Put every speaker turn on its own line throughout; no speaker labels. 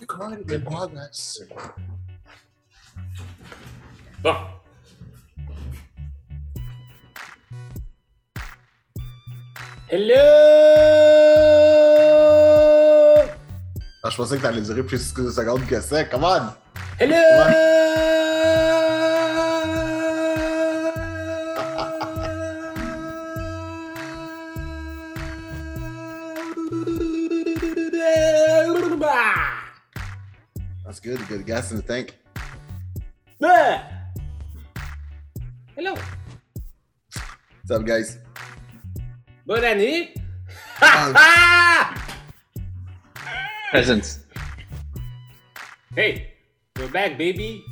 Recording in progress.
Bon. Hello!
Ah, je pensais que t'allais durer plus de secondes que ça. Come on!
Hello!
Gas in the tank.
Hello!
What's up, guys?
Bonne année!
Presents.
hey! We're back, baby!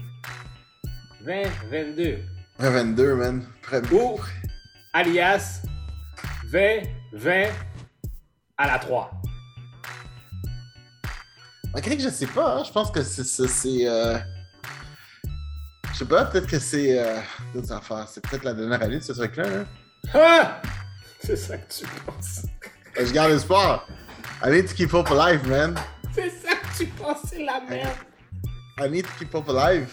2022.
22, man. Prêt.
Ou, alias, 20, 20 à la 3.
Malgré que je sais pas, hein, je pense que c'est. euh... Je sais pas, peut-être que c'est. Euh... D'autres affaires. C'est peut-être la dernière année de ce truc-là. Hein?
Ah! C'est ça que tu penses.
Euh, Je garde espoir. I need to keep hope alive, man.
C'est ça que tu penses, c'est la merde.
I need to keep hope alive.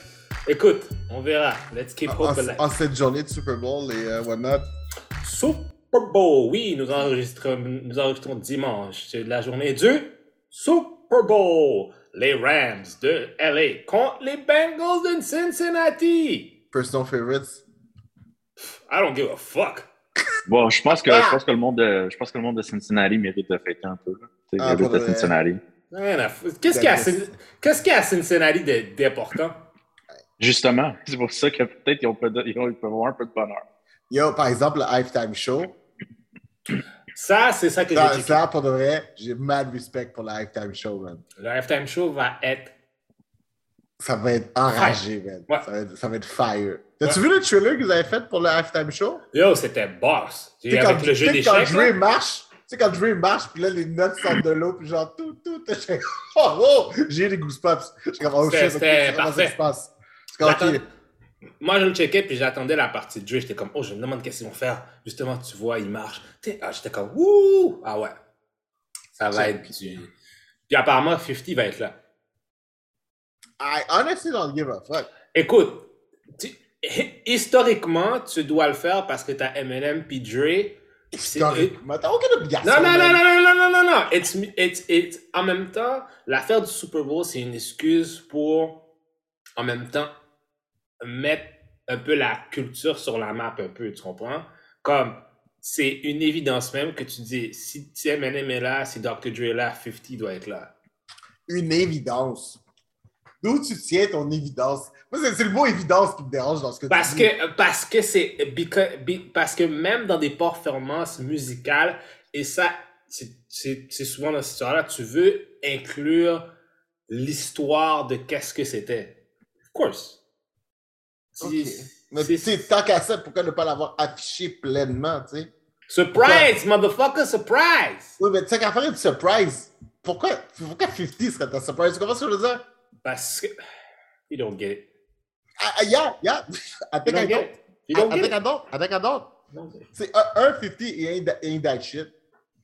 Écoute, on verra. Let's keep
En,
hope alive.
en cette journée de Super Bowl et euh, whatnot.
Super Bowl, oui, nous enregistrons, nous enregistrons dimanche. C'est la journée du Super Bowl. Les Rams de LA contre les Bengals de Cincinnati.
Personal favorites.
I don't give a fuck.
Bon, je pense que
Ah!
je pense que le monde de je pense que le monde de Cincinnati mérite de fêter un peu.
Ah,
de. Cincinnati.
Qu'est-ce qu'il y a à Cincinnati d'important?
Justement, c'est pour ça que peut-être ils, ont pas de- ils ont- ils peuvent avoir un peu de bonheur.
Yo, par exemple, le Halftime Show.
Ça, c'est ça que
Ça,
j'ai
ça, pour de vrai, j'ai mad respect pour le Halftime Show, man.
Le halftime show va être.
Ça va être enragé, man.
Ouais.
Ça, va être, ça va être fire. T'as-tu vu le trailer qu'ils avaient fait pour le Halftime Show?
Yo, c'était boss.
Tu sais,
Avec
quand,
le jeu
tu sais, quand. Dre marche, tu sais, quand Dre marche, puis là, les notes sortent de l'eau, puis genre, tout, tout, oh, oh, j'ai des goosebumps. J'ai comme, oh shit, ok, c'est se passe. C'est comme,
J'attends-
ok,
Moi, je le checkais, puis j'attendais la partie de Dre. J'étais comme, oh, je me demande qu'est-ce qu'ils vont faire. Justement, tu vois, il marche. Tu sais, ah, J'étais comme, wouh! Ah ouais. Ça va être du. Puis apparemment, 50 va être là.
I honestly don't give a fuck.
Écoute, tu- historiquement, tu dois le faire parce que t'as Eminem puis Dre. C'est-
Historiquement, t'as aucune obligation.
Non, non, non, non, non, non, non, non, non. It's, it's, it's, en même temps, l'affaire du Super Bowl, c'est une excuse pour, en même temps, mettre un peu la culture sur la map un peu, tu comprends? Comme, c'est une évidence même que tu dis, si, Eminem est là, si Dr. Dre est là, 50 doit être là.
Une évidence. D'où tu tiens ton évidence? Moi, c'est le mot évidence qui me dérange dans ce que
Parce
tu dis.
que, parce que c'est, parce que même dans des performances musicales, et ça, c'est souvent dans cette histoire-là, tu veux inclure l'histoire de qu'est-ce que c'était. Of course.
Mais tu sais, tant qu'à ça, pourquoi ne pas l'avoir affiché pleinement, tu sais?
Surprise, motherfucker, surprise!
Oui, mais tu sais qu'à faire une surprise, pourquoi, pourquoi 50 serait ta surprise? Tu comprends ce que je veux dire?
Parce que. You don't get it.
Ah, ah, yeah, yeah. I
You
think I
don't get
don't.
it. You don't
I
get
think I
it.
don't. I think I don't. C'est un, un 50 et ain't, that- shit.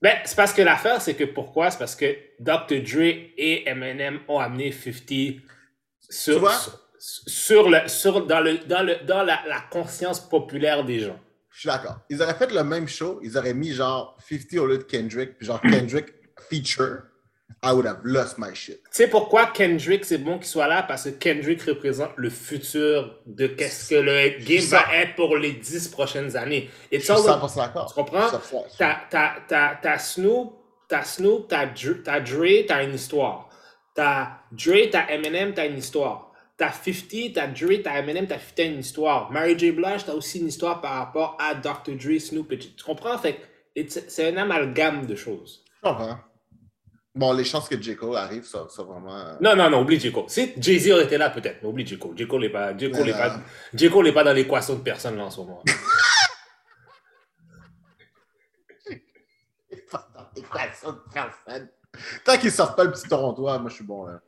Ben, c'est parce que l'affaire, c'est que pourquoi? C'est parce que Dr. Dre et Eminem ont amené 50
Tu
sur,
vois?
sur, sur le, sur, dans, le, dans, le, dans la, la conscience populaire des gens.
Je suis d'accord. Ils auraient fait le même show, ils auraient mis genre 50 au lieu de Kendrick, puis genre Kendrick feature. I would have lost my shit.
Tu sais pourquoi Kendrick, c'est bon qu'il soit là? Parce que Kendrick représente le futur de qu'est-ce que le game
ça.
va être pour les 10 prochaines années. Et
100% d'accord.
Tu comprends?
100%.
T'as, Snoop, t'as Snoop, t'as Dre, t'as une histoire. T'as Dre, t'as Eminem, t'as une histoire. T'as 50, t'as Dre, t'as Eminem, t'as 50, t'as une histoire. Mary J. Blige, t'as aussi une histoire par rapport à Dr. Dre, Snoop. et- Tu comprends? Fait c'est un amalgame de choses.
Je comprends. Bon, les chances que J. Cole arrive, ça, ça vraiment. euh,
Non, non, non, oublie J. Cole. Si Jay-Z aurait été là, peut-être, mais oublie J. Cole. J. Cole n'est pas, J. Cole pas,
non.
J. Cole n'est pas dans l'équation de personne là en ce moment.
Pas dans l'équation de personne. Tant qu'ils sortent pas le petit Torontois, moi je suis bon là.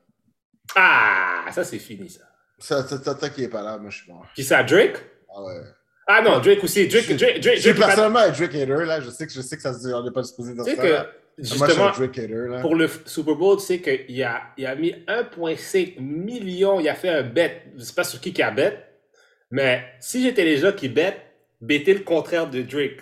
Ah, ça c'est fini ça.
Ça, ça, ça, qu'il est pas là, moi je suis bon.
Qui ça, Drake?
Ah ouais.
Ah non, Drake aussi. Drake,
Je-
Drake, Drake,
personnellement un Drake hater, là. Je sais que, je sais que ça se dit, on n'est pas supposé dire
Tu sais
ça.
que
là. Moi, je suis un
justement,
Drake hater, là.
pour le Super Bowl, tu sais qu'il a, il a mis 1,5 million, il a fait un bet. Je sais pas sur qui qui a bet, mais si j'étais les gens qui bet, bettez le contraire de Drake.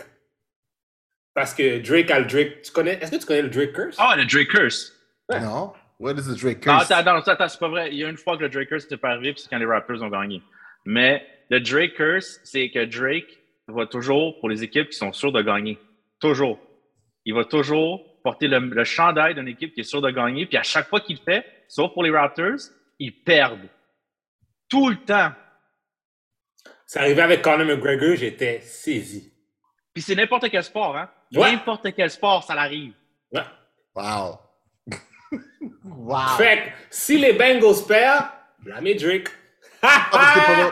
Parce que Drake a le Drake. Tu connais, est-ce que tu connais le Drake Curse?
Ah, le Drake Curse.
Non? What is the Drake
Non,
curse?
attends, attends, attends, c'est pas vrai. Il y a une fois que le Drake Curse n'était pas arrivé, puis c'est quand les Raptors ont gagné. Mais le Drake Curse, c'est que Drake va toujours, pour les équipes qui sont sûres de gagner, toujours. Il va toujours porter le, le chandail d'une équipe qui est sûre de gagner, puis à chaque fois qu'il le fait, sauf pour les Raptors, ils perdent. Tout le temps.
C'est arrivé avec Conor McGregor, j'étais saisi.
Puis c'est n'importe quel sport, hein?
Ouais.
N'importe quel sport, ça l'arrive.
Ouais.
Wow. Wow.
Fait que si les Bengals perdent, blâmez Drake.
Ah,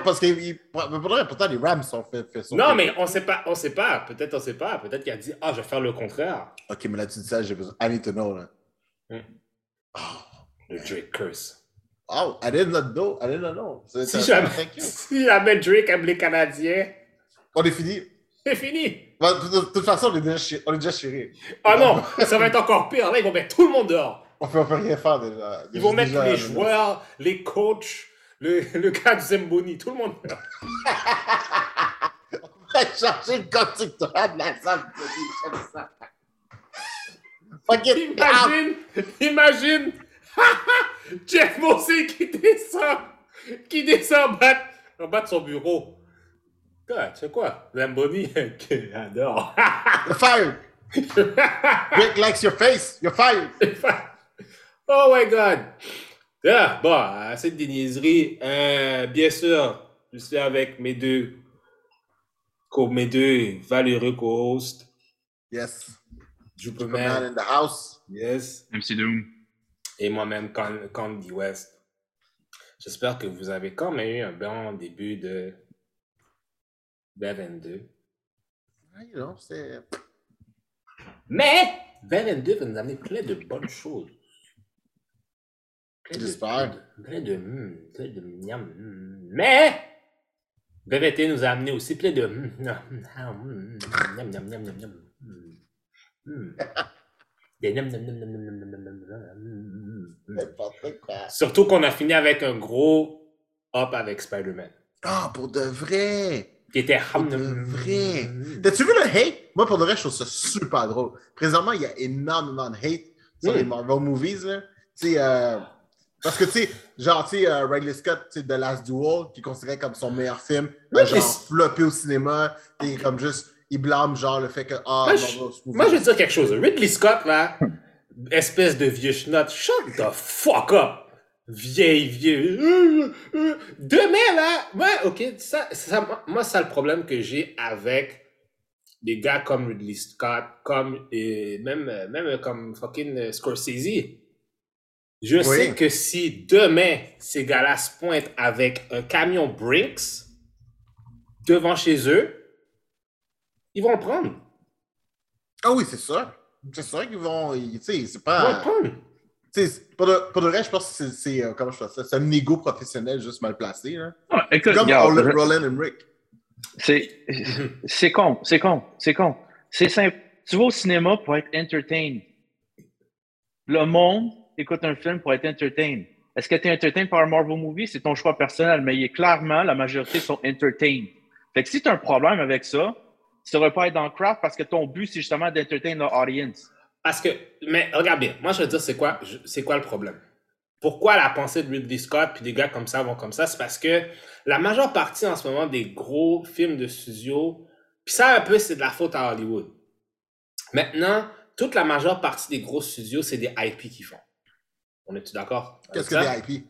parce que, pourtant, les Rams sont fait, fait
non, mais on sait pas, on sait pas. Peut-être on sait pas. Peut-être qu'il a dit, ah, je vais faire le contraire.
Ok, mais là, tu dis ça, j'ai besoin. I need to know, là.
Hmm.
Oh,
Le Drake Curse.
oh, I did not know. I did not know.
Si jamais, si jamais Drake aime les Canadiens,
On est fini.
c'est fini.
Bah, De, toute façon, on est déjà, on est déjà chiré.
Oh non, ça va être encore pire. Là, ils vont mettre tout le monde dehors.
On peut, on peut rien faire déjà.
Ils vont mettre
Déjà,
les joueurs, les coachs, le, le gars de Zemboni, tout le monde.
On va changer le conducteur de la salle. J'aime ça. Out.
Imagine, imagine, Jeff Mossé qui descend, qui descend en bas, en bas de son bureau. Quoi, tu sais quoi? Zemboni, qui adore.
You're fired. Rick likes your face. You're fired.
Oh my god! Yeah, bon, assez de niaiseries. Euh, bien sûr, je suis avec mes deux, mes deux valeureux co-hosts.
Yes.
Superman,
Man in the house.
yes,
MC Doom.
et moi-même, Candy West. J'espère que vous avez quand même eu un bon début de B22.
Ah, You know, c'est.
Mais B22 va nous amener plein de bonnes choses.
J'espère.
Plein de plein de. Mais BBT nous a amené aussi plein de miam, miam. Surtout qu'on a fini avec un gros hop avec Spider-Man.
Ah, pour de vrai!
Qui était
Pour de vrai! T'as-tu vu le hate? Moi, pour de vrai, je trouve ça super drôle. Présentement, il y a énormément de hate sur les Marvel movies. Tu sais, parce que, tu sais, genre, tu sais, euh, Ridley Scott, tu sais, The Last Duel, qui est considéré comme son meilleur film, a, genre, floppé au cinéma, et comme juste, il blâme, genre, le fait que, ah,
Moi, je- Moi, je veux dire quelque chose. Ridley Scott, là, espèce de vieux schnotte, shut the fuck up! Vieille, vieux. Euh, euh. Demain, là, ouais, ok, ça, ça, moi, c'est le problème que j'ai avec des gars comme Ridley Scott, comme, et même, même comme fucking Scorsese. Je
Oui.
sais que si demain, ces gars-là se pointent avec un camion Brinks devant chez eux, ils vont le prendre.
Ah oui, c'est ça. C'est sûr qu'ils vont, ils- tu sais, c'est
Ils vont le
pas...
prendre.
Pour de vrai, je pense que c'est- c'est, euh, comment je fais ça, c'est un ego professionnel juste mal placé.
Ah, écoute,
Comme
regarde,
Roland
je-
Roland and Rick.
C'est, c'est con, c'est con, c'est con. C'est simple. Tu vas au cinéma pour être entertained. Le monde écoute un film pour être entertained. Est-ce que tu es entertained par un Marvel movie? C'est ton choix personnel, mais il clairement, la majorité sont entertained. Fait que si tu as un problème avec ça, tu ne devrais pas être dans craft parce que ton but, c'est justement d'entertain l'audience.
Parce que, mais regarde bien, moi je veux dire, c'est quoi, c'est quoi le problème? Pourquoi la pensée de Ridley Scott puis des gars comme ça vont comme ça? C'est parce que la majeure partie en ce moment des gros films de studio, puis ça un peu c'est de la faute à Hollywood. Maintenant, toute la majeure partie des gros studios, c'est des IP qu'ils font. On est-tu d'accord?
Qu'est-ce que des IP?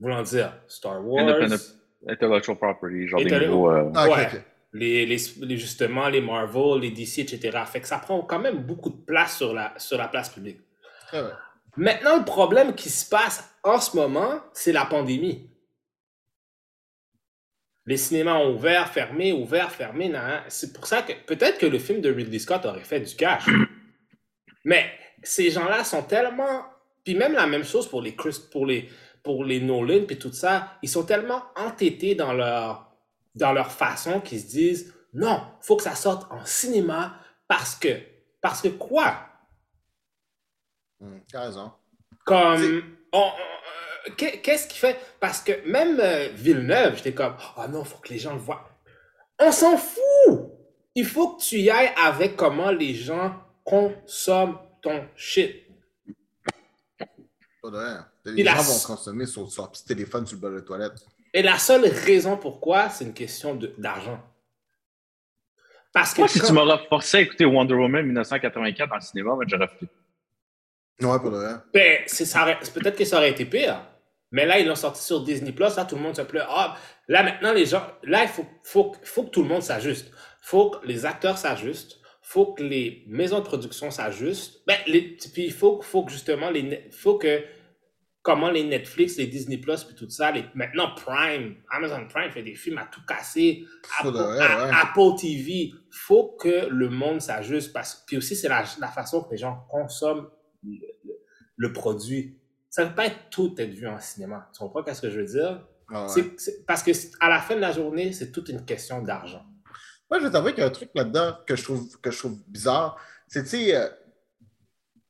Voulant dire Star Wars,
Independent- Intellectual property, genre des nouveaux. euh,
Ah,
Ouais. les, les, les- justement les Marvel, les DC, etc. Fait que ça prend quand même beaucoup de place sur la, sur la place publique.
Très bien.
Maintenant, le problème qui se passe en ce moment, c'est la pandémie. Les cinémas ont ouvert, fermé, ouvert, fermé. C'est pour ça que peut-être que le film de Ridley Scott aurait fait du cash. Mais ces gens-là sont tellement. Puis même la même chose pour les, Chris- pour les, pour les Nolan, puis tout ça. Ils sont tellement entêtés dans leur, dans leur façon qu'ils se disent non, faut que ça sorte en cinéma parce que. Parce que quoi?
Hum, T'as raison.
Comme. on- on- euh, qu'est- Qu'est-ce qui fait. Parce que même euh, Villeneuve, j'étais comme. Oh non, faut que les gens le voient. On s'en fout! Il faut que tu y ailles avec comment les gens consomment ton shit.
Pas de vrai. Les
la-
gens vont consommer sur sur leur petit téléphone sur le bord de la toilette.
Et la seule raison pourquoi, c'est une question de- d'argent. Parce que.
Moi, si
quand-
tu m'aurais forcé à écouter Wonder Woman 1984 dans le cinéma, ben, j'aurais fait.
Ouais, pas de vrai.
Ben, peut-être que ça aurait été pire. Mais là, ils l'ont sorti sur Disney Plus. Là, tout le monde se plaît. Ah, là, maintenant, les gens. Là, il faut, faut, faut que tout le monde s'ajuste. faut que les acteurs s'ajustent. Faut que les maisons de production s'ajustent. Ben, les, puis il faut, faut que justement, les, faut que. Comment les Netflix, les Disney Plus, puis tout ça. Les, maintenant, Prime, Amazon Prime fait des films à tout casser. Apple,
vrai, ouais.
Apple TV. faut que le monde s'ajuste. Parce, puis aussi, c'est la, la façon que les gens consomment le, le- le produit. Ça ne peut pas être tout être vu en cinéma. Tu comprends ce que je veux dire?
Ah ouais.
Parce que à la fin de la journée, c'est toute une question d'argent.
Moi, je vais t'avouer qu'il y a un truc là-dedans que je trouve, que je trouve bizarre. C'est, tu sais, euh,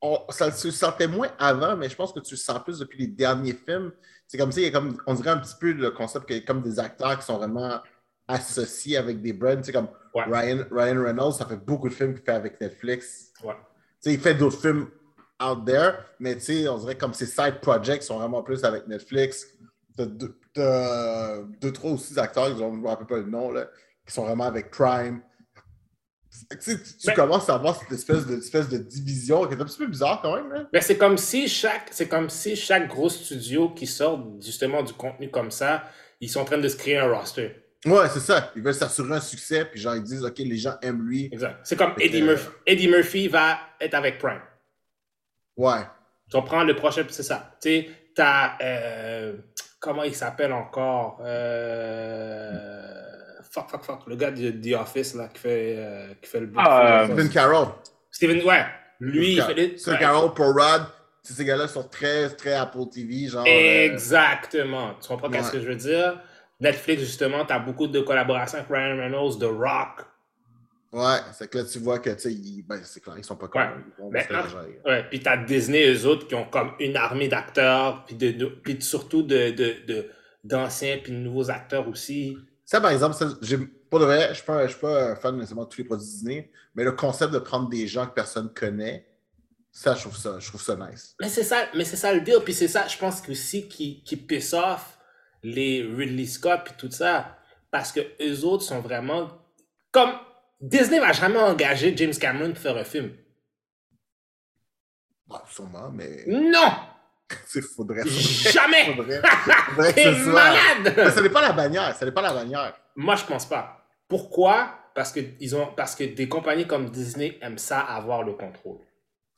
on- ça se sentait moins avant, mais je pense que tu le sens plus depuis les derniers films. C'est comme comme, on dirait un petit peu le concept qu'il y a comme des acteurs qui sont vraiment associés avec des brands. Tu sais, comme
Ouais.
Ryan, Ryan Reynolds, ça fait beaucoup de films qu'il fait avec Netflix.
Ouais.
Tu sais, il fait d'autres films out there, mais tu sais, on dirait comme ses side projects sont vraiment plus avec Netflix. T'as deux, t'as deux, trois aussi acteurs, je ne me rappelle pas le nom, là, qui sont vraiment avec Prime. Tu, sais, tu-
Mais-
commences à avoir cette espèce de, espèce de division qui est un petit peu bizarre quand même. Là.
Mais c'est comme si chaque, c'est comme si chaque gros studio qui sort justement du contenu comme ça, ils sont en train de se créer un roster.
Ouais, c'est ça. Ils veulent s'assurer un succès, puis genre, ils disent, OK, les gens aiment lui.
Exact. C'est comme Eddie
que-
Murphy. Eddie Murphy va être avec Prime.
Ouais.
Tu prends le prochain, c'est ça. Tu sais, t'as. euh, comment il s'appelle encore? Euh, Fuck, fuck, fuck. Le gars de The Office, là, qui fait, euh, qui fait le
Ah,
Stephen Carroll.
Steven, ouais. Lui, il fait.
Stephen
ouais.
Carroll, Paul Rudd. Ces gars-là sont très, très Apple TV, genre. euh,
Exactement. Tu comprends
Ouais.
ce que je veux dire? Netflix, justement, tu as beaucoup de collaborations avec Ryan Reynolds, The Rock.
Ouais, c'est que là, tu vois que, tu sais, ils- ben, c'est clair, ils sont pas comme.
Ouais. Ouais. Puis tu as Disney, eux autres, qui ont comme une armée d'acteurs, puis de, de- puis surtout de, de, de- d'anciens, puis de nouveaux acteurs aussi.
Ça, par exemple, ça, pour de vrai, je ne suis, pas- fan nécessairement de tous les produits Disney, mais le concept de prendre des gens que personne connaît, ça, je trouve ça, je trouve ça nice.
Mais c'est ça, mais c'est ça le deal. Puis c'est ça, je pense que aussi qui, qui piss off les Ridley Scott puis tout ça. Parce que eux autres sont vraiment. Comme Disney va jamais engager James Cameron pour faire un film.
Bon, sûrement, mais
Non!
il faudrait.
Jamais!
faudrait, faudrait que
T'es
ce soit. Mais
malade!
ça n'est pas la bannière, ça n'est pas la bannière.
Moi, je pense pas. Pourquoi? Parce que, ils ont, parce que des compagnies comme Disney aiment ça avoir le contrôle.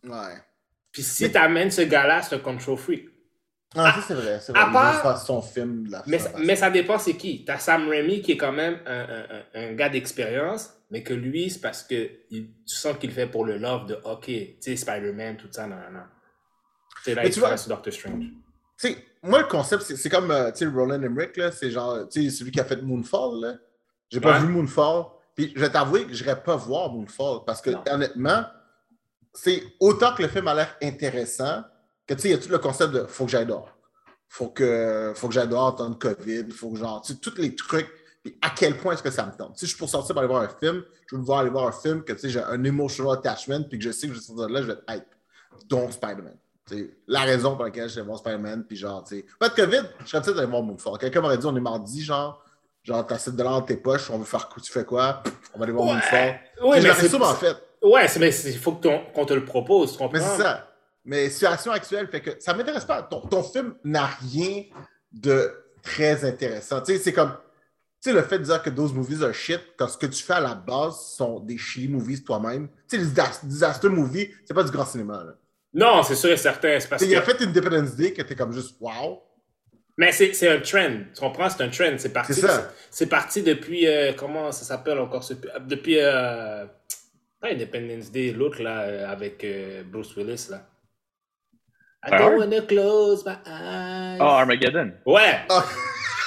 Ouais.
Puis si t'amènes ce gars-là, c'est un control freak.
Ah, ça, c'est vrai. C'est vrai.
à part-
faire son film de la
Mais,
façon.
mais ça dépend c'est qui. T'as Sam Raimi qui est quand même un, un- un- gars d'expérience, mais que lui, c'est parce que il- tu sens qu'il fait pour le love de OK, tu sais, Spider-Man, tout ça, non, non, non. C'est là
Mais
il
tu
travaille
vois-
sur Doctor Strange.
Tu sais, moi, le concept, c'est comme, euh, tu sais, Roland Emmerich, là, c'est genre, tu sais, celui qui a fait Moonfall, là. J'ai pas vu Moonfall. Puis, je vais t'avouer que je n'irais pas voir Moonfall parce que,
Non.
honnêtement, c'est autant que le film a l'air intéressant que, tu sais, il y a tout le concept de faut que j'aille dehors. Faut que, faut que j'aille dehors en temps de COVID. Faut que, genre, tu sais, tous les trucs. Puis, à quel point est-ce que ça me tente? Si je suis pour sortir pour aller voir un film, je veux voir aller voir un film que, tu sais, j'ai un emotional attachment puis que je sais que je vais sortir de là, je vais être hype. Donc, Spider-Man. C'est la raison pour laquelle je vais voir Spider-Man, puis genre, tu sais, pas de COVID, je serais peut-être allé voir Moonfall. Quelqu'un m'aurait dit, on est mardi, genre, genre, t'as 7 dans tes poches, on veut faire quoi, tu fais quoi? On va aller voir Moonfall.
Ouais, mais c'est
sûrement fait.
Ouais, mais il faut qu'on te le propose, tu comprends?
Mais c'est ça. Mais situation actuelle fait que ça m'intéresse pas. Ton, ton film n'a rien de très intéressant. Tu sais, c'est comme, tu sais, le fait de dire que those movies are shit, quand ce que tu fais à la base sont des shitty movies toi-même. Tu sais, les disaster movies, c'est pas du grand cinéma, là.
Non, c'est sûr et certain. Parce
il a fait Independence Day que t'es comme juste wow.
Mais c'est c'est un trend. Tu comprends? C'est un trend. C'est parti,
C'est
parti depuis. euh, comment ça s'appelle encore? ce- Depuis. euh, pas Independence Day, l'autre là, euh, avec euh, Bruce Willis là. I don't wanna close my eyes.
Oh, Armageddon.
Ouais!
Ah.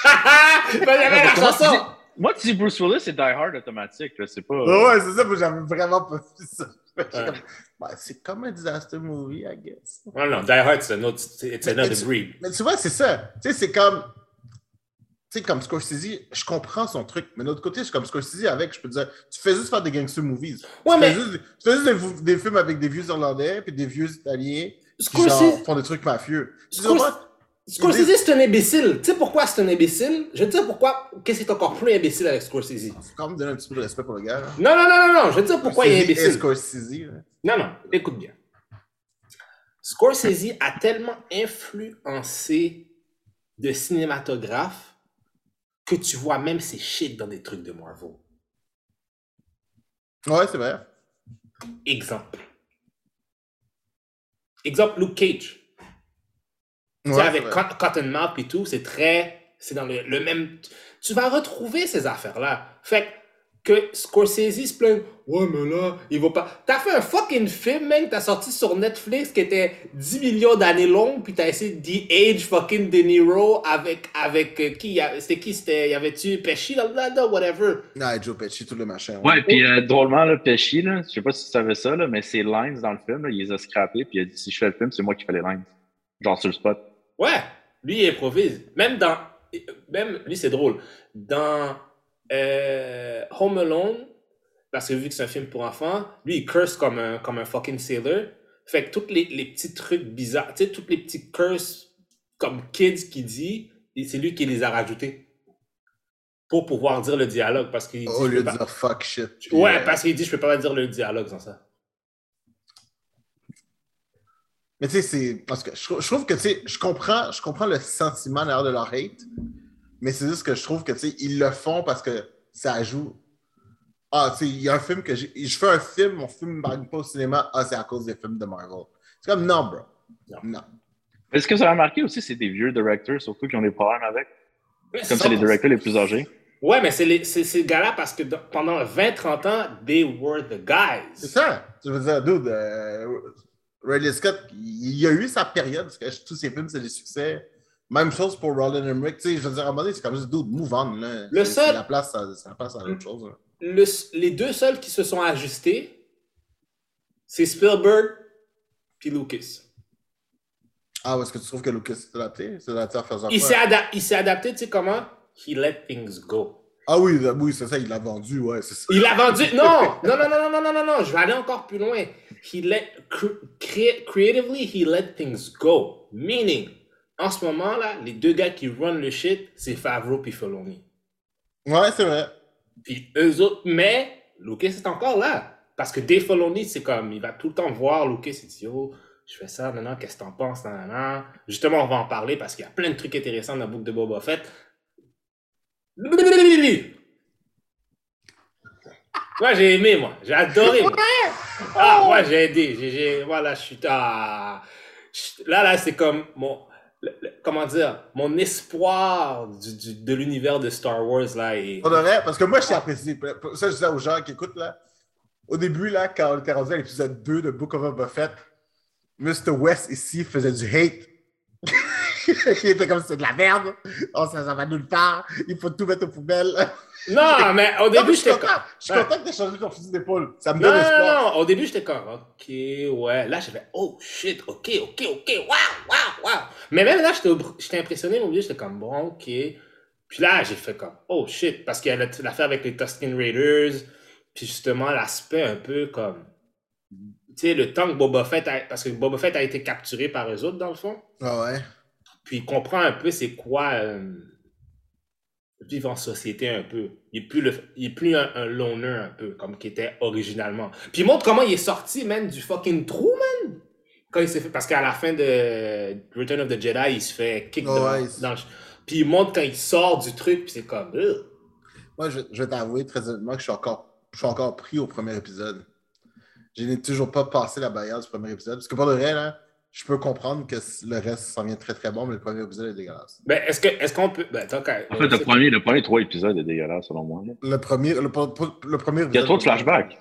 Ben, j'avais la
Moi, tu
chanson!
dis- Moi, tu dis Bruce Willis, c'est Die Hard automatique. C'est pas.
Ouais, c'est ça, j'avais vraiment pas vu ça. C'est comme un disaster movie, I guess.
Ouais, non, Die Hard, c'est un autre, it's another breed.
Mais tu vois, c'est ça. Tu sais, c'est comme. Tu sais, comme Scorsese, je comprends son truc, mais de l'autre côté, je suis comme Scorsese avec, je peux te dire, tu fais juste faire des gangster movies.
Ouais,
tu,
mais
fais juste, tu fais juste des, des films avec des vieux Irlandais puis des vieux Italiens qui genre, font des trucs mafieux. Tu
Scorsese-? Scorsese, c'est un imbécile. Tu sais pourquoi c'est un imbécile? Je vais te dire pourquoi, qu'est-ce qui est encore plus imbécile avec Scorsese.
Faut quand même donner un petit peu de respect pour le gars. là.
Non, non, non, non, non, je vais te dire pourquoi il est imbécile.
Scorsese. là.
Non, non, écoute bien. Scorsese a tellement influencé de cinématographes que tu vois même ses shit dans des trucs de Marvel.
Ouais, c'est vrai.
Exemple. Exemple, Luke Cage. Tu sais,
Ouais,
avec. Cot- Cottonmouth et tout, c'est très. C'est dans le, le même. Tu vas retrouver ces affaires-là. Fait que Scorsese se plaint. Ouais, mais là, il va pas. T'as fait un fucking film, man, t'as sorti sur Netflix qui était 10 millions d'années long, puis t'as essayé de age fucking De Niro avec. avec euh, qui C'était qui C'était. Y avait-tu Pesci dans le là, whatever?
Ouais, Joe Pesci, tout le machin.
Ouais, puis euh, drôlement, là, Pesci, là, je sais pas si tu savais ça, là, mais ses lines dans le film, là, il les a scrappés, puis il a dit si je fais le film, c'est moi qui fais les lines. Genre sur le spot.
Ouais, lui, il improvise. Même dans. Même, lui, c'est drôle. Dans euh, Home Alone, parce que vu que c'est un film pour enfants, lui, il curse comme un, comme un fucking sailor. Fait que tous les, les petits trucs bizarres, tu sais, tous les petits curses comme kids qui dit, c'est lui qui les a rajoutés. Pour pouvoir dire le dialogue. Parce qu'il dit.
Au lieu de dire fuck shit.
Ouais,
euh,
parce qu'il dit, je peux pas dire le dialogue sans ça.
Mais tu sais, c'est. Parce que je, je trouve que, tu sais, je comprends, je comprends le sentiment derrière de leur hate, mais c'est juste que je trouve que, tu sais, ils le font parce que ça joue. Ah, tu sais, il y a un film que j'ai. Je fais un film, mon film ne pas au cinéma. Ah, c'est à cause des films de Marvel. C'est comme, non, bro.
Non.
Non.
Est-ce que vous avez remarqué aussi, c'est des vieux directeurs, surtout, qui ont des problèmes avec?
Mais
Comme
ça,
c'est les directeurs les plus âgés.
Ouais, mais c'est les- c'est ces gars-là parce que pendant 20-30 ans, they were the
C'est
guys.
ça. Je veux dire, dude, euh, Ridley Scott, il y a eu sa période, parce que tous ses films, c'est des succès. Même chose pour Roland Emmerich. Tu sais, je veux dire, à un moment donné, c'est comme juste, dude, move on. Là.
Le seul-
la place, la place à autre chose. là.
Le- les deux seuls qui se sont ajustés, c'est Spielberg puis Lucas.
Ah, est-ce que tu trouves que Lucas s'est adapté? Adapté à faire ça
il s'est adapté, tu sais comment? He let things go.
Ah oui, oui, c'est ça, il l'a vendu, ouais, ça.
Il a vendu. Non! Non, non, non, non, non, non, non, non, je vais aller encore plus loin. He let. cre- crea- creatively, he let things go. Meaning, en ce moment-là, les deux gars qui run le shit, c'est Favreau puis Filoni.
Ouais, c'est vrai.
Puis eux autres, mais Lucas est encore là. Parce que Dave Filoni, c'est comme, il va tout le temps voir Lucas et dit, yo, je fais ça, maintenant, qu'est-ce que t'en penses, nan, nan. Justement, on va en parler parce qu'il y a plein de trucs intéressants dans la boucle de Boba Fett. Moi, j'ai aimé, moi. J'ai adoré, moi. Ah, moi, j'ai aidé. J'ai, j'ai- voilà, je suis. Ah, là, là, c'est comme mon. le- le- comment dire? Mon espoir du, du- de l'univers de Star Wars, là. est-
On devrait, parce que moi, je t'ai apprécié. Ça, je disais aux gens qui écoutent, là. Au début, là, quand on était rendu à l'épisode 2 de Book of Boba Fett, Mr. West, ici, faisait du hate. il était comme c'est de la merde. Oh, ça, ça va nulle part. Il faut tout mettre aux poubelles.
Non, mais au
Non,
début, j'étais comme.
Je suis
Ouais.
content que tu aies changé ton fusil d'épaule. Ça me
Non,
donne
non,
espoir.
non, au début, j'étais comme, ok, ouais. Là, j'avais, oh shit, ok, ok, ok, waouh, waouh, waouh. Mais même là, j'étais impressionné, mon Dieu, j'étais comme, bon, ok. Puis là, j'ai fait comme, oh shit, parce qu'il y a l'affaire avec les Tusken Raiders, puis justement, l'aspect un peu comme. Tu sais, le temps que Boba Fett a. Parce que Boba Fett a été capturé par eux autres, dans le fond.
Ah ouais.
Puis il comprend un peu c'est quoi euh, vivre en société un peu. Il est plus, le, il est plus un, un loner un peu, comme qu'il était originalement. Puis il montre comment il est sorti, man, du fucking trou, man. Quand il s'est fait, parce qu'à la fin de Return of the Jedi, il se fait kick
Oh,
dans, Puis il montre quand il sort du truc, puis c'est comme... Ugh.
Moi, je, je vais t'avouer très honnêtement que je suis encore, je suis encore pris au premier épisode. Je n'ai toujours pas passé la barrière du premier épisode. Parce que pour le vrai, là, je peux comprendre que le reste s'en vient très très bon, mais le premier épisode est dégueulasse.
Ben, est-ce que est-ce qu'on peut... Ben,
En fait, le premier, le premier trois épisodes est dégueulasse, selon moi.
Le premier, le, le premier
Il y a trop de flashbacks.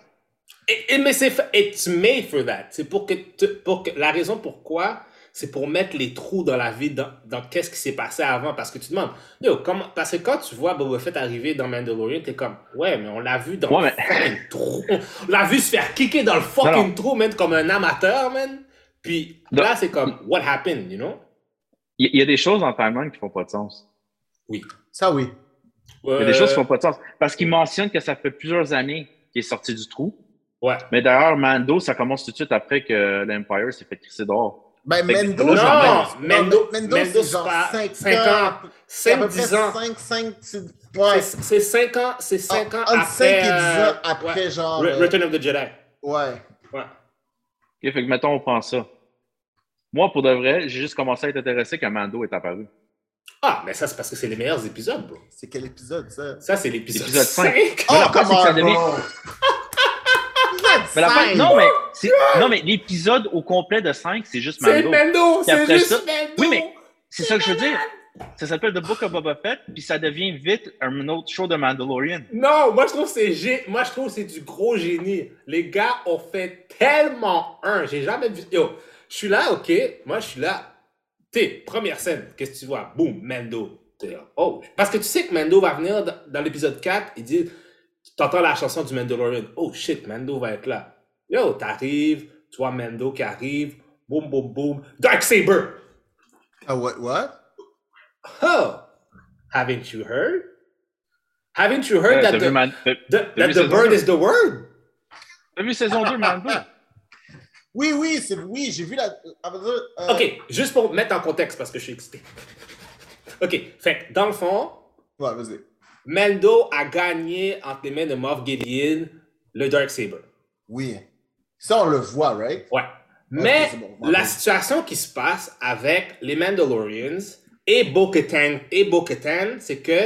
Et, et- mais c'est it's made for that. C'est pour que, tu- pour que la raison pourquoi, c'est pour mettre les trous dans la vie, dans, dans qu'est-ce qui s'est passé avant. Parce que tu te demandes, yo, comment, parce que quand tu vois Boba Fett arriver dans Mandalorian, t'es comme, ouais, mais on l'a vu dans
Ouais,
le fucking trou. On l'a vu se faire kicker dans le fucking trou, man, comme un amateur, man. Puis
Non.
là, c'est comme, what happened, you know?
Il il y a des choses en timeline qui font pas de sens.
Ça, oui.
Il y a des choses qui font pas de sens. Parce qu'il mentionne que ça fait plusieurs années qu'il est sorti du trou.
Ouais.
Mais d'ailleurs, Mando, ça commence tout de suite après que l'Empire s'est fait crisser dehors.
Ben, Mendo,
là,
genre,
non, Mendo-
Mendo,
Mendo,
c'est genre
pas
5
cinq
ans.
ans.
C'est à peu
5-10
près
ans.
5, 5, ouais.
C'est c'est 5 ans, c'est 5 ans
Entre
après.
5 et 10
euh,
ans après,
ouais.
genre.
Re-
euh,
Return of the Jedi.
Ouais.
Ouais.
Ok, fait que mettons, on prend ça. Moi, pour de vrai, j'ai juste commencé à être intéressé quand Mando est apparu.
Ah, mais ça, c'est parce que c'est les meilleurs épisodes, bro.
C'est quel épisode, ça?
Ça, c'est l'épisode
Épisode
5.
cinq.
Oh,
Mais ça devient-! Mais la non, mais, non, mais l'épisode au complet de 5, c'est juste
C'est
Mando.
Mendo, c'est juste
ça-
Mendo.
Oui, mais c'est ça que je veux dire. Ça s'appelle The Book of Boba Fett, puis ça devient vite un autre show de Mandalorian.
Non, moi je trouve que c'est gé... moi je trouve c'est du gros génie. Les gars ont fait tellement un, j'ai jamais vu. Yo, je suis là, ok, moi je suis là. T'es première scène, qu'est-ce que tu vois? Boum, Mando. Là, oh, parce que tu sais que Mando va venir dans, dans l'épisode 4, il dit, t'entends la chanson du Mandalorian. Oh shit, Mando va être là. Yo, t'arrives, tu vois Mando qui arrive, boum, boum, boum, Dark Saber.
Ah, what? what?
Oh, haven't you heard? Haven't you heard
Ouais,
that the,
Man-
that the bird is the word?
t'as vu saison 2, Mando?
Oui, oui, c'est oui, j'ai vu la. ah, bah, euh,
OK, juste pour mettre en contexte parce que je suis excité. OK, fait dans le fond,
Ouais, vas-y.
Mando a gagné entre les mains de Moff Gideon le Dark Saber.
Oui. Ça, on le voit, right?
Ouais. Mais
bon.
la situation qui se passe avec les Mandalorians et Bo-Katan et Bo-Katan, c'est que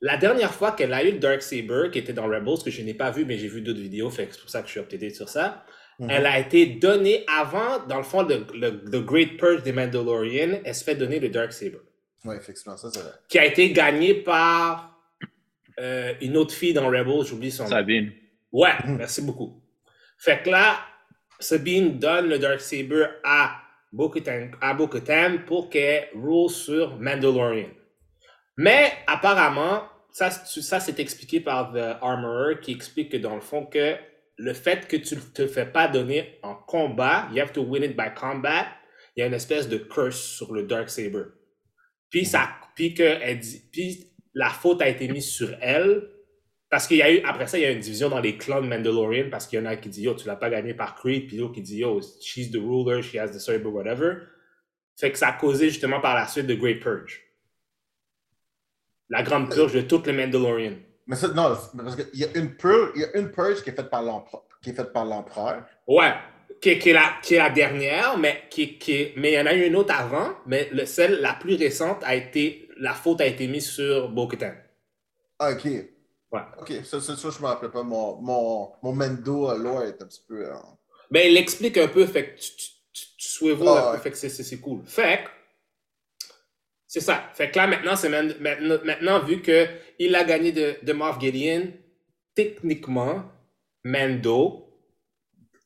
la dernière fois qu'elle a eu le Dark Saber, qui était dans Rebels, que je n'ai pas vu, mais j'ai vu d'autres vidéos, fait que c'est pour ça que je suis updaté sur ça,
Mhm.
elle a été donnée avant, dans le fond, le, le, le Great Purge des Mandalorians, elle se fait donner le Dark Saber,
Ouais, effectivement, ça, c'est vrai.
qui a été gagné par euh, une autre fille dans Rebels, j'oublie son nom.
Sabine.
Ouais,
Mm.
merci beaucoup. Fait que là, Sabine donne le Dark Saber à À Bo-Katan pour qu'elle roule sur Mandalorian. Mais apparemment, ça, ça c'est expliqué par The Armorer qui explique que dans le fond que le fait que tu ne te fais pas donner en combat, you have to win it by combat, il y a une espèce de curse sur le Dark Saber. Puis ça, puis que elle dit, puis la faute a été mise sur elle parce qu'il y a eu, après ça, il y a eu une division dans les clans de Mandalorian parce qu'il y en a qui disent Yo, tu l'as pas gagné par Creed, puis l'autre qui dit Yo, she's the ruler, she has the saber, whatever. Fait que ça a causé justement par la suite de Great Purge. La grande purge de toutes les Mandalorians.
Mais ça, non, parce qu'il y a une purge, il y a une purge qui est faite par l'empereur.
Ouais, qui, qui est la, qui est la dernière, mais qui, qui, mais il y en a eu une autre avant, mais le, celle la plus récente a été, la faute a été mise sur Bo-Katan.
Ah, ok.
Ouais.
Ok, ça, ça, ça je me rappelle pas. Mon, mon, mon Mendo euh, lore est un petit peu. euh,
Mais il explique un peu, fait que tu, tu, tu, tu
Ah,
un peu,
ouais.
fait que c'est- cool. Fait que, c'est ça. Fait que là, maintenant, c'est maintenant, maintenant, vu qu'il a gagné de, de Moff Gideon, techniquement, Mando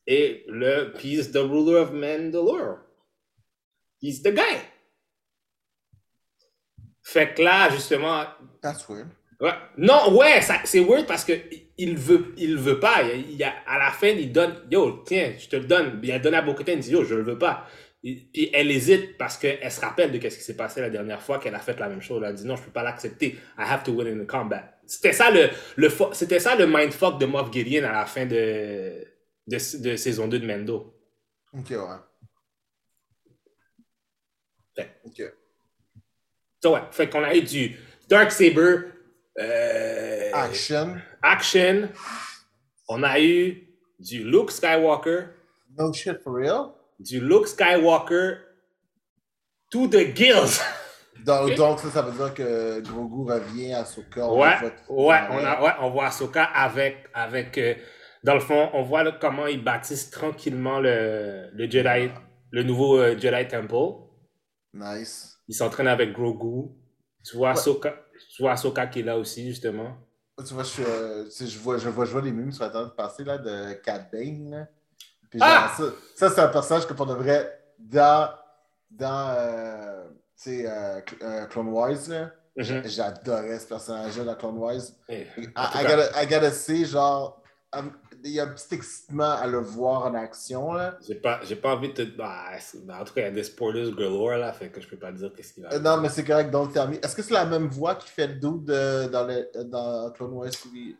est le, he's the ruler of Mandalore. He's the guy. Fait que là, justement,
That's weird.
Ouais. Non, ouais, c'est weird parce que il veut, il veut pas. Il, il a- à la fin, il donne, yo, tiens, je te le donne. Il a donné à Bo-Katan, il dit, yo, je le veux pas. Puis elle hésite parce qu'elle se rappelle de ce qui s'est passé la dernière fois qu'elle a fait la même chose. Elle a dit, non, je peux pas l'accepter. I have to win in the combat. C'était ça le, le, c'était ça le mindfuck de Moff Gideon à la fin de, de, de saison 2 de Mendo.
Ok, ouais.
Fait.
Ok.
Ça, ouais. Fait qu'on a eu du Dark Saber, euh,
Action.
action. On a eu du Luke Skywalker,
No shit for real?
du Luke Skywalker to the gills.
Donc, donc ça, ça veut dire que Grogu revient à Soka.
Ouais, ouais, on a, ouais, on voit Ahsoka avec, avec euh, dans le fond, on voit là, comment ils bâtissent tranquillement le, le Jedi, le nouveau euh, Jedi Temple.
Nice.
Ils s'entraînent avec Grogu. Tu vois Ahsoka, tu vois Ahsoka qui est là aussi, justement.
Tu vois, je, suis, euh, tu sais, je, vois, je, vois, je vois les mimes sur Internet passer là, de Cat Bane. là. Puis genre,
Ah!
ça, ça c'est un personnage que pour de vrai, dans dans euh, tu sais, euh, euh, Clone Wars, là,
Mhm.
j'adorais ce personnage-là dans Clone Wars.
Eh,
I, gotta, I gotta say, genre, il y a un petit excitement à le voir en action, là.
J'ai pas, j'ai pas envie de te. Bah, bah, en tout cas, il y a des spoilers galore là, fait que je peux pas dire qu'est-ce qu'il va.
Euh, non, mais c'est correct, donc Termi. Est-ce que c'est la même voix qui fait le dude de- dans, le, dans Clone Wars? Oui.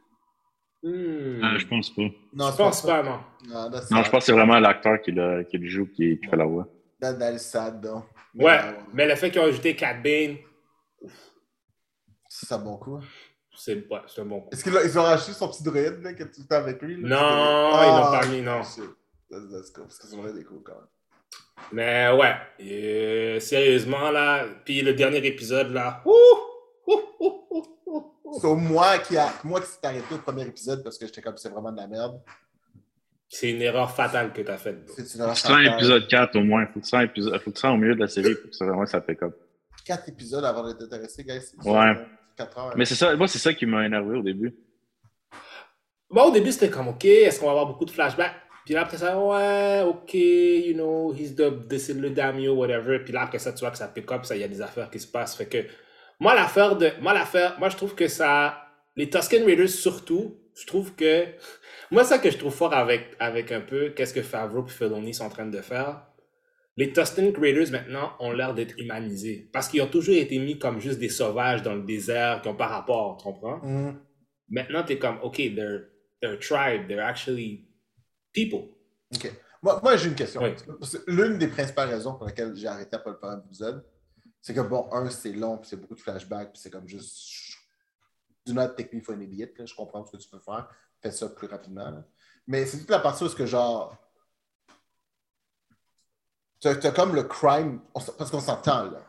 Hmm.
Euh, je pense pas.
Non,
je pense pas, non.
Non,
je pense que c'est vraiment l'acteur qui, le- qui le joue qui, qui fait la voix.
That, that is sad. Mais,
Ouais, mais le fait qu'ils ont ajouté Cat Bane,
C'est un bon coup.
C'est ouais, un bon
Est-ce qu'ils ont racheté son petit droïde là, qui est tout le temps avec lui?
Non,
ah,
ils l'ont pas mis, non.
Let's, let's go, parce que ça aurait des cool quand même.
Mais ouais, euh, sérieusement là, puis le dernier épisode là, c'est ouh, ouh,
moi qui a, moi qui s'est arrêté au premier épisode parce que j'étais comme c'est vraiment de la merde.
C'est une erreur fatale que t'as faite.
C'est une erreur fatale.
épisode 4 au moins, faut que ça épisode, faut que au milieu de la série pour que ça vraiment ça pick up.
4 épisodes avant d'être intéressé, guys.
Ouais.
Hein.
Mais c'est ça, moi, c'est ça qui m'a énervé au début.
Moi, au début, c'était comme, OK, est-ce qu'on va avoir beaucoup de flashbacks? Puis là, après ça, ouais, OK, you know, he's the, this is le Damio, whatever. Puis là, après ça, tu vois que ça pick up, ça, il y a des affaires qui se passent. Fait que, moi, l'affaire de, moi, l'affaire, moi, je trouve que ça, les Tusken Raiders surtout, je trouve que, moi, ça que je trouve fort avec, avec un peu, qu'est-ce que Favreau et Filoni sont en train de faire, les Tusken Raiders, maintenant, ont l'air d'être humanisés. Parce qu'ils ont toujours été mis comme juste des sauvages dans le désert qui n'ont pas rapport, tu comprends?
Mhm.
Maintenant, t'es comme, OK, they're, they're a tribe, they're actually people.
OK. Moi, moi j'ai une question.
Oui.
L'une des principales raisons pour lesquelles j'ai arrêté à pas le faire un épisode, c'est que, bon, un, c'est long, puis c'est beaucoup de flashbacks, puis c'est comme juste. Do not take me for an idiot, là. je comprends ce que tu peux faire. Fais ça plus rapidement. là. Mais c'est toute la partie où est-ce que, genre. T'as t'as comme le crime. parce qu'on s'entend, là.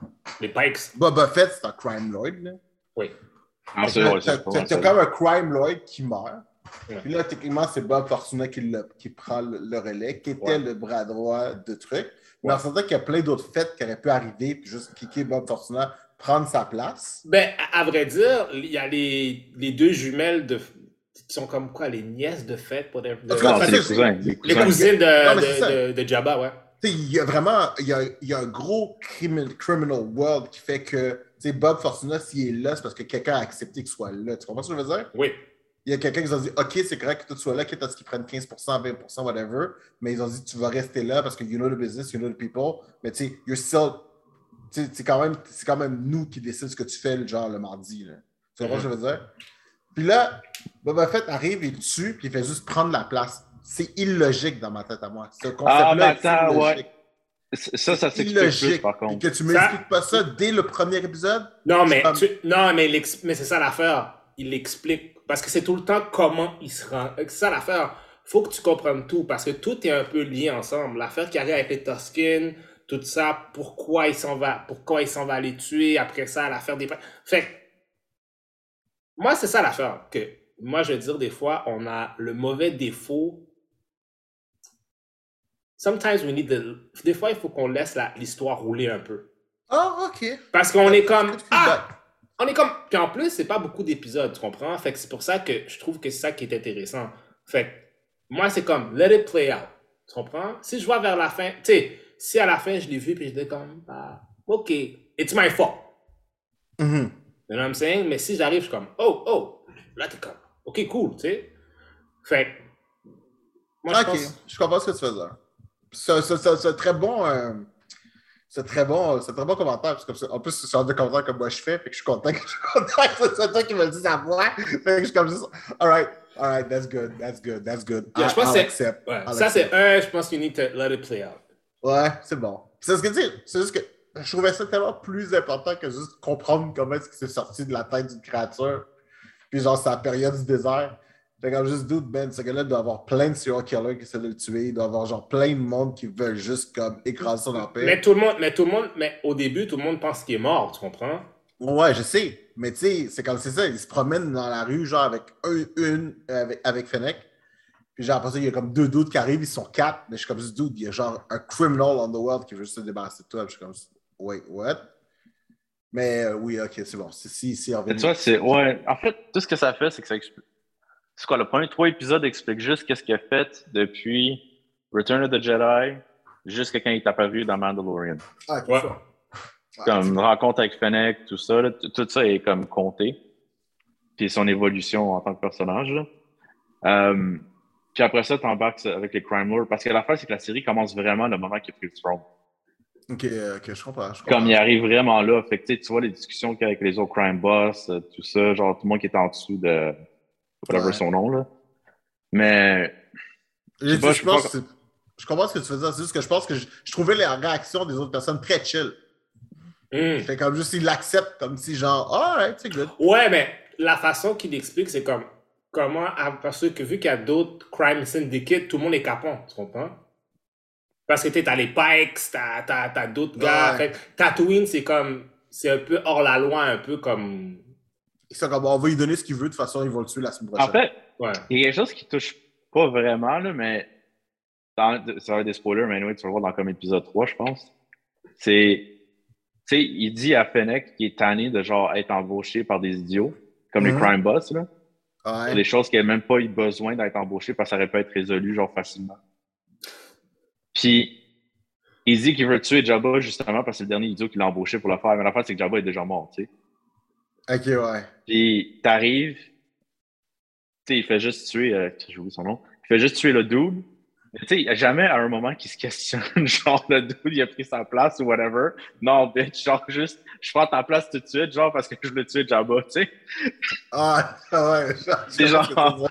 Les Pikes,
Boba Fett, c'est un crime lord, là.
oui.
Ah,
T'as comme un crime lord qui meurt.
Ouais.
Puis là, techniquement, c'est Bob Fortuna qui, le- qui prend le, le relais, qui était
Ouais.
le bras droit de truc. Mais
Ouais.
on s'entend qu'il y a plein d'autres fêtes qui auraient pu arriver, puis juste kicker Bob Fortuna, prendre sa place.
Ben, à, à vrai dire, il y a les, les deux jumelles de, qui sont comme quoi, les nièces de fête, pour des-
les cousins. Les
cousines
Non,
de, de, de Jabba, ouais.
Tu sais, il y a vraiment y a, il y a un gros criminal, criminal world qui fait que Bob Fortuna, s'il est là, c'est parce que quelqu'un a accepté qu'il soit là. Tu comprends ce que je veux dire?
Oui.
Il y a quelqu'un qui a dit OK, c'est correct que tu sois là, quitte à ce qu'ils prennent 15%, 20%, whatever. Mais ils ont dit Tu vas rester là parce que you know the business, you know the people. Mais tu sais, you're still. C'est quand, même- quand même nous qui décident ce que tu fais le genre le mardi. Là. Tu comprends ce que je veux dire? Puis là, Boba Fett arrive, il tue, puis il fait juste prendre la place. C'est illogique dans ma tête à moi. Ce concept-là
Ah, mais
est
attends,
illogique.
Ça, ça s'explique plus,
illogique.
par
que tu m'expliques pas ça dès le premier épisode.
Non, mais, tu- non, mais, mais c'est ça l'affaire. Il l'explique. Parce que c'est tout le temps comment il se rend. C'est ça l'affaire. Faut que tu comprennes tout. Parce que tout est un peu lié ensemble. L'affaire qui arrive avec les Tusken, tout ça, pourquoi il s'en va, pourquoi il s'en va les tuer, après ça, l'affaire des. Fait que, moi, c'est ça l'affaire. Que moi, je veux dire, des fois, on a le mauvais défaut. Sometimes we need the... Des fois, il faut qu'on laisse la- l'histoire rouler un peu.
Ah, OK.
Parce qu'on est comme. Ah! On est comme. Puis en plus, c'est pas beaucoup d'épisodes, tu comprends? Fait que c'est pour ça que je trouve que c'est ça qui est intéressant. Fait que moi, c'est comme, let it play out. Tu comprends? Si je vois vers la fin, tu sais, si à la fin je l'ai vu puis j'étais comme, ah, ok, it's my fault.
Mhm.
You know what I'm saying? Mais si j'arrive, je suis comme, oh, oh, là t'es comme, ok, cool, tu sais. Fait moi je
OK,
pense.
je comprends ce que tu dire. C'est c'est- c'est- c'est très bon. euh, c'est très bon, c'est très bon commentaire. parce que en plus, c'est un de commentaires que moi je fais, fait que je suis content que je suis content que ce soit toi qui me le dise à moi. Fait que je suis comme juste, alright, alright, that's good, that's good, that's good.
Yeah, je pense
I'll
que c'est-
accept,
Ouais,
I'll
ça c'est un, je pense qu'il need to let it play out.
Ouais, c'est bon. C'est ce que tu dis, c'est juste que je trouvais ça tellement plus important que juste comprendre comment est-ce que c'est sorti de la tête d'une créature. Puis genre, c'est la période du désert. Fait comme juste doute, Ben, ce gars-là doit avoir plein de serial killers qui essaient de le tuer. Il doit avoir genre plein de monde qui veulent juste comme écraser son empire.
Mais tout le monde, mais tout le monde, mais au début, tout le monde pense qu'il est mort, tu comprends?
Ouais, je sais. Mais tu sais, c'est comme c'est ça. Il se promène dans la rue, genre avec un, une, euh, avec, avec Fennec. Puis genre, après ça, il y a comme deux doutes qui arrivent, ils sont quatre. Mais je suis comme, ce dude, il y a genre un criminal on the world qui veut juste se débarrasser de toi. Puis je suis comme, wait, what? Mais euh, oui, ok, c'est bon. C'est si, si,
Mais tu vois, c'est. Ouais. En fait, tout ce que ça fait, c'est que ça explique. C'est quoi, le premier trois épisodes explique juste qu'est-ce qu'il a fait depuis Return of the Jedi, jusqu'à quand il est apparu dans Mandalorian.
Ah,
Ouais.
ça. Ouais,
Comme une rencontre avec Fennec, tout ça, là, tout ça est comme compté. Puis son évolution en tant que personnage. là. Euh, puis après ça, t'embarques avec les Crime Lords. Parce que l'affaire, c'est que la série commence vraiment le moment qu'il a pris le throne.
Ok, ok, je comprends. je comprends.
Comme il arrive vraiment là. Fait que tu sais, tu vois les discussions qu'il y a avec les autres crime boss, euh, tout ça, genre tout le monde qui est en dessous de whatever
Ouais.
son nom là. Mais
Je,
sais pas,
je pense que je comprends ce que tu faisais. C'est juste que je pense que je, je trouvais les réactions des autres personnes très chill.
Hmm.
Fait comme juste, ils l'acceptent comme si genre, alright, c'est good.
Ouais, mais la façon qu'il explique, c'est comme comment, ah, parce que vu qu'il y a d'autres crime syndicates, tout le monde est capant, tu comprends? Parce que tu as les Pikes, t'as t'as- t'as d'autres gars.
Ouais.
Fait Tatooine, c'est comme, c'est un peu hors la loi, un peu comme.
Ils sont comme, on va lui donner ce qu'il veut, de toute façon, ils vont le tuer la semaine prochaine.
en fait,
Ouais.
il y a quelque chose qui touche pas vraiment, là, mais dans, ça va être des spoilers, mais anyway, tu vas le voir dans comme épisode 3, je pense. C'est. Tu sais, il dit à Fennec qu'il est tanné de genre être embauché par des idiots, comme les crime boss, là.
Ouais.
Des choses qui n'avaient même pas eu besoin d'être embauché parce que ça aurait pu être résolu genre facilement. Puis il dit qu'il veut tuer Jabba justement parce que c'est le dernier idiot qui l'a embauché pour le faire. Mais l'affaire, c'est que Jabba est déjà mort, tu sais.
Ok, ouais.
Puis t'arrives, tu sais, il fait juste tuer, euh, j'ai oublié son nom, il fait juste tuer le dude. Mais Tu sais, il n'y a jamais à un moment qui se questionne, genre le dude, il a pris sa place ou whatever. Non, bitch, genre juste, je prends ta place tout de suite, genre parce que je veux tuer Jabba, tu sais.
Ah, ouais.
C'est genre-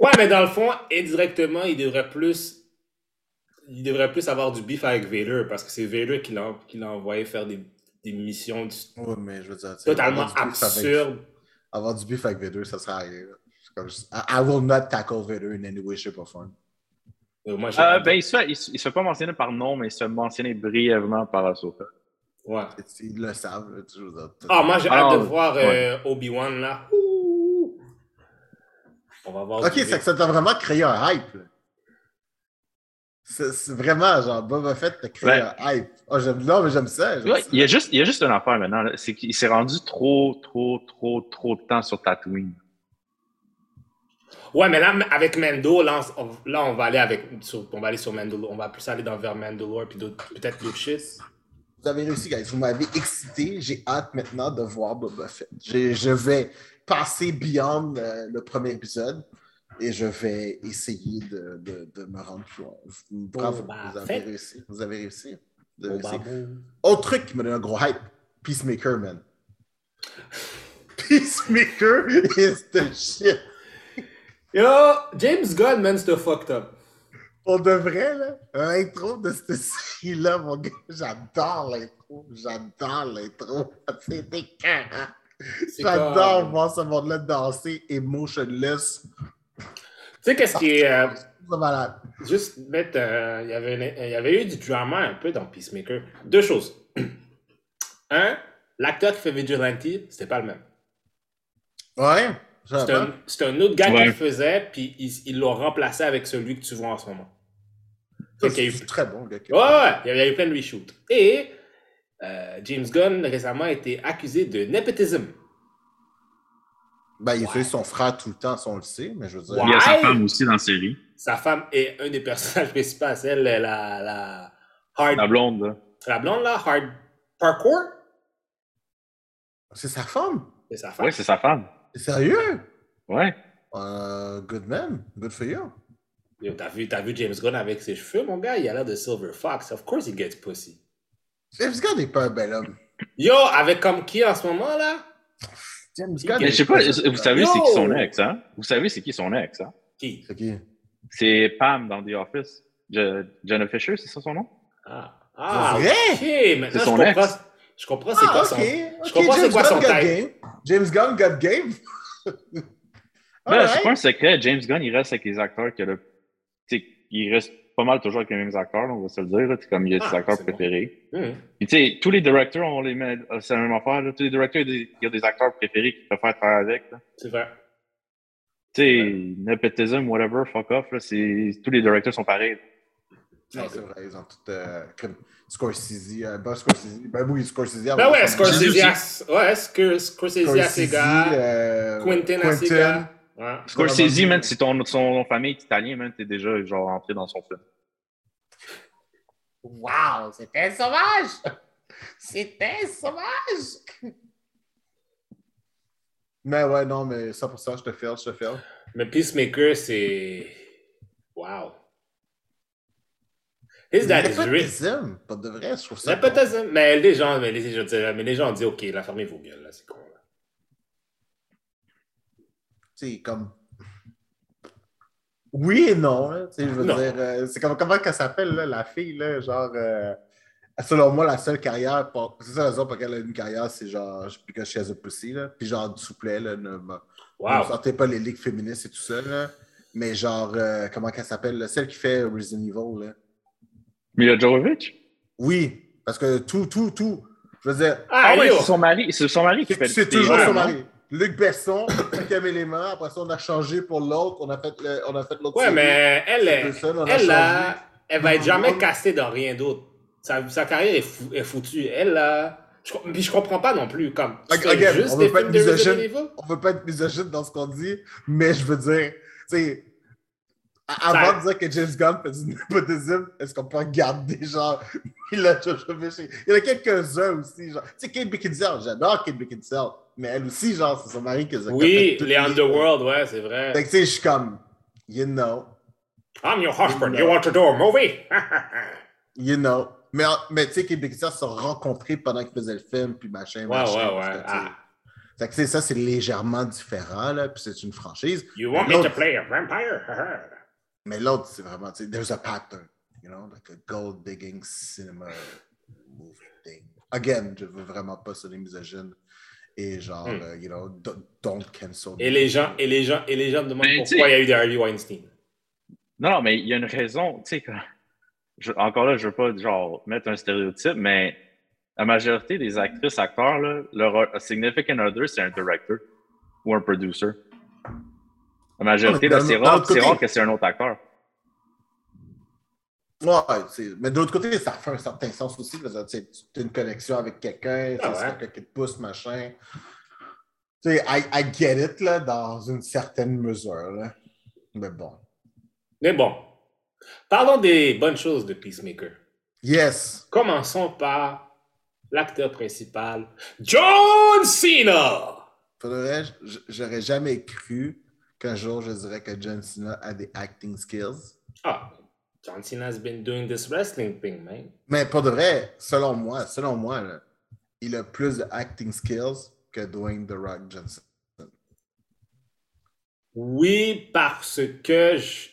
Ouais, mais dans le fond, indirectement, il devrait plus. Il devrait plus avoir du beef avec Vader parce que c'est Vader qui l'a qui l'a envoyé faire des, des missions du-
Ouais, mais je veux dire,
totalement absurdes.
Avoir du beef avec Vader, ça sert à rien. comme I, will not tackle Vader in any way, shape or form.
Euh, Moi,
Euh, ben, il se, fait, il, se- il se fait pas mentionner par nom, mais il se fait mentionner brièvement par Ahsoka.
ouais.
Ils le savent. là, dire.
Ah, moi, j'ai hâte de
ouais.
voir euh, Obi-Wan là. Ouh. On va voir.
Ok, c'est que ça t'a vraiment créé un hype. là. C'est vraiment genre Boba Fett t'a créé
Ouais.
un hype. Oh, j'aime, non, mais j'aime ça. j'aime
Ouais,
ça.
il, y a juste, il y a juste une affaire maintenant, là, c'est qu'il s'est rendu trop, trop, trop, trop de temps sur Tatooine.
Ouais, mais là, avec Mando, là, on, là, on va aller avec, sur, on va aller sur Mandalore. On va plus aller dans vers Mandalore puis d'autres, peut-être d'autres shit.
Vous avez réussi, guys. Vous m'avez excité. J'ai hâte maintenant de voir Boba Fett. J'ai- je vais passer beyond euh, le premier épisode et je vais essayer de, de- de me rendre plus loin. Bravo,
Boba
vous avez réussi. Vous avez réussi.
Bon,
réussi.
bah.
Autre truc qui me donne un gros hype, Peacemaker, man. Peacemaker is the shit.
Yo, James Gunn, man, c'est fucked up.
Pour de vrai, là, l'intro de cette série-là, mon gars, j'adore l'intro. J'adore l'intro. C'est J'adore voir ce monde-là danser emotionless.
Tu sais, qu'est-ce qui est. euh, juste mettre. euh, il y avait une- il y avait eu du drama un peu dans Peacemaker. Deux choses. Un, l'acteur qui fait Vigilante, c'était pas le même.
Ouais,
C'est un, c'est un autre gars qui
Ouais.
le faisait, puis ils ils l'ont remplacé avec celui que tu vois en ce moment. Eu-
C'est très bon, le gars.
Ouais, ouais, il y a- il y a eu plein de reshoots. Et euh, James Gunn récemment a été accusé de népotisme.
Ben, il
Ouais.
fait son frère tout le temps, ça, on le sait, mais je veux dire.
Il y a sa femme aussi dans la série.
Sa femme est un des personnages principaux, c'est elle, la, la, hard,
La blonde, là.
la blonde, là, Hard Parkour?
C'est sa femme?
C'est sa femme.
Oui, c'est sa femme.
Sérieux?
Ouais.
Euh, good man. Good for you.
Yo, T'as vu, t'as vu James Gunn avec ses cheveux, mon gars? Il a l'air de Silver Fox. Of course he gets pussy.
James Gunn n'est pas un bel homme.
Yo, avec comme qui en ce moment, là?
James Gunn.
Mais je sais pas, vous savez c'est qui son ex, hein? Vous savez c'est qui son ex, hein?
Qui?
C'est qui?
C'est Pam dans The Office. Je- Jenna Fisher, c'est ça son nom?
Ah, ah
C'est vrai?
Maintenant,
C'est
je
son
comprends,
ex.
je comprends c'est
Ah,
quoi
ok.
son...
ok,
comprends c'est
James
quoi son
Gunn got
type.
game. James Gunn got game.
Ben, c'est pas un secret. James Gunn, il reste avec les acteurs que le. Tu sais, il reste pas mal toujours avec les mêmes acteurs, on va se le dire. C'est comme il y a
Ah,
ses acteurs
bon.
préférés. Puis tu sais, tous les directeurs, on les met. euh, C'est la même affaire. Là. Tous les directeurs, il y a des- il y a des acteurs préférés qui préfèrent travailler avec.
C'est vrai.
Tu sais, nepotism, whatever, fuck off. Là, c'est- tous les directeurs sont pareils.
Non, c'est vrai, ils ont tout. Euh, comme Scorsese, euh, pas Scorsese. Ben oui, Scorsese.
Ben ouais, Scorsese, ouais, Scor- Scorsese ses gars. Ouais.
Scorsese, man, si ton, son famille est italien, man, t'es déjà genre entré dans son film.
Wow, c'était sauvage! C'était sauvage! Mais ouais, non, mais 100%, je te fais, je te fais.
Mais Peacemaker, c'est. Wow. His dad is rich.
Pas de vrai, je trouve ça.
Mais les gens, mais les, je dirais, mais les gens ont dit, OK, la fermez vos gueules, là, c'est con.
C'est comme. Oui et non, sais, je veux
Non.
dire. euh, c'est comme comment qu'elle s'appelle, là, la fille, là, genre. euh, selon moi, la seule carrière. pour- C'est ça la raison pour laquelle elle a une carrière, c'est genre. Plus que has a pussy, là. Puis genre, du souplait, là. Ne, me- ne
Wow.
sortez pas les ligues féministes et tout ça, là. Mais genre, euh, comment qu'elle s'appelle, là, celle qui fait Resident Evil, là.
Mila Jovovich?
Oui, parce que tout, tout, tout. Je veux dire,
Ah,
Ah ouais,
yo.
c'est son mari, c'est son mari qui
c'est
fait
c'est toujours son
non?
mari. Luc Besson, cinquième élément. Après ça, on a changé pour l'autre. On a fait le- on a fait l'autre.
Ouais,
série.
mais elle, est, elle, là, elle va être jamais castée dans rien d'autre. Sa, sa carrière est, fou- est foutue. Elle, là. Je, puis je comprends pas non plus. Comme,
again,
juste
on veut
des
pas
films
être
de
misogyne. On veut pas être misogyne dans ce qu'on dit, mais je veux dire, tu sais, avant de dire que James Gunn fait du népotisme, est-ce qu'on peut regarder, genre, il a? Il y en a quelques-uns aussi, genre, tu sais, Kate Beckinsale, j'adore Kate Beckinsale, mais elle aussi, genre, c'est son mari qui a
Oui, les Underworld, ouais, c'est vrai.
Fait que, tu sais, je suis comme, you know,
I'm your husband, you want to do a movie?
you know. Mais, mais tu sais, Kate Beckinsale se sont rencontrés pendant qu'ils faisaient le film, puis machin,
ouais,
machin.
ouais, ouais.
sais,
Ah,
Fait que, ça, c'est légèrement différent, là, puis c'est une franchise.
you want me to play a vampire?
Mais l'autre, c'est vraiment, tu sais, there's a pattern, you know, like a gold digging cinema movie thing. Again, je veux vraiment pas sonner misogyne et genre,
Hmm.
euh, you know, don't, don't cancel.
et les gens, et les gens, et les gens me demandent
Mais, tu
pourquoi
sais-
il y a eu des Harvey Weinstein.
Non, non, mais il y a une raison. Tu sais, je- encore là, je veux pas genre mettre un stéréotype, mais la majorité des actrices, acteurs, là, leur a- significant other, c'est un director ou un producer. La majorité, c'est rare,
autre
c'est
côté-
rare que c'est un autre acteur.
Ouais, c'est- mais de l'autre côté, ça fait un certain sens aussi, tu as une connexion avec quelqu'un,
Ah
c'est
ouais.
quelqu'un qui te pousse, machin. Tu sais, I, I get it, là, dans une certaine mesure, là. Mais bon.
Mais bon, parlons des bonnes choses de Peacemaker.
Yes!
Commençons par l'acteur principal, John Cena!
J'aurais jamais cru qu'un jour je dirais que John Cena a des acting skills.
Ah, John Cena's been doing this wrestling thing, man.
Mais pour de vrai, selon moi, selon moi, là, il a plus de acting skills que Dwayne The Rock Johnson.
Oui, parce que je-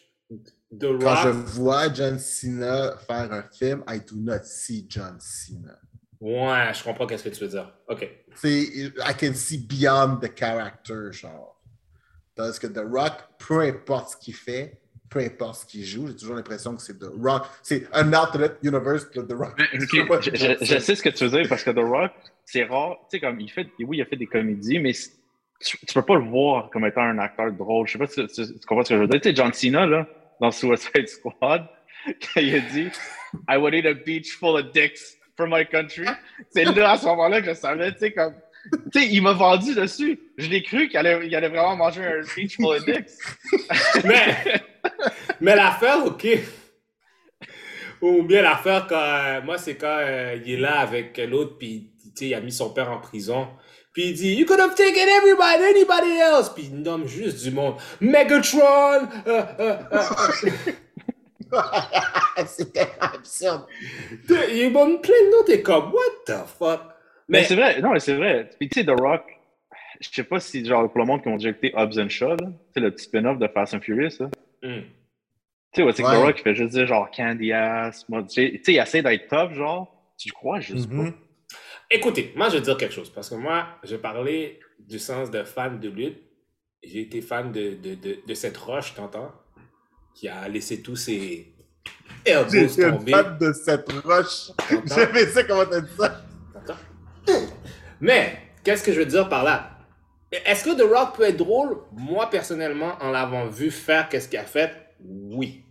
The
Quand je
Rock.
vois John Cena faire un film, I do not see John Cena.
Ouais, je comprends qu'est-ce que tu veux dire. Ok.
C'est, I can see beyond the character, genre. Parce que The Rock, peu importe ce qu'il fait, peu importe ce qu'il joue, j'ai toujours l'impression que c'est The Rock. C'est un alternate universe de The Rock.
Mais, je, je- je sais ce que tu veux dire parce que The Rock, c'est rare. Tu sais, comme il fait, oui, il a fait des comédies, mais tu, tu peux pas le voir comme étant un acteur drôle. Je sais pas si tu, tu comprends ce que je veux dire. Tu sais, John Cena, là, dans Suicide Squad, quand il a dit I would eat a beach full of dicks for my country. C'est là, à ce moment-là, que je savais, tu sais, comme. Tu sais, il m'a vendu dessus. Je l'ai cru qu'il allait, il allait vraiment manger un of dicks.
Mais, mais l'affaire, ok. Ou bien l'affaire, quand, euh, moi, c'est quand euh, il est là avec l'autre, puis il a mis son père en prison. Puis il dit, You could have taken everybody, anybody else. Puis il nomme juste du monde. Megatron! euh, euh, euh,
C'était absurde.
il donne plein de noms, t'es comme, What the fuck?
Mais,
Mais,
c'est vrai, non, mais c'est vrai. Puis tu sais, The Rock, je sais pas si, genre, pour le monde qui ont déjà écouté Hobbs and Shaw, sais, le petit spin-off de Fast and Furious, là.
Hmm.
Tu sais, ouais, c'est que
Ouais.
The Rock, il fait juste dire, genre, candy ass, moi, tu sais, il essaie d'être tough, genre, tu crois juste
Mhm.
pas.
Écoutez, moi, je vais dire quelque chose. Parce que moi, je parlais du sens de fan de lutte. J'ai été fan de, de, de, de cette roche, t'entends? Qui a laissé tous ses
J'ai une fan de cette roche. J'avais ça, comment t'as dit ça?
Mais, qu'est-ce que je veux dire par là? Est-ce que The Rock peut être drôle? Moi, personnellement, en l'avant vu faire qu'est-ce qu'il a fait, oui.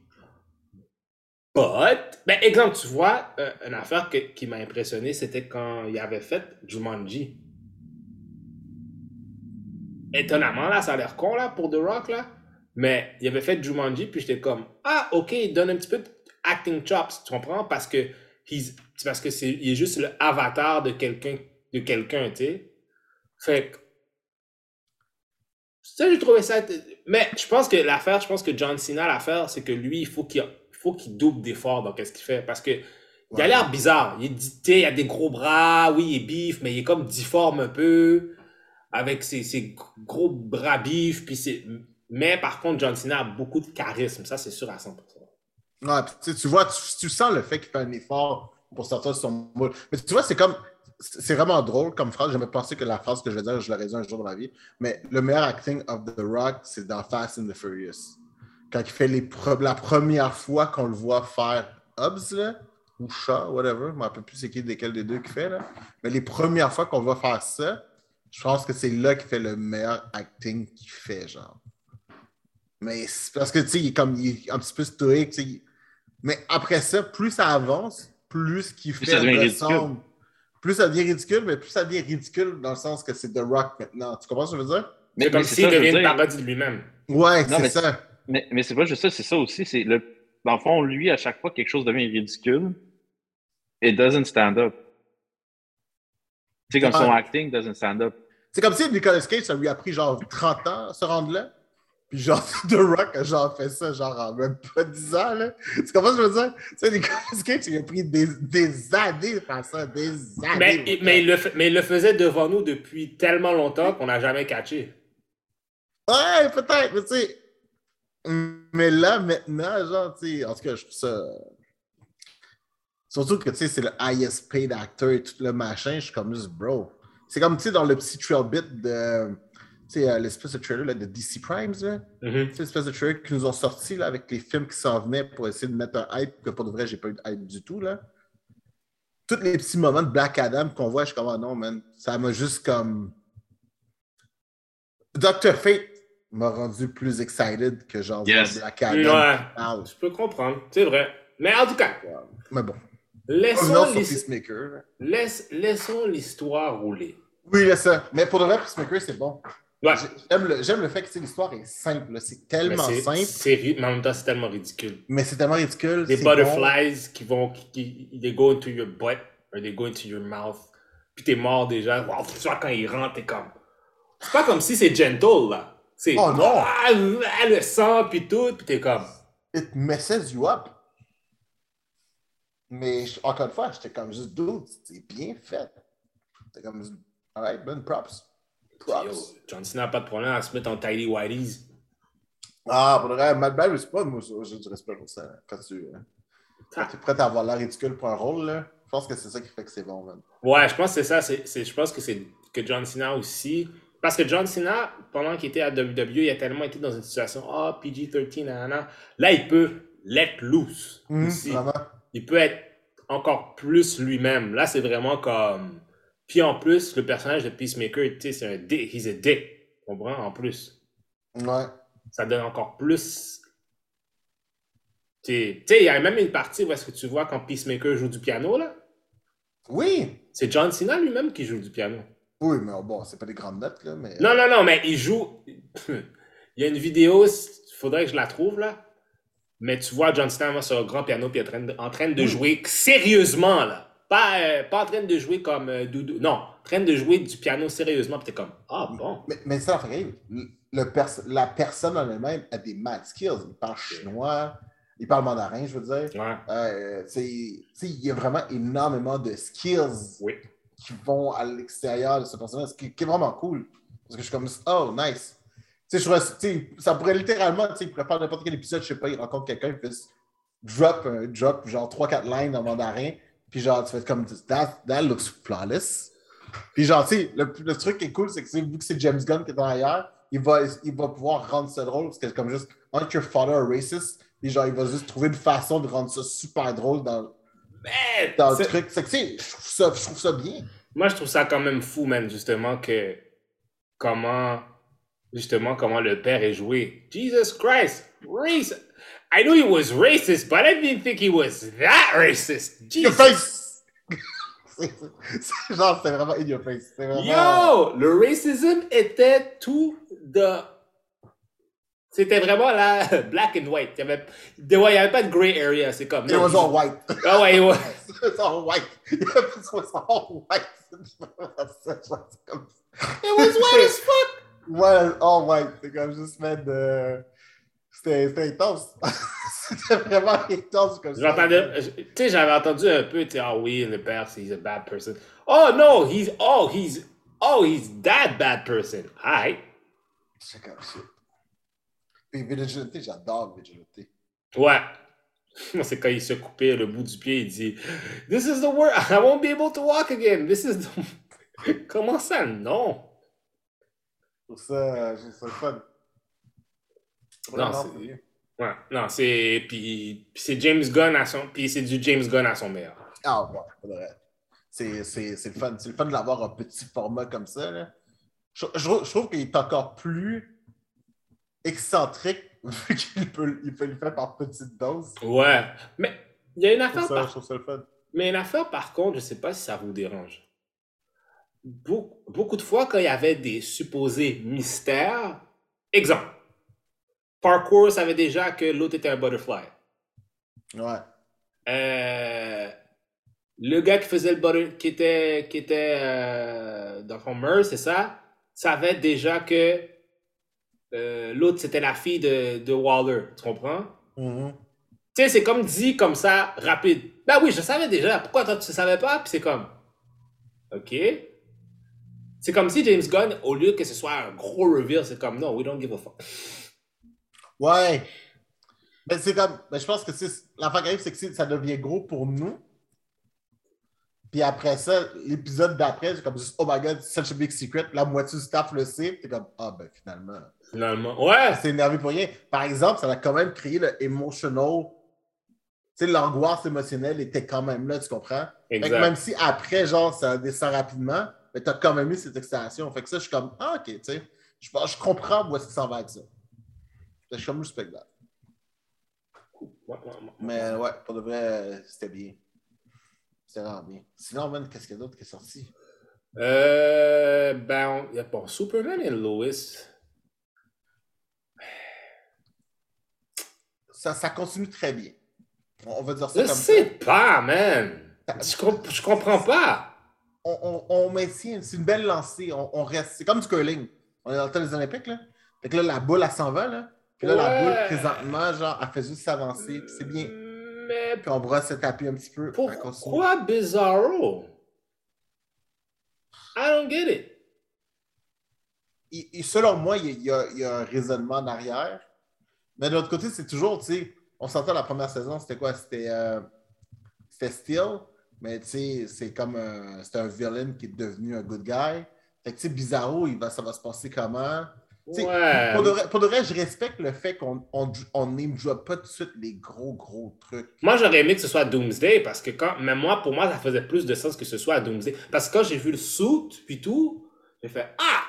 But, ben, exemple, tu vois, euh, une affaire qui m'a impressionné, c'était quand il avait fait Jumanji. Étonnamment, là, ça a l'air con, là, pour The Rock, là. Mais il avait fait Jumanji, puis j'étais comme, ah, ok, il donne un petit peu de acting chops, tu comprends? Parce que he's- parce que c'est, il est juste le avatar de quelqu'un, de quelqu'un, tu sais. Fait que, ça, j'ai trouvé ça. Mais je pense que l'affaire, je pense que John Cena, l'affaire, c'est que lui, il faut qu'il, il faut qu'il double d'efforts dans qu'est-ce qu'il fait. Parce que, il a l'air bizarre. Il est dit, tu sais, il a des gros bras, oui, il est bif, mais il est comme difforme un peu, avec ses, ses gros bras bif, puis c'est... Mais par contre, John Cena a beaucoup de charisme, ça c'est sûr à 100%.
Ouais, tu vois, tu, tu sens le fait qu'il fait un effort pour sortir de son moule. Mais tu vois, c'est comme. C'est vraiment drôle comme phrase. J'avais pensé que la phrase que je vais dire, je l'aurais dit un jour dans ma vie. Mais le meilleur acting of The Rock, c'est dans Fast and the Furious. Quand il fait les pre- la première fois qu'on le voit faire Hobbs, là, ou Shaw, whatever. Je ne me rappelle plus c'est qui desquels des deux qui fait. Là. Mais les premières fois qu'on va faire ça, je pense que c'est là qu'il fait le meilleur acting qu'il fait, genre. Mais parce que, tu sais, il est comme, il est un petit peu stoïque, il- mais après ça, plus ça avance, plus ce qu'il fait ressemble. Plus ça devient ridicule, mais plus ça devient ridicule dans le sens que c'est The Rock maintenant. Tu comprends ce que je veux dire?
Mais,
C'est comme
mais c'est
s'il devient une parodie de lui-même.
Ouais, c'est ça.
Mais, mais c'est pas juste ça, c'est ça aussi. C'est le, dans le fond, lui, à chaque fois que quelque chose devient ridicule, it doesn't stand up. Tu sais, comme son acting doesn't stand up.
C'est comme si Nicolas Cage, ça lui a pris genre 30 ans à se rendre là. Puis genre, The Rock a genre fait ça genre en même pas 10 ans, là. Tu comprends ce que je veux dire? Tu sais, Nicolas Cage, il a pris des, des années à faire ça, des années.
Mais, mais, il le, mais il le faisait devant nous depuis tellement longtemps qu'on n'a jamais catché.
Ouais, peut-être, mais tu sais. Mais là, maintenant, genre, tu sais, en tout cas, je trouve ça. Surtout que, tu sais, c'est le highest paid actor et tout le machin. Je suis comme juste, bro. C'est comme, tu sais, dans le petit trail bit de. Tu sais, euh, l'espèce de trailer là, de DC Primes, là. Sais, l'espèce de trailer qu'ils nous ont sorti là, avec les films qui s'en venaient pour essayer de mettre un hype, que pour de vrai, j'ai pas eu de hype du tout, là. Tous les petits moments de Black Adam qu'on voit, je suis comme, ah non, man. Ça m'a juste comme. Dr. Fate m'a rendu plus excited que genre
Yes.
Black Adam.
Ouais,
Ah,
je peux comprendre, c'est vrai. Mais en tout cas,
mais bon.
laissons, l'histoire rouler.
Oui, là, ça. Mais pour de vrai, Peacemaker, c'est bon.
Ouais.
J'aime le, j'aime le fait que l'histoire est simple. C'est tellement simple,
c'est mais en même temps, c'est tellement ridicule.
mais c'est tellement ridicule.
Des
bon.
butterflies qui vont, qui, qui- they go into your butt, or they go into your mouth. Puis t'es mort déjà. Wow, tu vois, quand ils rentrent, t'es comme. C'est pas comme si c'est gentle, là. C'est.
Oh, non.
Ah, le sang, puis tout, puis t'es comme.
It messes you up. Mais encore une fois, j'étais comme juste dude, c'est bien fait. C'était comme alright, bonne props.
Yo. John Cena n'a pas de problème à se mettre en tidy whities.
Ah, pour vrai, Mad Bad c'est pas moi, j'ai du respect pour ça. Quand tu euh, quand
Ah.
es prêt à avoir l'air ridicule pour un rôle, là, je pense que c'est ça qui fait que c'est bon, man.
Ouais, je pense que c'est ça. c'est- je pense que c'est que John Cena aussi. Parce que John Cena, pendant qu'il était à WWE, il a tellement été dans une situation Ah, PG-13, nanana. Là, il peut let loose aussi.
vraiment.
Il peut être encore plus lui-même. Là, c'est vraiment comme. Puis en plus, le personnage de Peacemaker, tu sais, c'est un dick. He's a. Tu comprends? En plus.
Ouais.
Ça donne encore plus. Tu sais, tu sais, il y a même une partie où est-ce que tu vois quand Peacemaker joue du piano, là.
Oui!
C'est John Cena lui-même qui joue du piano.
Oui, mais bon, c'est pas des grandes notes, là, mais.
Non, non, non, mais il joue. il y a une vidéo, il faudrait que je la trouve là. Mais tu vois John Cena sur un grand piano puis en train de, en train de
Oui.
jouer sérieusement là. Pas, euh, pas en train de jouer comme euh, Doudou. Non, en train de jouer du piano sérieusement. Puis t'es comme, ah bon.
Mais, mais ça, en fait, le pers- la personne en elle-même a des mad skills. Il parle chinois, il parle mandarin, je veux dire.
Ouais,
Euh, il y a vraiment énormément de skills
oui.
qui vont à l'extérieur de ce personnage, ce qui, qui est vraiment cool. Parce que je suis comme, oh, nice. Tu sais, je ça pourrait littéralement, tu sais, il pourrait faire n'importe quel épisode, je sais pas, il rencontre quelqu'un, il fait drop, un drop, genre 3-4 lines en mandarin, puis genre, tu fais comme, that, that looks flawless. Puis genre, tu sais, le, le truc qui est cool, c'est que vu que c'est James Gunn qui est en arrière, il va, il va pouvoir rendre ça drôle, parce que comme juste, aren't your father a racist? Puis genre, il va juste trouver une façon de rendre ça super drôle dans,
Mais,
dans le truc. C'est que, tu sais, je trouve ça, je trouve ça bien.
Moi, je trouve ça quand même fou, man, justement, que comment, justement, comment le père est joué. Jesus Christ, racist. I knew he was racist, but I didn't think he was that racist.
Your face! C'est- c'est- genre, c'est vraiment in your face. Vraiment...
Yo, le racism était tout de C'était vraiment là, black and white. Il n'y avait, il y avait pas de gray area. C'est comme.
It was all white.
Ah ouais, ouais.
It was all white. It was all white.
It was white as fuck.
Ouais, all white. C'est comme juste mettre de. C'était intense. C'était vraiment intense comme ça.
Tu sais, j'avais entendu un peu, tu sais, ah oui, le père, c'est he's a bad person. Oh no, he's, oh, he's, oh, he's that bad person. Alright.
J'étais comme shit. Puis Vigilante, j'adore Vigilante.
Ouais. C'est quand il se coupait le bout du pied, il dit This is the word, I won't be able to walk again. This is the... Comment ça, non?
Pour ça, je trouve ça le fun.
Non, c'est- Ouais, non, c'est. Puis, c'est James Gunn à son. Puis c'est du James Gunn à son meilleur.
Ah ouais. C'est c'est- c'est le fun. C'est le fun de l'avoir en petit format comme ça. Là. Je, je trouve- je trouve qu'il est encore plus excentrique vu qu'il peut, il peut le faire par petites doses.
Ouais. Mais il y a une affaire
ça,
par
je trouve ça le fun.
Mais une affaire, par contre, je ne sais pas si ça vous dérange. Beaucoup, beaucoup de fois, quand il y avait des supposés mystères, exemple, Parkour savait déjà que l'autre était un butterfly.
Ouais.
Euh, le gars qui faisait le butter, qui était, qui était euh, dans c'est ça, savait déjà que euh, l'autre c'était la fille de, de Waller. Tu comprends?
Mhm.
Tu sais, c'est comme dit comme ça, rapide. Ben oui, je savais déjà. Pourquoi toi, tu ne savais pas? Puis c'est comme, OK. C'est comme si James Gunn, au lieu que ce soit un gros reveal, c'est comme, non, we don't give a fuck.
Ouais. Mais c'est comme. Mais je pense que c'est. L'affaire qui arrive, c'est que ça devient gros pour nous. Puis après ça, l'épisode d'après, c'est comme Oh my god, such a big secret. La moitié du staff le sait. T'es comme Ah ben finalement.
Finalement. Ouais.
C'est énervé pour rien. Par exemple, ça a quand même créé le emotional. Tu sais, l'angoisse émotionnelle était quand même là, tu comprends? Fait que
Exact.
même si après, genre, ça descend rapidement, mais t'as quand même eu cette excitation. Fait que ça, je suis comme Ah, ok, tu sais. Je, pense- je comprends où est-ce que ça va avec ça. Je comme respect that. Mais ouais, pour de vrai, c'était bien. C'était vraiment bien. Sinon, man, qu'est-ce qu'il y a d'autre qui est sorti?
Euh, ben, il y a pas Superman et Lois.
Ça, ça continue très bien. On, va dire ça
Je
comme
sais
ça.
pas, man. Je, comp- je comprends pas.
On, on, on maintient, c'est une belle lancée. On, on reste. C'est comme du curling. On est dans le temps des Olympiques, là. Fait que là, la boule, elle s'en va, là. Puis là, la boule, présentement, genre, elle fait juste s'avancer. puis c'est bien.
Mais
Puis on pourra se taper un petit peu.
Pourquoi Bizarro? I don't get it.
Et- et selon moi, il y, a, il y a un raisonnement en arrière. Mais de l'autre côté, c'est toujours, tu sais, on s'entend la première saison, c'était quoi? C'était euh, Steel, mais tu sais, c'est comme un, un villain qui est devenu un good guy. Fait que tu sais, Bizarro, il va, ça va se passer comment?
Ouais.
Pour de, vrai, pour de vrai, je respecte le fait qu'on on, on name drop pas tout de suite les gros, gros trucs.
Moi, j'aurais aimé que ce soit Doomsday parce que quand. Mais moi, pour moi, ça faisait plus de sens que ce soit Doomsday. Parce que quand j'ai vu le suit puis tout, j'ai fait Ah!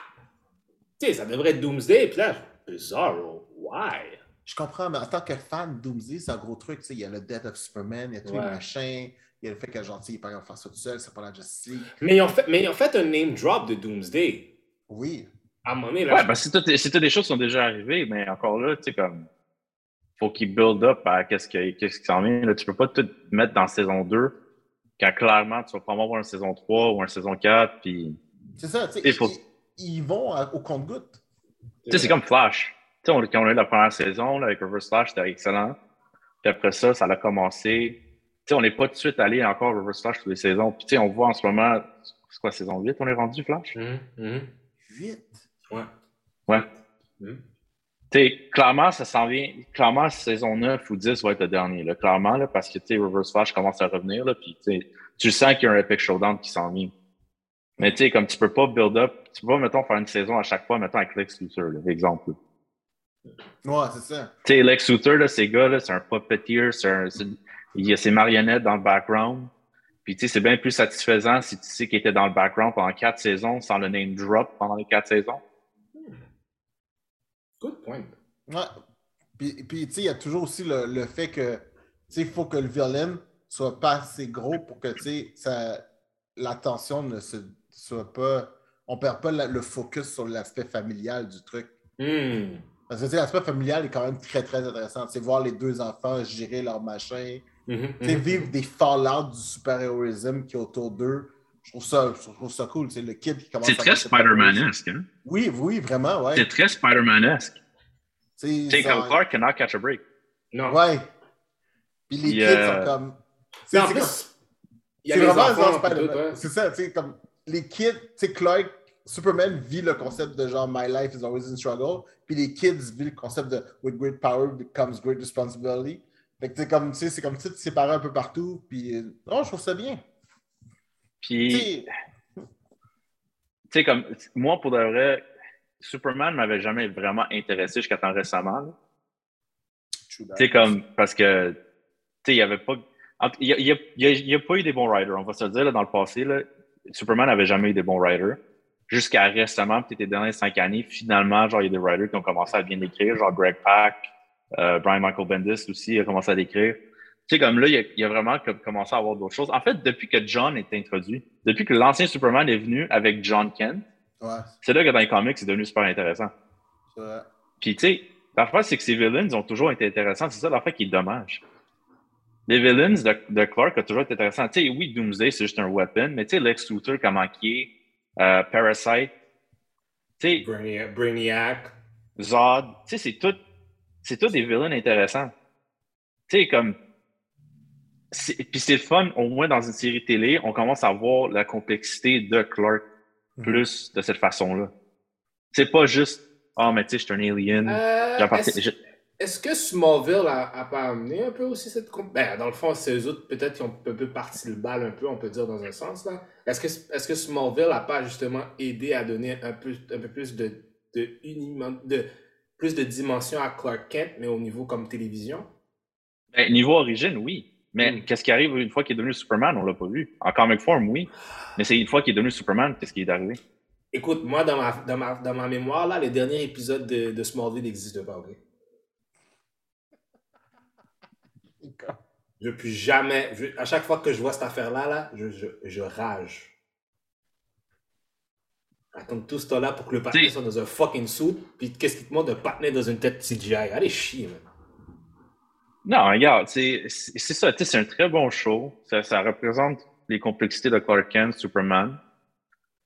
Tu sais, ça devrait être Doomsday. Puis là, Bizarro. Why?
Je comprends, mais en tant que fan, Doomsday, c'est un gros truc. tu sais, Il y a le Death of Superman, il y a tous les
Ouais.
machins, il y a le fait que gentil, il peut faire ça tout seul, c'est pas la Justice.
Mais ils ont fait, mais ils ont fait un name drop de Doomsday.
Oui.
À un moment donné, là.
Ouais,
je-
parce que si toutes les- si toutes les choses sont déjà arrivées, mais encore là, tu sais, comme. Faut qu'il build up à qu'est-ce qui, qu'est-ce qui s'en vient. Là, tu peux pas tout mettre dans saison 2, quand clairement, tu vas pas avoir une saison 3 ou une saison 4, puis.
C'est ça, tu sais,
faut-
ils, ils vont à- au compte-goutte.
Tu sais, c'est comme Flash. Tu sais, on- quand on a eu la première saison, là, avec Reverse Flash, c'était excellent. Puis après ça, ça a commencé. Tu sais, on n'est pas tout de suite allé encore Reverse Flash toutes les saisons. Puis tu sais, on voit en ce moment, c'est quoi, saison 8, on est rendu Flash?
Mhm, mhm.
Vite.
Ouais. Mhm.
Sais, clairement, ça s'en vient. Clairement, saison 9 ou 10 va être le dernier, là, clairement, là, parce que Reverse Flash commence à revenir, là, puis tu sens qu'il y a un Epic Showdown qui s'en vient. Mais tu sais, comme tu peux pas build up, tu peux pas, mettons, faire une saison à chaque fois, mettons, avec Lex Luthor, là, exemple.
Ouais, c'est ça.
Tu sais, Lex Luthor, là, ces gars, là, c'est un puppeteer, c'est un, c'est- il y a ses marionnettes dans le background. Puis, tu sais, c'est bien plus satisfaisant si tu sais qu'il était dans le background pendant quatre saisons sans le name drop pendant les quatre saisons.
Good point.
Ouais. Puis, puis tu sais, il y a toujours aussi le, le fait que, tu sais, il faut que le violin soit pas assez gros pour que, tu sais, ça- l'attention ne se soit pas. On perd pas la- le focus sur l'aspect familial du truc.
Hmm.
Parce que tu sais, l'aspect familial est quand même très, très intéressant. C'est voir les deux enfants gérer leur machin. Tu sais,
mhm.
vivre des fallouts du super-héroïsme qui est autour d'eux. Je trouve ça, je trouve ça cool. C'est le kid qui commence
C'est très Spider-Man-esque. Hein?
Oui, oui, vraiment, ouais.
C'est très Spider-Man-esque. Sais, comme Clark cannot catch a break.
Non.
Ouais. Puis les kids
euh,
sont comme. C'est vraiment Spider-Man.
ouais.
C'est ça, tu sais, comme les kids, tu sais, Clark, Superman vit le concept de genre My life is always in struggle, puis les kids vivent le concept de With great power becomes great responsibility. Fait que tu sais, comme, tu sais, c'est comme ça, tu séparé un peu partout, puis euh, non, je trouve ça bien.
Puis, tu sais, comme, moi, pour de vrai, Superman m'avait jamais vraiment intéressé jusqu'à temps récemment. Tu sais, comme, parce que, tu sais, il y avait pas. Il n'y a, pas eu des bons writers, on va se le dire, là, dans le passé. Là, Superman n'avait jamais eu des bons writers. Jusqu'à récemment, peut-être les dernières cinq années, finalement, genre, il y a des writers qui ont commencé à bien écrire, genre Greg Pak, euh, Brian Michael Bendis aussi a commencé à l'écrire. Tu sais, comme là, il y a, il a vraiment comme commencé à avoir d'autres choses. En fait, depuis que John est introduit, depuis que l'ancien Superman est venu avec John Kent,
Ouais,
c'est là que dans les comics, c'est devenu super intéressant. Puis, tu sais, l'affaire, c'est que ces villains ont toujours été intéressants. C'est ça l'affaire qui est dommage. Les villains de, de Clark ont toujours été intéressants. Tu sais, oui, Doomsday, c'est juste un weapon, mais tu sais, Lex Luthor, comment qui est, euh, Parasite, tu sais,
Brainiac, Brainiac.
Zod, tu sais, c'est tout, c'est tout des villains intéressants. Tu sais, comme, puis c'est le fun, au moins dans une série télé, on commence à voir la complexité de Clark
Mhm.
plus de cette façon-là. C'est pas juste, ah, mais tu sais, je suis un alien.
Euh, est-ce,
je-
que Smallville a, a pas amené un peu aussi cette... Ben, dans le fond, c'est eux autres, peut-être, qui ont un peu parti le bal un peu, on peut dire, dans un sens, là. Est-ce que, est-ce que Smallville a pas, justement, aidé à donner un peu, un peu plus de, de, uniment- de, plus de dimension à Clark Kent, mais au niveau comme télévision?
Ben, niveau origine, oui. Mais
Mm.
qu'est-ce qui arrive une fois qu'il est devenu Superman? On l'a pas vu. En comic form, oui. Mais c'est une fois qu'il est devenu Superman, qu'est-ce qui est arrivé?
Écoute, moi, dans ma, dans ma, dans ma mémoire, là, les derniers épisodes de, de Smallville n'existent pas, ok? Je puis jamais. je- à chaque fois que je vois cette affaire-là, là, je, je, je rage. Attends tout ce temps-là pour que le
T'sais-
soit dans un fucking suit, puis qu'est-ce qui te montre de patinet dans une tête CGI? Allez chier, man.
Non, regarde, c'est ça. tu sais, C'est un très bon show. Ça, ça représente les complexités de Clark Kent, Superman.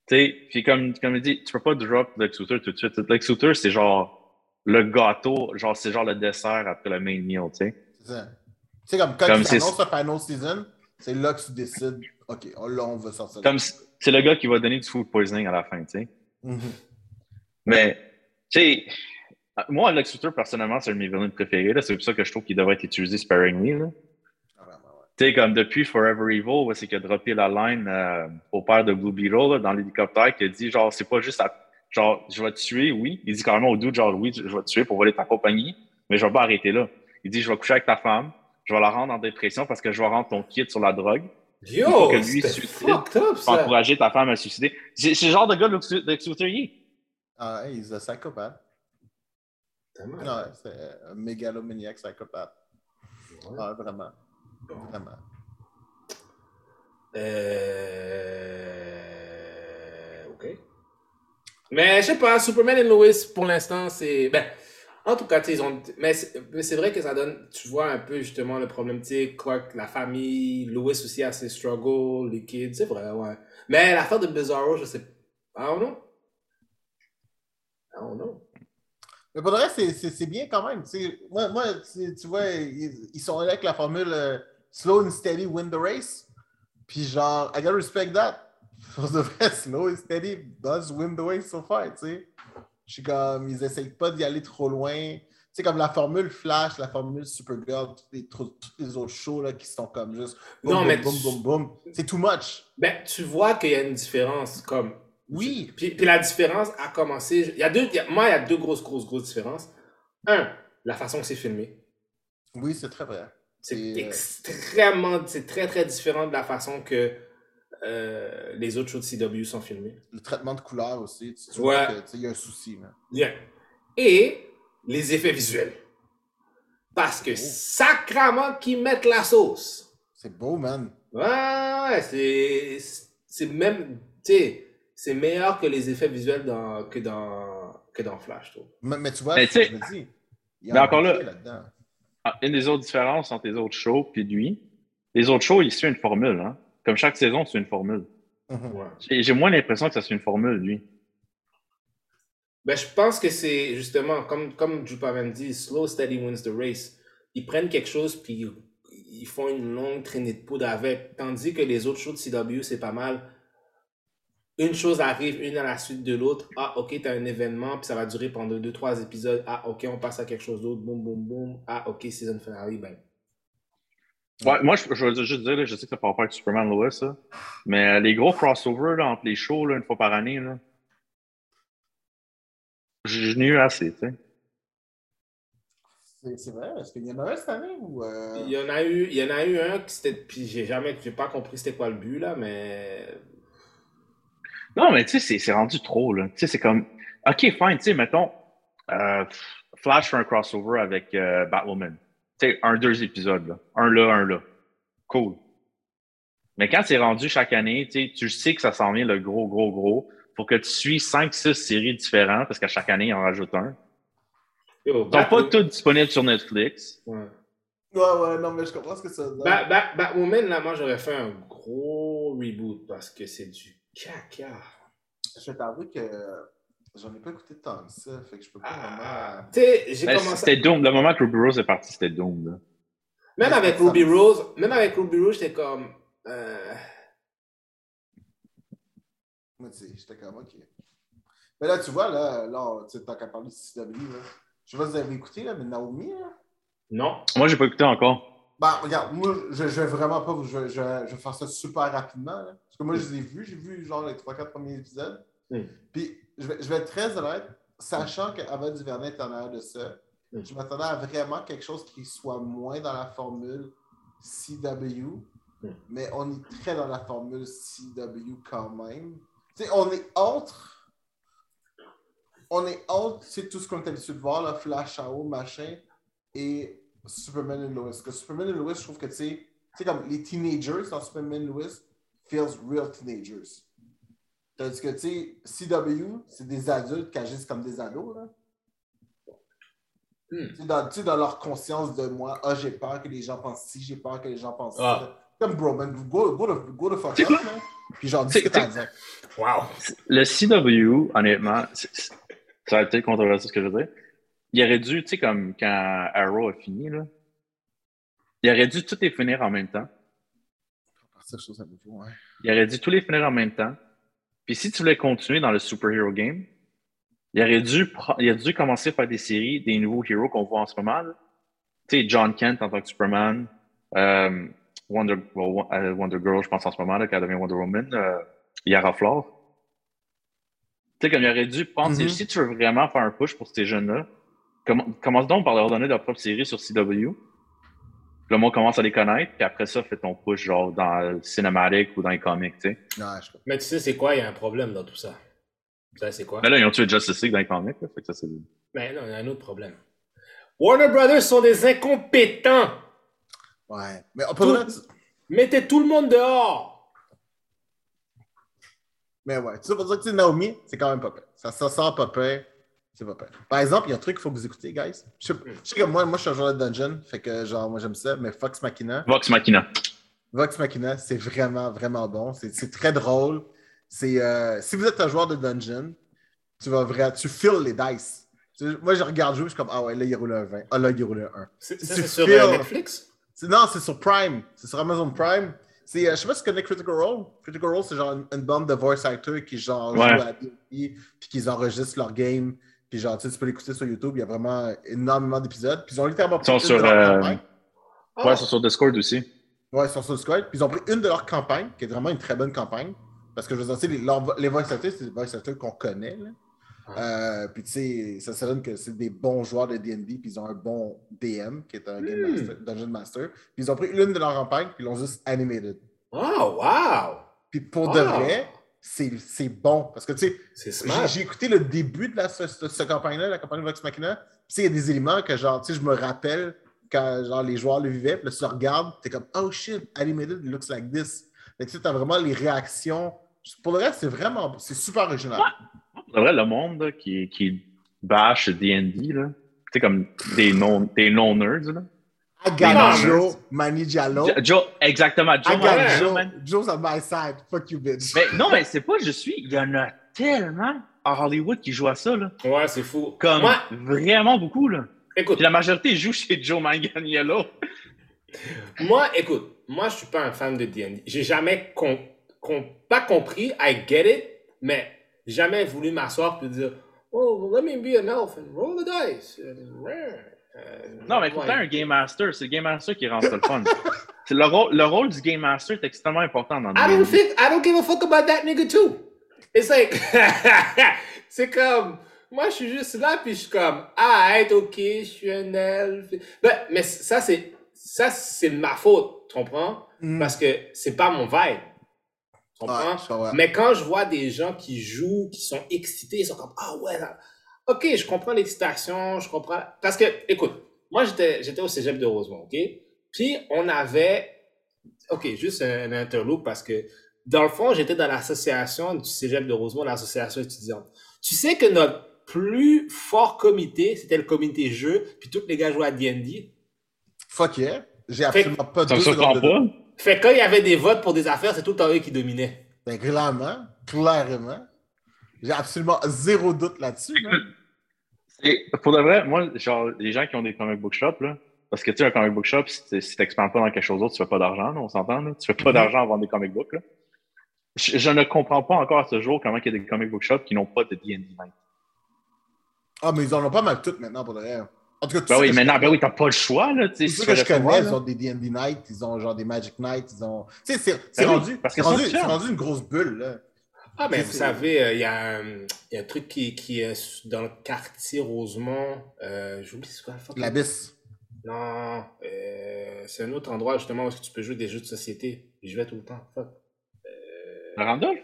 Tu sais, puis comme, comme il dit, tu peux pas drop Lex Luthor tout de suite. Lex Luthor, c'est genre le gâteau, genre c'est genre le dessert après le main meal, tu sais.
C'est ça. Comme quand
Comme
tu annonces la final season, c'est là que tu décides, OK, oh, là, on va sortir.
Comme c'est le gars qui va donner du food poisoning à la fin, tu sais.
Mhm.
Mais, tu sais, moi, Lex Luthor, personnellement, c'est un de mes villains préférés. C'est pour ça que je trouve qu'il devrait être utilisé sparingly. Là.
Ah, Vraiment, ouais.
Tu sais, comme depuis Forever Evil, ouais, c'est qu'il a droppé la line euh, au père de Blue Beetle là, dans l'hélicoptère qui a dit, genre, c'est pas juste à, genre, je vais te tuer, oui. Il dit carrément au dude, genre, oui, je vais te tuer pour voler ta compagnie, mais je vais pas arrêter là. Il dit, je vais coucher avec ta femme, je vais la rendre en dépression parce que je vais rendre ton kit sur la drogue, Il
Yo,
que lui suicide
up,
pour
ça.
encourager ta femme à suicider. C'est le genre de gars Lex Luthor, il est.
Ah, hey, he's a Non, c'est un mégalomaniac psychopathe.
Ouais.
Ah, vraiment.
Bon.
Vraiment.
Euh... Ok. Mais je sais pas, Superman et Lois, pour l'instant, c'est. Ben, en tout cas, ils ont. Mais c'est vrai que ça donne. Tu vois un peu justement le problème, tu sais, Clark, la famille, Lois aussi a ses struggles, les kids, c'est vrai, ouais. Mais l'affaire de Bizarro, je sais. I don't know. I don't know.
Mais pour le reste, c'est- bien quand même. moi, moi tu, vois, ils, ils sont là avec la formule euh, slow and steady win the race. Puis genre, I gotta respect that. Pour de vrai, slow and steady does win the race so far, tu sais. Je suis comme, ils essayent pas d'y aller trop loin. Tu sais, comme la formule Flash, la formule Supergirl, tous les, tous les autres shows là, qui sont comme juste boum,
Non,
boum,
mais
boum,
tu-
boum, boum. C'est too much.
Ben, tu vois qu'il y a une différence, comme.
Oui.
Puis, puis la différence a commencé. Il y a deux, il y a- moi, il y a deux grosses, grosses, grosses différences. Un, la façon que c'est filmé.
Oui, c'est très vrai.
C'est
euh,
extrêmement. C'est très, très différent de la façon que euh, les autres shows de CW sont filmés.
Le traitement de couleur aussi. Tu, tu
Ouais.
vois que, tu sais, il y a un souci. là.
Bien. Et les effets visuels. Parce que sacrament qu'ils mettent la sauce.
C'est beau, man.
Ouais, ouais, c'est. C'est même. Tu sais, c'est meilleur que les effets visuels dans, que dans que dans Flash, je trouve.
Mais, mais tu vois,
Mais
je me dis. Il y a
Mais
un
encore là-
là-dedans.
Ah, Une des autres différences entre les autres shows et lui, les autres shows, il suit une formule. Hein? Comme chaque saison, c'est une formule.
Mhm.
Ouais.
J'ai moins l'impression que ça suit une formule, lui.
Ben, je pense que c'est justement, comme, comme dit, slow, steady wins the race. Ils prennent quelque chose, puis ils font une longue traînée de poudre avec. Tandis que les autres shows de CW, c'est pas mal. Une chose arrive, une à la suite de l'autre. Ah, ok, t'as un événement, puis ça va durer pendant deux, trois épisodes. Ah, ok, on passe à quelque chose d'autre. Boum, boum, boum. Ah, ok, season finale, ben.
Ouais, moi, je, je veux juste dire, là, je sais que ça part pas avec Superman Lois, ça, mais euh, les gros crossovers là, entre les shows, là, une fois par année, là, je je n'ai eu assez, tu sais.
C'est c'est vrai, est-ce qu'il y en a un cette année ou. euh,
Il y en a eu, il y en a eu un qui c'était, puis j'ai jamais, j'ai pas compris c'était quoi le but, là, mais.
Non, mais tu sais, c'est- c'est rendu trop, là. Tu sais, c'est comme, OK, fine, tu sais, mettons, euh, Flash fait un crossover avec euh, Batwoman. Tu sais, un, deux épisodes, là. Un là, un là. Cool. Mais quand c'est rendu chaque année, tu sais, tu sais que ça s'en vient le gros, gros, gros. Faut que tu suis cinq, six séries différentes parce qu'à chaque année, ils en rajoutent un. Ils sont
Bat-
pas toutes disponibles sur Netflix.
Ouais.
Ouais, ouais, non, mais je comprends ce que ça donne.
Ba- Ba- Batwoman, là, moi, j'aurais fait un gros reboot parce que c'est du caca.
Je vais t'avouer que j'en ai pas écouté tant que ça, fait que je peux pas
Ah,
vraiment.
tu sais, j'ai
Ben,
commencé.
C'était Doom. Le moment que Ruby Rose est parti, c'était Doom. Là.
Même avec Ruby Rose, même avec Ruby Rose, j'étais comme. euh,
Moi, tu sais, j'étais comme, ok. Mais là, tu vois, là, là tu sais, tant qu'à parler de CW, là, je sais pas si vous avez écouté, là, mais Naomi, là.
Non.
Moi, j'ai pas écouté encore.
Ben, regarde, moi, je, je vais vraiment pas, vous- je, je, je vais faire ça super rapidement, là. Parce que moi, je les ai vus, j'ai vu, genre, les 3-4 premiers épisodes.
Mm.
Puis, je vais, je vais être très honnête, sachant qu'Ava Duvernay est en arrière de ça,
Mm.
je m'attendais à vraiment quelque chose qui soit moins dans la formule CW,
Mm.
mais on est très dans la formule CW quand même. Tu sais, on est entre. On est entre, c'est tout ce qu'on est habitué de voir, là, Flash en haut, machin, et Superman et Lois. Parce que Superman et Lois, je trouve que, tu sais, tu sais, comme les teenagers dans Superman et Lois, feels real teenagers. Tandis que, tu sais, CW, c'est des adultes qui agissent comme des ados, là.
Hmm.
Tu sais, dans, tu sais, dans leur conscience de moi, ah, j'ai peur que les gens pensent ci, j'ai peur que les gens pensent
Ah.
ça. Comme bro, man, go, go, the- go the fuck up, man. Puis genre, dis ce que
C'est-
t'as à dire.
Wow.
Le CW, honnêtement, ça va être peut-être controversé ce que je veux dire. Il aurait dû, tu sais, comme quand Arrow a fini, là, il aurait dû tous les finir en même temps. Il aurait dû tous les finir en même temps. Puis si tu voulais continuer dans le superhero game, il aurait dû, il aurait dû commencer par des séries des nouveaux héros qu'on voit en ce moment. Tu sais, John Kent en tant que Superman, euh, Wonder, euh, Wonder Girl, je pense en ce moment, là, quand elle devient Wonder Woman, euh, Yara Flor. Tu sais, comme il aurait dû prendre,
Mhm.
si tu veux vraiment faire un push pour ces jeunes-là, comm- commence donc par leur donner leur propre série sur CW. Le monde commence à les connaître, puis après ça, fais ton push genre dans le cinématique ou dans les comics, tu sais.
Ouais, je.
Mais tu sais, c'est quoi? Il y a un problème dans tout ça? Ça, c'est quoi?
Mais là, ils ont tué Justice League dans les comics, là, fait que ça, c'est...
Mais non, il y a un autre problème. Warner Brothers sont des incompétents.
Ouais. Mais on peut
Tout- Mettez tout le monde dehors.
Mais ouais, tu sais, pour dire que Naomi, c'est quand même pas pire. Ça, ça sort pas pire. C'est pas pire. Par exemple, il y a un truc qu'il faut que vous écoutez, guys. Je sais, je sais que moi, moi, je suis un joueur de dungeon, fait que genre, moi, j'aime ça, mais Fox Machina.
Vox Machina.
Vox Machina, c'est vraiment, vraiment bon. C'est c'est très drôle. C'est euh, si vous êtes un joueur de dungeon, tu vas vraiment, tu files les dice. Tu- Moi, je regarde jouer, je suis comme, ah ouais, là, il roule un 20. Ah là, il roule un 1.
C'est sur euh, Netflix?
Non, c'est sur Prime. C'est sur Amazon Prime. C'est, euh, je sais pas si tu connais Critical Role. Critical Role, c'est genre une, une bande de voice actors qui genre
Ouais.
jouent à D&D puis qu'ils enregistrent leur game. Puis genre, tu sais, tu peux l'écouter sur YouTube. Il y a vraiment énormément d'épisodes. Puis ils ont littéralement
Ils sont
pris une
sur, euh.
Ah.
Ouais, c'est sur Discord aussi.
Ouais, ils sont sur Discord. Puis ils ont pris une de leurs campagnes, qui est vraiment une très bonne campagne. Parce que je veux dire, tu sais, les, leurs- les voice actors, c'est des voice actors qu'on connaît. là. Euh, puis tu sais, ça se donne que c'est des bons joueurs de D&D, puis ils ont un bon DM, qui est un Game
Hmm.
Master, Dungeon Master. Puis ils ont pris une de leurs campagnes, puis ils l'ont juste animated.
Oh, wow!
Puis pour de vrai, c'est c'est bon. Parce que tu sais,
C'est
j'ai écouté le début de la, ce, ce- ce campagne-là, la campagne Vox Machina. Puis tu sais, il y a des éléments que genre, tu sais, je me rappelle quand genre, les joueurs le vivaient. Puis là, tu le regardes, t'es comme, oh shit, animated looks like this. Fait que tu sais, t'as vraiment les réactions. Pour le reste, c'est vraiment, c'est super original.
Pour de vrai, le monde là, qui, qui, bash D&D, là. Tu sais, comme des non- des non-nerds, là.
I got
Non,
Joe, Manny Diallo.
Jo- Joe, exactement.
I
Joe,
got
Manganiello,
Joe.
man.
Joe's on my side. Fuck you, bitch.
Mais non, mais c'est pas je suis. Il y en a tellement à Hollywood qui jouent à ça, là.
Ouais, c'est fou.
Comme vraiment beaucoup, là.
écoute,
Puis la majorité joue chez Joe Manganiello.
Moi, écoute, moi, je suis pas un fan de D&D. J'ai jamais com- com- pas compris, I get it, mais jamais voulu m'asseoir et dire, oh, let me be an elf and roll the dice. Euh,
Non, mais faut
ouais.
un Game Master. C'est le Game Master qui rend ça le fun. C'est le, rôle, le rôle du Game Master est extrêmement important dans le
I don't
D&D.
think, I don't give a fuck about that nigga too. It's like, c'est comme, moi, je suis juste là puis je suis comme, ah, être ok, je suis un elfe. Ben, mais ça, c'est, ça, c'est ma faute, tu comprends?
Mm.
Parce que c'est pas mon vibe. Tu comprends?
Ouais, je comprends.
Mais quand je vois des gens qui jouent, qui sont excités, ils sont comme Ah ouais, là. Ok, je comprends l'excitation, je comprends. Parce que, écoute, moi j'étais j'étais au cégep de Rosemont, ok? Puis on avait. Ok, juste un, un interloop parce que dans le fond, j'étais dans l'association du cégep de Rosemont, l'association étudiante. Tu sais que notre plus fort comité, c'était le comité jeu, puis tous les gars jouaient à D&D.
Fuck yeah. J'ai absolument pas
surprend
secondes de-
pas.
Fait que quand il y avait des votes pour des affaires, c'est tout le temps eux qui dominaient.
Ben, clairement, clairement. J'ai absolument zéro doute là-dessus.
pour de vrai, moi, genre, les gens qui ont des comic book shops, là, parce que tu sais, un comic book shop, si tu si t'expandes pas dans quelque chose d'autre, tu fais pas d'argent, on s'entend. Tu fais pas
Mhm.
d'argent à vendre des comic books, là. Je, je ne comprends pas encore à ce jour comment il y a des comic book shops qui n'ont pas de D&D night.
Ah, mais ils en ont pas mal toutes maintenant, pour de vrai. En tout cas,
Ben oui, maintenant, ben oui, t'as pas le choix, là,
ceux
tu
que je connais, ils ont des D&D Night, ils ont genre des Magic Night, ils ont... Tu sais, c'est c'est
Ben
rendu, c'est rendu, c'est une grosse bulle, là.
Ah, mais
C'est-
vous savez, euh, il y, a un- il y a un truc qui, qui est dans le quartier Rosemont. Euh, J'oublie c'est quoi?
L'abysse.
Non, euh, c'est un autre endroit justement où tu peux jouer des jeux de société. J'y vais tout le temps. Fuck.
Le Randolph?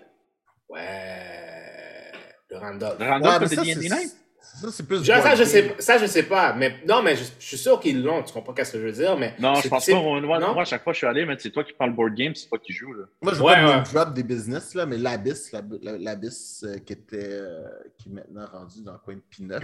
Ouais. Le Randolph.
Le Randolph, c'est D&D night?
Ça, c'est plus...
Je- ça, je sais, ça, je sais pas. Mais, non, mais je, je suis sûr qu'ils l'ont. Tu comprends ce que je veux dire? Mais
Non, je pense pas. Moi, moi,
non?
moi, à chaque fois que je suis allé, mais c'est toi qui prends le board game, c'est toi qui joues, là.
Moi, je veux
Ouais,
drop des business, là, mais l'Abyss, la- la- l'Abyss euh, qui était... euh, qui est maintenant rendu dans le coin de P9,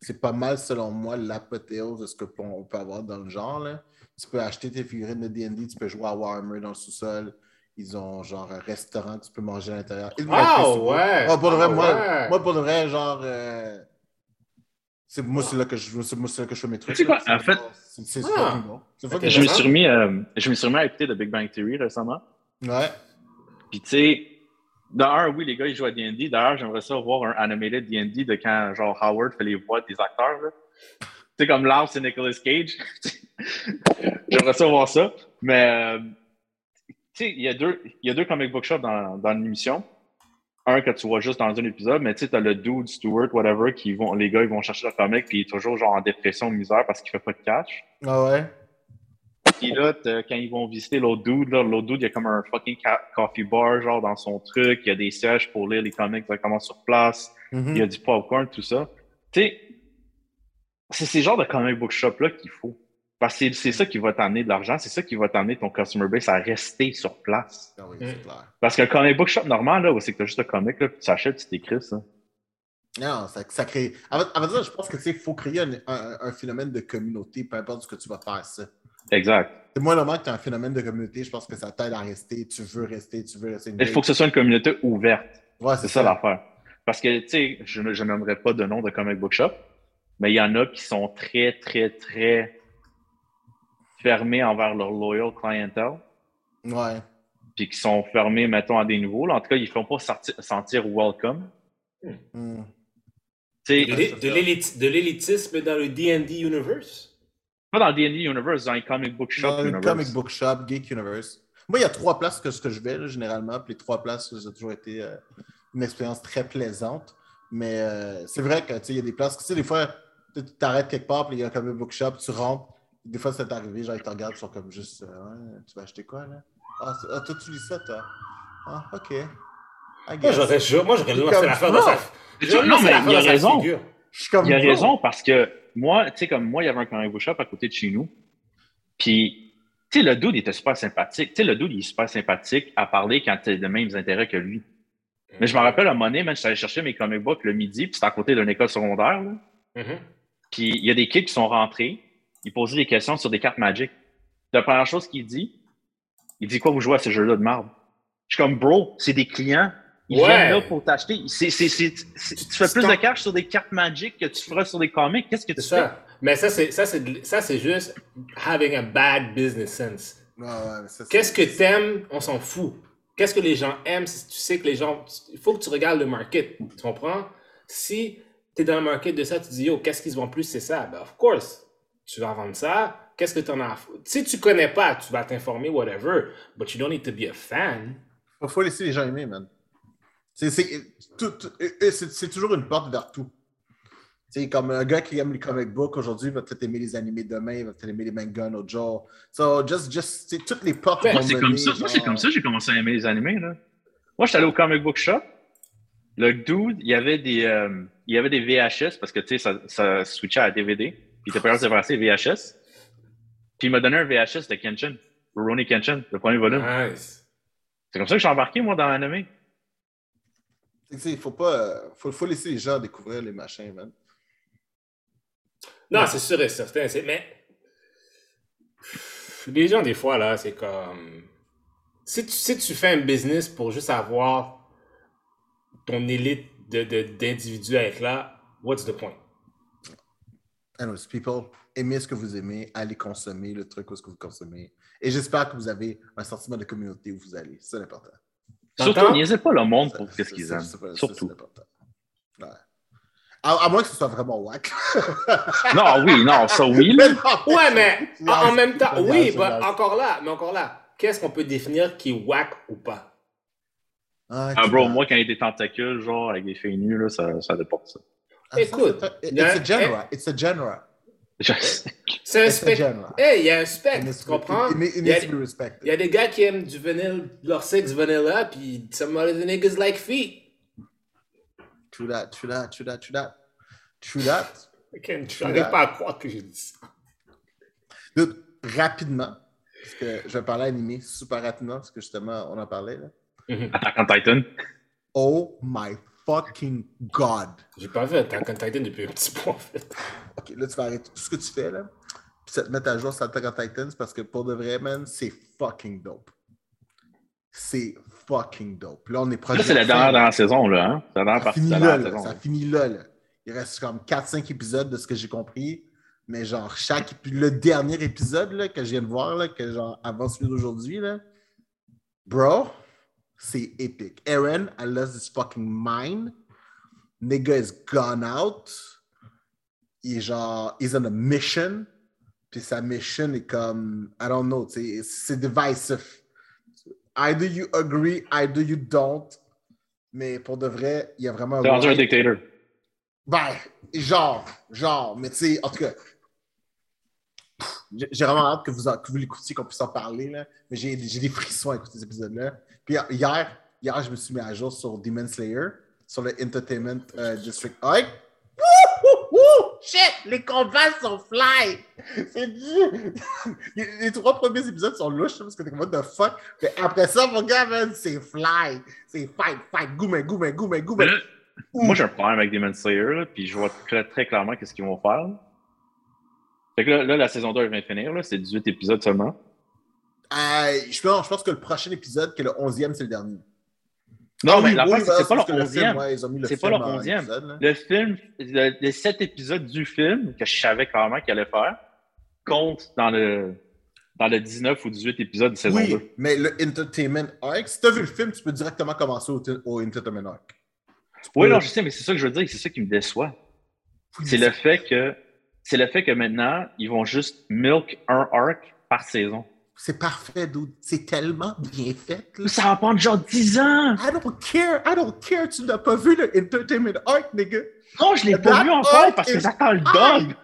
c'est pas mal, selon moi, l'apothéose de ce qu'on peut avoir dans le genre, là. Tu peux acheter tes figurines de D&D, tu peux jouer à Warhammer dans le sous-sol. Ils ont genre un restaurant que tu peux manger à l'intérieur.
Ah, ouais.
Ah, pour de vrai, moi,
ouais.
moi, pour de vrai, genre... euh, c'est moi, c'est là que je, c'est moi, c'est là que je fais mes trucs.
Tu sais quoi, en fait-
C'est c'est
Ah.
C'est
Je me suis remis, euh, je me suis remis à écouter The Big Bang Theory récemment.
Ouais.
Puis, tu sais, d'ailleurs, oui, les gars, ils jouent à D&D. D'ailleurs, j'aimerais ça voir un animated D&D de quand, genre, Howard fait les voix des acteurs, là. Tu sais, comme Lars c'est Nicolas Cage. j'aimerais ça voir ça. Mais, euh, tu sais, il y, a deux- il y a deux comic book shops dans, dans l'émission. Un que tu vois juste dans un épisode, mais tu sais, t'as le dude, Stewart, whatever, qui vont, les gars, ils vont chercher le comic, puis il est toujours, genre, en dépression, misère, parce qu'il fait pas de cash.
Ah ouais?
Puis là, quand ils vont visiter l'autre dude, là, l'autre dude, il y a comme un fucking coffee bar, genre, dans son truc. Il y a des sièges pour lire les comics directement sur place.
Mhm.
Il y a du popcorn, tout ça. Tu sais, c'est ces genres de comic book shop-là qu'il faut. Parce que c'est- c'est ça qui va t'amener de l'argent, c'est ça qui va t'amener ton customer base à rester sur place.
Ah oui,
Mm.
c'est clair.
Parce qu'un comic book shop normal, là, où c'est que t'as juste un comic, là, puis tu t'achètes, tu t'écris ça.
Non, ça, ça crée. Avant, avant ça, je pense que il faut créer un, un- un phénomène de communauté, peu importe ce que tu vas faire ça.
Exact.
C'est moins normal que tu as un phénomène de communauté, je pense que ça t'aide à rester, tu veux rester, tu veux rester.
Il faut que ce soit une communauté ouverte.
Ouais,
C'est ça l'affaire. Parce que, tu sais, je je nommerai pas de nom de comic book shop, mais il y en a qui sont très, très, très fermés envers leur loyal clientèle,
Ouais.
puis qui sont fermés, mettons, à des nouveaux. là. En tout cas, ils ne font pas sentir welcome.
Mm.
De l'élitisme dans le D&D universe?
pas dans le D&D Universe, dans les comic book shop
Dans le
universe.
comic book shop, Geek Universe. Moi, il y a trois places que, que je vais, là, généralement. Puis les trois places, ça a toujours été euh, une expérience très plaisante. Mais euh, c'est vrai que, tu sais, il y a des places, tu sais, des fois, tu t'arrêtes quelque part, puis il y a un comic book shop, tu rentres. Des fois, c'est arrivé, genre, ils te regardent, ils sont comme juste, euh, tu vas acheter quoi, là? Ah, ah, toi, tu lis ça, toi? Ah, OK. I
Moi,
guess.
j'aurais
Comme
fait l'affaire
ça.
dans sa...
Non, mais il a raison.
Je suis
Il a raison parce que moi, tu sais, comme moi, il y avait un comic book shop à côté de chez nous. Puis, tu sais, le dude il était super sympathique. Tu sais, le dude, il est super sympathique à parler quand tu as les mêmes intérêts que lui. Mais je me rappelle, à un moment donné, man, j'allais chercher mes comic books le midi, puis c'était à côté d'une école secondaire. là.
Mhm.
Puis il y a des kids qui sont rentrés, ils posaient des questions sur des cartes Magic. La première chose qu'il dit, il dit quoi vous jouez à ce jeu-là de marde? Je suis comme, bro, c'est des clients. Ils
Ouais.
viennent là pour t'acheter. Tu fais plus
ton-
de cash sur des cartes Magic que tu feras sur des comics. Qu'est-ce que tu
C'est
fais?
ça. Mais ça, c'est ça, c'est de- ça, c'est juste having a bad business sense. Qu'est-ce que t'aimes, on s'en fout. Qu'est-ce que les gens aiment si tu sais que les gens. Il faut que tu regardes le market. Tu comprends? Si tu es dans le market de ça, tu dis, yo, qu'est-ce qui se vend plus, c'est ça? Ben, of course, tu vas vendre ça. Qu'est-ce que tu en as à foutre? Si tu connais pas, tu vas t'informer, whatever. But you don't need to be a fan.
Faut, faut laisser les gens aimer, man. C'est, toujours une porte vers tout. C'est comme un gars qui aime les comic books aujourd'hui va peut-être aimer les animés demain, il va peut-être aimer les mangas un autre jour. So, just, just, c'est toutes les portes
Ouais,
vont
Moi, c'est
mener,
comme ça. Moi, c'est comme ça que j'ai commencé à aimer les animés. Là. Moi, j'étais allé au comic book shop. Le dude, il y avait des, euh, il y avait des VHS parce que tu sais, ça, ça switchait à DVD. Puis il était pas capable de passer VHS. Puis il m'a donné un VHS de Kenshin, Rurouni Kenshin, le premier volume.
Nice.
C'est comme ça que je suis embarqué, moi, dans l'anime.
Tu sais, il faut pas. Faut, faut laisser les gens découvrir les machins, man.
Non, c'est sûr et certain. Mais les gens, des fois, là, c'est comme. Si tu, si tu fais un business pour juste avoir ton élite de, de, d'individus à être là, what's the point?
Anyways, people, aimez ce que vous aimez, allez consommer le truc où ce que vous consommez. Et j'espère que vous avez un sentiment de communauté où vous allez. C'est l'important.
Surtout, niaisez pas le monde pour ce qu'ils aiment. Surtout.
c'est important. Ouais. À, à moins que ce soit vraiment whack.
Non, oui, non, ça oui. là.
Ouais, mais en, en même temps, oui, bah, encore là, mais encore là, qu'est-ce qu'on peut définir qui est whack ou pas?
Ah,
Ah, bro, moi, quand il y a des tentacules, genre, avec des filles nues, là, ça, ça déporte ça.
Ça,
Écoute,
c'est-
a-
it's a genre. It's a genre.
C'est un
It's a
spectre. Hey, il y a un spectre, tu comprends?
it- it
Il y a-
needs to be respected.
Il y a des gars qui aiment du vanilla, leur sexe vanilla, puis some other niggas like feet.
True that, true that, true that, true that. True that.
Okay, je n'arrive pas à croire que j'ai dit ça.
Dude, rapidement, parce que je vais parler animé super rapidement, parce que justement, on en parlait. Là.
Attack on Titan.
Oh my fucking God.
J'ai pas vu Attack on Titan depuis un petit peu, en fait.
OK, là, tu vas arrêter tout ce que tu fais, là. Puis ça te met à jour sur Attack on Titans, parce que pour de vrai, man, c'est fucking dope. C'est fucking dope. Là, on est proche
Là, c'est
de
la dernière dans la saison, là. Hein? C'est la dernière
Ça
partie de
finit
la
là,
saison.
Ça
là.
finit là, là. Il reste comme 4-5 épisodes de ce que j'ai compris. Mais genre, chaque épi- le dernier épisode là, que je viens de voir, là, que genre avant celui d'aujourd'hui, là, bro, c'est épique. Eren, I lost his fucking mind. Nigga is gone out. Il est genre, he's on a mission. Puis sa mission est comme, I don't know, c'est divisive. Either you agree, either you don't. Mais pour de vrai, il y a vraiment
C'est rendu un dictator.
ben, genre, genre, mais tu sais, en tout cas, j'ai vraiment hâte que vous, que vous l'écoutiez, qu'on puisse en parler, là. Mais j'ai j'ai des frissons à écouter cet épisode-là. Puis hier, hier, je me suis mis à jour sur Demon Slayer, sur le Entertainment euh, District. Ouais. Wouh, wouh, wouh! Shit! Les combats sont fly! C'est du... les, les trois premiers épisodes sont louches, parce que t'es comme, what the fuck? Mais après ça, mon gars, man, c'est fly! C'est fight, fight, goumé, goumé, goumé, goumé.
moi, j'ai un problème avec Demon Slayer, là, puis je vois très, très clairement qu'est-ce qu'ils vont faire. là. Fait que là, là, la saison 2 elle vient de finir, là, c'est 18 épisodes seulement.
Euh, je, pense, je pense que le prochain épisode, qui est le 11e, c'est le dernier.
Non,
Ah
mais la c'est c'est pas
parce
le
que film,
11e.
ouais, ils ont mis le
C'est
film
pas le
en
11e.
épisode, là.
Le film, le- les 7 épisodes du film, que je savais clairement qu'il allait faire, comptent dans le, dans le 19 ou 18 épisodes de saison 2.
Oui, mais le Entertainment Arc, si tu as vu le film, tu peux directement commencer au, au Entertainment Arc.
Oui, non, je sais, mais c'est ça que je veux dire, c'est ça qui me déçoit. C'est le fait que c'est le fait que maintenant, ils vont juste milk un arc par saison.
C'est parfait, dude. C'est tellement bien fait. là.
Ça va prendre genre 10 ans!
I don't care. I don't care. Tu n'as pas vu le Entertainment Arc, nigga.
Non, je l'ai pas vu encore
arc
parce que j'attends le dog!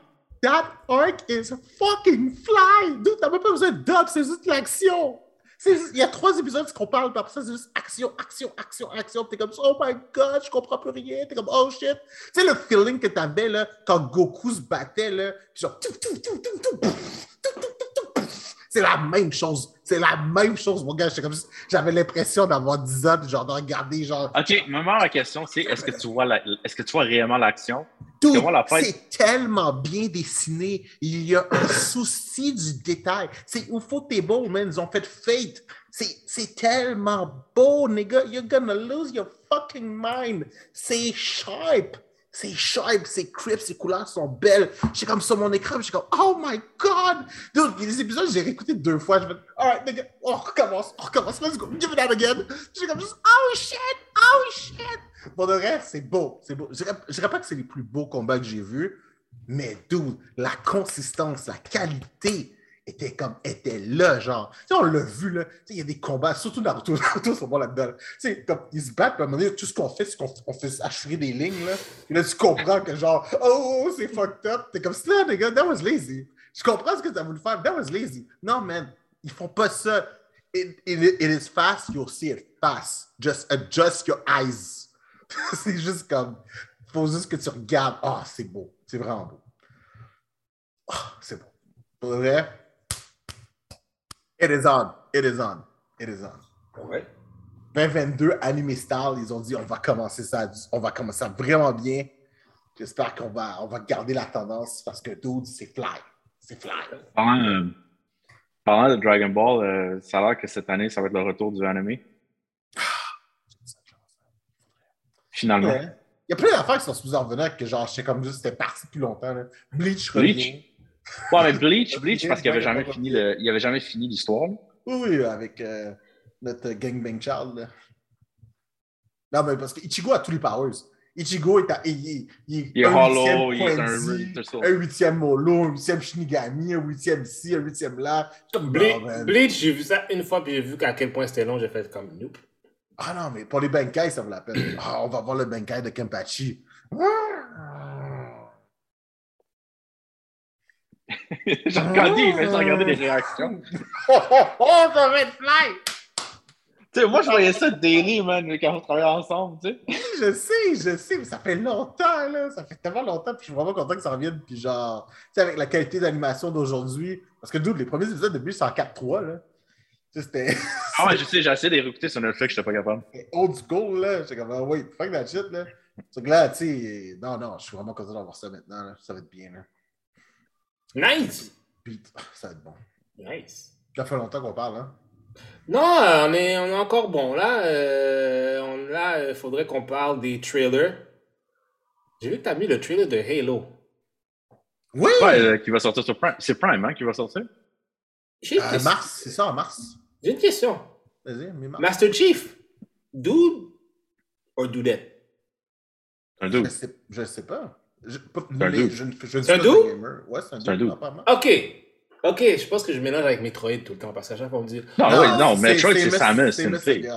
That arc is fucking fly. Dude, t'as même pas besoin de dub, c'est juste l'action. Il y a trois épisodes qu'on parle, puis après ça, c'est juste action, action, action, action. T'es comme, oh my god, je comprends plus rien. T'es comme, oh shit. Tu sais, le feeling que t'avais là, quand Goku se battait, là, genre, tout, tout, tout, tout, tout, tout, tout, tout. C'est la même chose. C'est la même chose, mon gars. Comme J'avais l'impression d'avoir 10 ans, genre de regarder, genre.
OK, maintenant, la question, c'est est-ce que tu vois la- est-ce que tu vois réellement l'action? Fête-
c'est tellement bien dessiné. Il y a un souci du détail. C'est Ufotable, man. Ils ont fait Fate. C'est c'est tellement beau, nigga. You're gonna lose your fucking mind. C'est sharp. C'est sharp, c'est crisp, ses couleurs sont belles. J'étais comme sur mon écran, j'étais comme, oh my god! Dude, des épisodes, j'ai réécouté deux fois. Je me dis, alright, nigga, on recommence, on recommence, let's go, give it out again. J'étais comme oh shit, oh shit! Pour de vrai, c'est beau, c'est beau. Je dirais, dirais pas que c'est les plus beaux combats que j'ai vus, mais dude, la consistance, la qualité était comme, était là, genre. Tu sais, on l'a vu, là. Tu sais, il y a des combats, surtout Naruto, Naruto, sont bons là-dedans. là. Tu sais, comme, ils se battent, puis à un moment donné, tout ce qu'on fait, c'est qu'on on fait achever des lignes, là. Là, tu comprends que genre, oh, c'est fucked up. T'es comme, là, les gars, that was lazy. Je comprends ce que tu as voulu faire, that was lazy. Non, man, ils font pas ça. It, it, it is fast, you'll see it fast. Just adjust your eyes. c'est juste comme, faut juste que tu regardes. Ah, c'est beau. C'est vraiment beau. Ah, c'est beau. Pour vrai, it is on. It is on. It is on.
Ouais.
2022 Anime Style, ils ont dit on va commencer ça, on va commencer ça vraiment bien. J'espère qu'on va, on va garder la tendance parce que dude, c'est fly. C'est fly.
Parlant, euh, parlant de Dragon Ball, euh, ça a l'air que cette année, ça va être le retour du anime. Finalement.
Ouais. Il y a plein d'affaires qui sont supposées revenir que genre, je sais comme juste, c'était parti depuis longtemps. là. Bleach,
Bleach? Ouais, mais Bleach, Bleach,
Bleach,
parce qu'il avait
ouais,
jamais fini le, il avait jamais fini l'histoire.
Oui, oui, avec euh, notre gangbang child. Là. Non, mais parce que Ichigo a tous les powers. Ichigo est, à, il, il- il
Il est
un
hollow,
huitième
il est un
un huitième Molo, un huitième Shinigami, un huitième ci, un huitième là. Comme,
Ble-
man.
Bleach, j'ai vu ça une fois, puis j'ai vu qu'à quel point c'était long, j'ai fait comme nope.
Ah non, mais pour les Bankai, ça vaut la peine. Ah, on va voir le Bankai de Kempachi. Ah.
J'ai regardé, il m'a regardé les réactions.
Oh, oh, oh, ça va être fly!
Tu sais, moi, je voyais ça daily, man, quand on travaillait ensemble, tu sais.
Je sais, je sais, mais ça fait longtemps, là. Ça fait tellement longtemps, puis je suis vraiment content que ça revienne. Puis genre, tu sais, avec la qualité d'animation d'aujourd'hui, parce que, dude, les premiers épisodes de Bleach, c'est en 4-3, là. Tu sais, c'était
Ah ouais, je sais, j'ai essayé de les réécouter sur Netflix, j'étais pas capable.
old school, là. J'étais comme, ah, wait, fuck that shit, là. Donc là, tu sais, non, non, je suis vraiment content d'avoir ça maintenant, là. Ça va être bien, là.
Nice!
Puis, ça va être bon.
Nice.
Ça fait longtemps qu'on parle, hein?
Non, on est, on est encore bon. Là, euh, on, là, il faudrait qu'on parle des trailers. J'ai vu que tu as mis le trailer de Halo.
Oui!
Ouais, euh, qui va sortir sur Prime. C'est Prime, hein, qui va sortir?
Euh, mars, c'est ça, en mars?
J'ai une question.
Vas-y, mi-mars.
Master Chief, dude or dudette?
Un
Je
dude.
sais, je sais pas. Je,
un
les- je, ne- je ne
C'est un
gamer. Ouais, c'est un
C'est
apparemment.
Ok. Ok, je pense que je mélange avec Metroid tout le temps parce qu'à chaque fois on me dit
Non, oui, non, Metroid, c'est Samus, c'est une fille.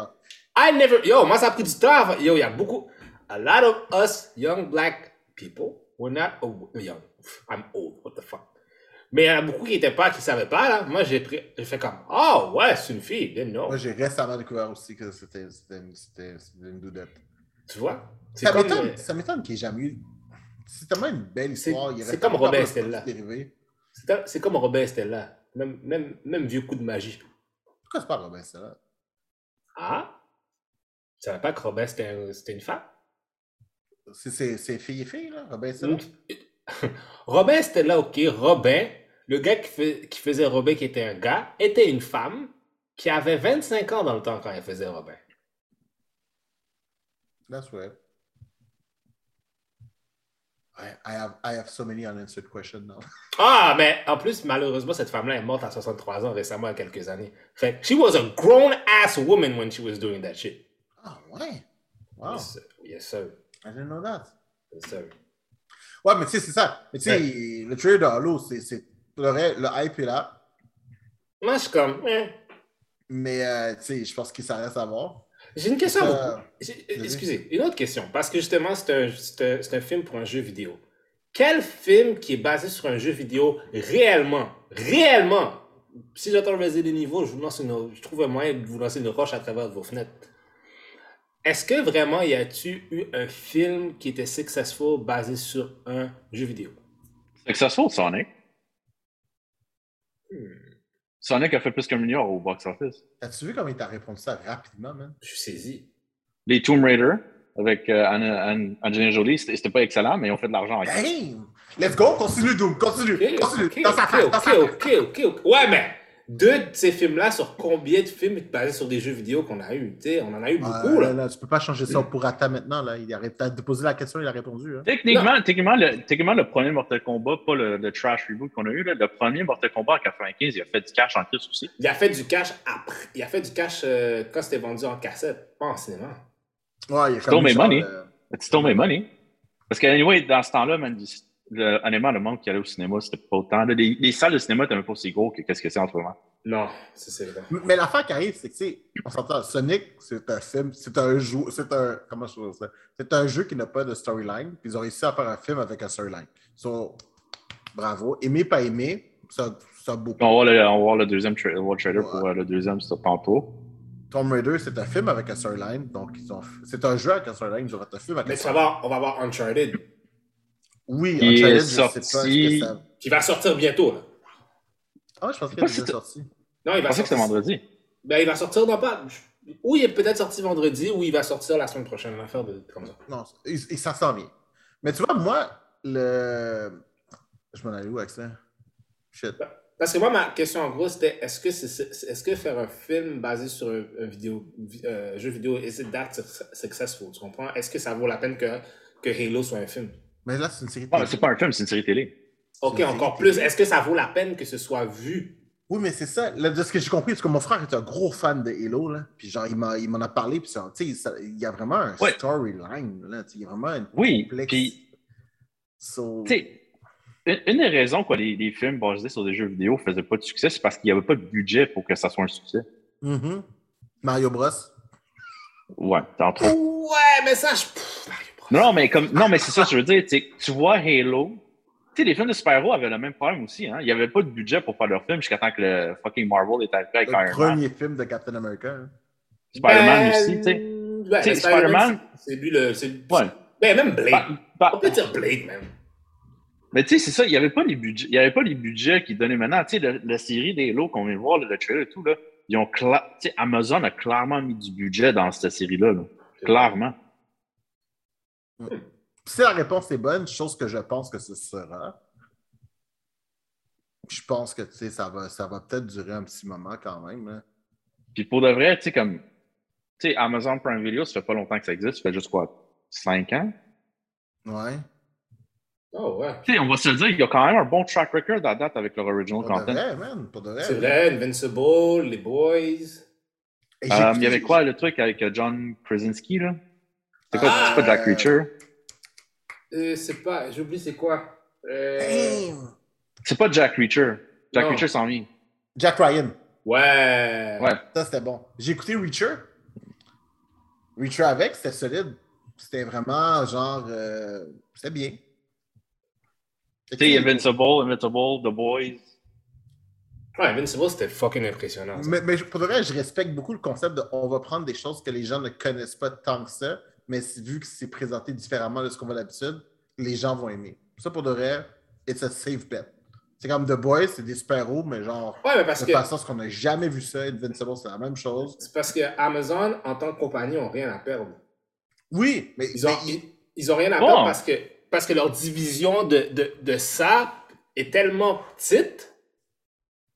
I never. Yo, moi ça a pris du temps. Yo, il y a beaucoup. A lot of us young black people, we're not young. I'm old. What the fuck? Mais il y en a beaucoup qui étaient pas, qui savaient pas là. Moi j'ai pris, j'ai fait comme, oh ouais, c'est une fille. Didn't know.
Moi, j'ai récemment découvert aussi que c'était c'était une, c'était- c'était une doudette.
Tu vois? C'est
Ça
comme,
m'étonne
euh,
ça m'étonne qu'il n'y ait jamais eu. C'est tellement une belle histoire.
c'est comme Robin
de
Stella.
dérivés.
c'est comme Robin Stella. Même, même, même vieux coup de magie.
Pourquoi c'est pas Robin Stella?
Ah? Tu savais pas que Robin c'était un- c'était une femme?
C'est- fille et fille, là, Robin Stella?
Robin ok. Robin, le gars qui, qui faisait Robin, qui était un gars, était une femme qui avait 25 ans dans le temps quand elle faisait Robin.
That's right. I, I, have, I have so many unanswered questions now.
Ah, mais en plus, malheureusement, cette femme-là est morte à 63 ans récemment, il y a quelques années. Fait she was a grown ass woman when she was doing that shit.
Ah, ouais? Wow.
Yes, sir. Yes, sir.
I didn't know that.
Yes, sir.
Ouais, mais tu sais, c'est ça. Mais tu sais, le trailer de Halo, c'est. Le, le hype est là.
Moi, je suis comme, eh.
Mais euh, tu sais, je pense que ça reste à voir.
J'ai une question. Excusez, une autre question. Parce que justement, c'est un, c'est un, c'est un film pour un jeu vidéo. Quel film qui est basé sur un jeu vidéo réellement, réellement, si j'entends raiser des niveaux, je, vous lance une, je trouve un moyen de vous lancer une roche à travers vos fenêtres. Est-ce que vraiment y a-tu eu un film qui était successful basé sur un jeu vidéo?
Successful Sonic. Sonic a fait plus qu'un milliard au box-office.
As-tu vu comment il t'a répondu ça rapidement, man?
Je suis saisi.
Les Tomb Raider avec euh, Anna- Anna- Angelina Jolie, c'était pas excellent, mais ils ont fait de l'argent avec ça.
Damn! Let's go! Continue, Doom! Continue! Continue!
ok,
dans sa
ok,
face! dans
ok,
sa face.
ok, ok, ok. Ouais, mais deux de ces films-là, sur combien de films basés sur des jeux vidéo qu'on a eu? On en a eu beaucoup,
Ouais,
là.
là, là, tu peux pas changer ça pour Atta maintenant. Là. Il a t'as posé la question, il a répondu. Hein.
Techniquement, techniquement, le, techniquement, le premier Mortal Kombat, pas le, le trash reboot qu'on a eu, là, le premier Mortal Kombat en 95, il a fait du cash en plus aussi.
Il a fait du cash après. Il a fait du cash euh, quand c'était vendu en cassette, pas en cinéma.
Ouais, il a
Stole
comme
my
genre,
money.
euh,
Tu tombes mes money. Parce que, anyway, dans ce temps-là, man, le, honnêtement, le monde qui allait au cinéma, c'était pas autant. là. Les, les salles de cinéma étaient même pas aussi gros que qu'est-ce que c'est en ce moment.
Non, ça, c'est vrai.
Mais l'affaire qui arrive, c'est que, tu sais, on s'entend, Sonic, c'est un film, c'est un jeu, c'est un, comment je ça? C'est un jeu qui n'a pas de storyline, puis ils ont réussi à faire un film avec un storyline. So, bravo. Aimer, pas aimer, ça, ça beaucoup.
On va voir le, on va voir le deuxième tra- on va voir le trailer
Ouais.
pour euh, le deuxième, c'est tantôt.
Tomb Raider, c'est un film avec un storyline, donc ils ont, c'est un jeu avec un storyline, ils ont fait un film avec
Mais
un storyline.
voir, on va voir Uncharted,
Oui,
est
je pas ce que ça...
qui va sortir bientôt, là.
Ah, je pense qu'il est déjà sorti.
Non, il
Je
va
pensais que
sortir.
c'était vendredi.
Ben, il va sortir dans pas. Ou il est peut-être sorti vendredi, ou il va sortir la semaine prochaine. Une affaire de comme ça.
Non, il, il- ça vient. Mais tu vois, moi, le... Je m'en allais où avec ça? Shit.
Parce que moi, ma question en gros, c'était est-ce que, c'est, c'est- est-ce que faire un film basé sur un, un vidéo, vi- euh, jeu vidéo, is it that suc- successful? Tu comprends? Est-ce que ça vaut la peine que, que Halo soit un film?
Mais là, c'est une série
Ah,
télé.
c'est pas un film, c'est une série télé.
Ok, encore plus. Est-ce que ça vaut la peine que ce soit vu?
Oui, mais c'est ça. Là, de ce que j'ai compris, parce que mon frère est un gros fan de Halo, là. Puis genre, il m'a- il m'en a parlé, puis ça- tu sais, ça- il y a vraiment un
Ouais.
storyline, là. tu sais, Il y a vraiment une
Oui,
complexe-
puis,
So-
tu sais, une, une des raisons que les, les films basés sur des jeux vidéo faisaient pas de succès, c'est parce qu'il n'y avait pas de budget pour que ça soit un succès.
Mhm. Mario Bros.
Ouais, entre.
Ouais, mais ça, je. Pff, Mario Bros.
Non, mais comme non, mais c'est ça, je veux dire, tu sais, tu vois Halo. Tu sais, les films de super-héros avaient le même problème aussi. Hein? Il n'y avait pas de budget pour faire leur film jusqu'à temps que le fucking Marvel est arrivé avec
Le
Iron Man.
premier film de Captain America. hein.
Spider-Man
Ben,
aussi, tu sais.
mais
Spider-Man-
C'est lui le. c'est-
Ouais.
Ben, même Blade.
Bah,
On peut dire Blade, même.
mais tu sais, c'est ça, il n'y avait pas les budgets, il y avait pas les budgets qu'ils donnaient maintenant. Tu sais, la série des Halo qu'on vient de voir, le, le trailer et tout, là, ils ont cla- tu sais, Amazon a clairement mis du budget dans cette série-là. là. Clairement.
Si la réponse est bonne, chose que je pense que ce sera, je pense que tu sais, ça va, ça va peut-être durer un petit moment quand même. hein.
Puis pour de vrai, tu sais, comme, tu sais, Amazon Prime Video, ça fait pas longtemps que ça existe, ça fait juste quoi, 5 ans?
Ouais.
Oh, ouais.
Tu sais, on va se le dire, il y a quand même un bon track record à date avec leur original
Pour
content.
vrai, man. Pour de vrai.
C'est vrai, Invincible, les Boys.
Euh, il y avait quoi le truc avec John Krasinski, là? C'est quoi,
Ah,
c'est pas Jack Reacher?
Euh, c'est pas. J'oublie c'est quoi. Euh!
C'est pas Jack Reacher. Jack
Non.
Reacher s'en vient.
Jack Ryan.
Ouais.
Ouais.
Ça, c'était bon. J'ai écouté Reacher. Reacher avec, c'était solide. C'était vraiment genre. euh, c'était bien.
Tu sais, Invincible, Invincible, The Boys.
Ouais, Invincible, c'était fucking impressionnant. ça.
Mais, mais pour de vrai, je respecte beaucoup le concept de on va prendre des choses que les gens ne connaissent pas tant que ça, mais vu que c'est présenté différemment de ce qu'on voit d'habitude, les gens vont aimer. Ça, pour de vrai, it's a safe bet. C'est comme The Boys, c'est des super-héros, mais genre,
Ouais, mais parce
de
que.
façon, ce qu'on n'a jamais vu ça, Invincible, c'est la même chose.
C'est parce que Amazon, en tant que compagnie, ont rien à perdre.
Oui, mais,
Ils ont,
mais
ils, ils ont rien à
Bon.
perdre parce que, parce que leur division de, de, de ça est tellement petite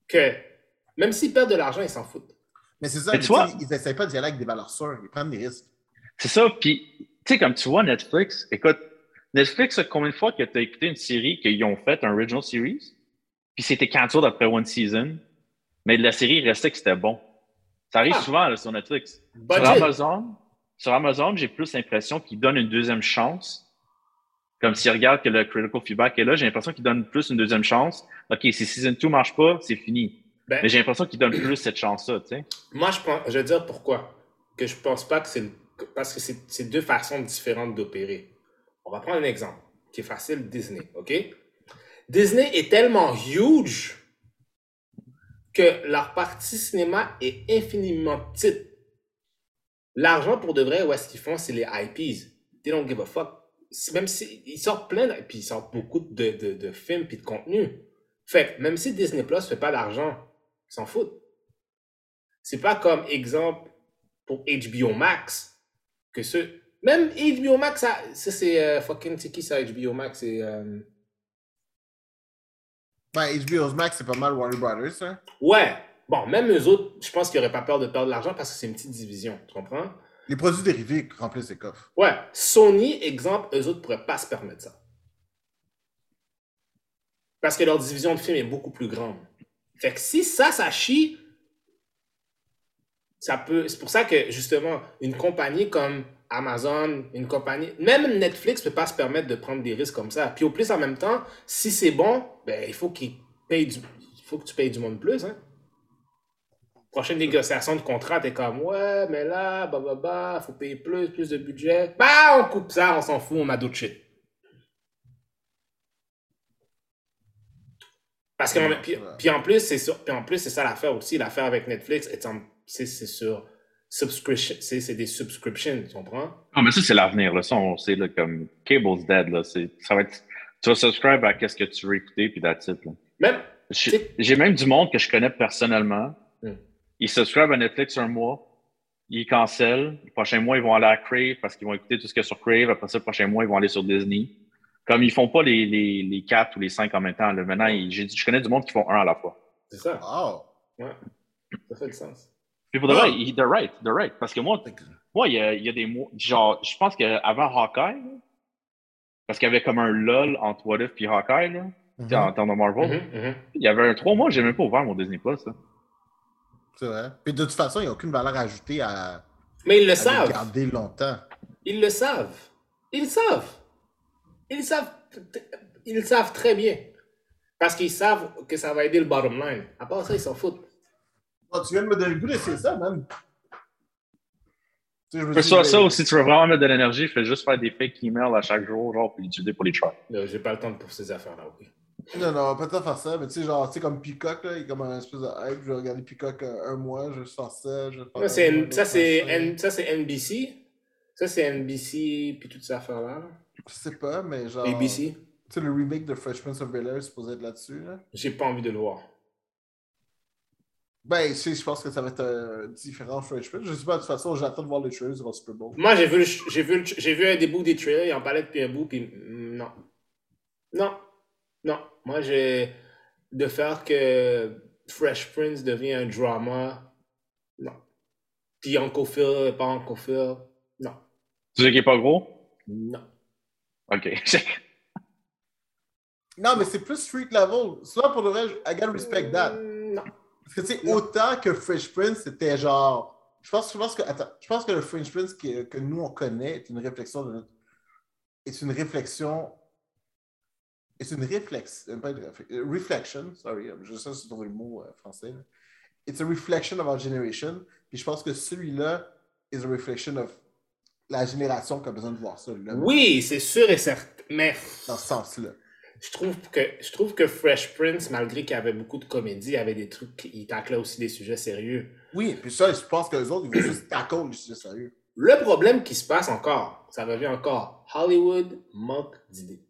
que même s'ils perdent de l'argent, ils s'en foutent.
mais c'est ça,
Mais
ils n'essayent pas d'y aller avec des valeurs sûres, ils prennent des risques.
C'est ça, puis, tu sais, comme tu vois, Netflix, écoute, Netflix, combien de fois que tu as écouté une série qu'ils ont fait, un original series, puis c'était cancelled après one season, mais la série restait que c'était bon. Ça arrive
Ah.
souvent là, sur Netflix. Sur. Amazon, sur Amazon, j'ai plus l'impression qu'ils donnent une deuxième chance. Comme s'ils regardent que le critical feedback est là, j'ai l'impression qu'ils donnent plus une deuxième chance. OK, si season 2 marche pas, c'est fini.
Ben,
Mais j'ai l'impression qu'ils donnent plus cette chance-là, tu sais.
Moi, je, pense, je vais dire pourquoi. Que je pense pas que c'est. Parce que c'est deux façons différentes d'opérer. On va prendre un exemple qui est facile Disney, OK? Disney est tellement huge que leur partie cinéma est infiniment petite. L'argent pour de vrai, où est-ce qu'ils font, c'est les IPs. They don't give a fuck. Même si ils sortent plein, de- puis ils sortent beaucoup de, de, films puis de contenu. Fait même si Disney Plus fait pas d'argent, Ils s'en foutent. C'est pas comme exemple pour HBO Max que ce. Même HBO Max, ça, ça, c'est euh, fucking. C'est qui ça, HBO Max? C'est. euh,
Ben, HBO Max, c'est pas mal Warner Brothers, hein.
Ouais. Bon, même eux autres, je pense qu'ils n'auraient pas peur de perdre de l'argent parce que c'est une petite division. Tu comprends?
Les produits dérivés remplissent les coffres.
Ouais. Sony, exemple, eux autres pourraient pas se permettre ça. Parce que leur division de films est beaucoup plus grande. Fait que si ça, ça chie, ça peut. C'est pour ça que, justement, une compagnie comme Amazon, une compagnie. Même Netflix peut pas se permettre de prendre des risques comme ça. Puis au plus, en même temps, si c'est bon, ben, il faut qu'ils payent du. Il faut que tu payes du monde plus, hein. Prochaine négociation de contrat, t'es comme, ouais, mais là, bah, bah, bah, faut payer plus, plus de budget. Bah, on coupe ça, on s'en fout, on a d'autres shit. Parce que, puis, puis en plus, c'est sur- puis en plus, c'est ça l'affaire aussi. L'affaire avec Netflix, en- c'est c'est sur subscription, c'est c'est des subscriptions, tu comprends?
Non, mais ça, c'est l'avenir. Là. Ça, on sait, là, comme Cable's dead. Là. C'est- Ça va être... Tu vas subscribe à qu'est-ce que tu veux écouter, puis that's it. Là.
Même,
J'ai j'ai même du monde que je connais personnellement.
Hmm.
Ils subscribent à Netflix un mois, ils cancellent. Le prochain mois, ils vont aller à Crave parce qu'ils vont écouter tout ce qu'il y a sur Crave. Après ça, le prochain mois, ils vont aller sur Disney. Comme ils font pas les, les, les quatre ou les cinq en même temps. Là. Maintenant, ils- j'ai- je connais du monde qui font un à la fois.
c'est ça.
Wow.
Ça fait du sens.
Puis pour de vrai, ils- they're right, they're right. Parce que moi, moi, il y a, il y a des mois, genre, je pense qu'avant Hawkeye, là, parce qu'il y avait comme un lull entre What If et Hawkeye, là, sais, en termes de Marvel,
Mhm, mhm.
il y avait un trois mois, j'ai même pas ouvert mon Disney Plus.
C'est vrai. Puis de toute façon, il n'y a aucune valeur ajoutée à,
Mais ils le
à
savent.
garder longtemps.
Ils le savent. Ils le savent. Ils le savent. Ils le savent très bien. Parce qu'ils savent que ça va aider le bottom line. À part ça, ils s'en foutent.
Oh, tu viens de me donner le goût d'essayer ça, man. Tu dis,
ça, ça, ou si tu veux vraiment mettre de l'énergie, fais juste faire des fake emails à chaque jour, genre, puis l'utiliser pour les.
Là, J'ai pas le temps pour ces affaires-là, oui.
Non, non, peut-être faire ça, mais tu sais, genre, tu sais, comme Peacock, là, il y a comme un espèce de hype. Je vais regarder Peacock un mois, je sors ça, je vais faire
Ça, ça,
je
c'est
vais faire
N- ça, c'est NBC. Ça, c'est NBC, puis toutes ces affaires-là. là.
Je sais pas, mais genre.
ABC.
Tu sais, le remake de Fresh Prince of Bel-Air est supposé être là-dessus, là.
J'ai pas envie de le voir.
Ben, sais, je pense que ça va être un différent Fresh Prince. Je sais pas, de toute façon, j'attends de voir les trailers durant le Super Bowl.
Moi, j'ai vu, j'ai vu, j'ai vu un des bouts des trailers, il en parlait depuis un bout, puis non. Non. Non. Moi, j'ai. De faire que Fresh Prince devient un drama, non. Puis Uncle Phil, pas Uncle Phil, non.
Tu sais qu'il est pas gros?
Non.
Ok.
Non, mais c'est plus street level. Soit pour le vrai, I gotta respect that. Parce que, tu sais, autant que Fresh Prince, c'était genre. Je pense, je pense que. Attends, je pense que le Fresh Prince que, que nous, on connaît est une réflexion de notre. Est une réflexion. Est une réflexion. Pas une euh, Reflection, sorry. euh, Je sais si trouver le mot euh, français. là. It's a reflection of our generation. Puis je pense que celui-là is a reflection of la génération qui a besoin de voir ça. là,
Oui, c'est sûr et certain. Mais
Dans ce sens-là.
Je trouve que je trouve que Fresh Prince, malgré qu'il y avait beaucoup de comédie, il y avait des trucs, il taclait aussi des sujets sérieux.
Oui, puis ça, je pense que les autres, ils vont juste tackle les sujets sérieux.
Le problème qui se passe encore, ça revient encore, Hollywood manque d'idées.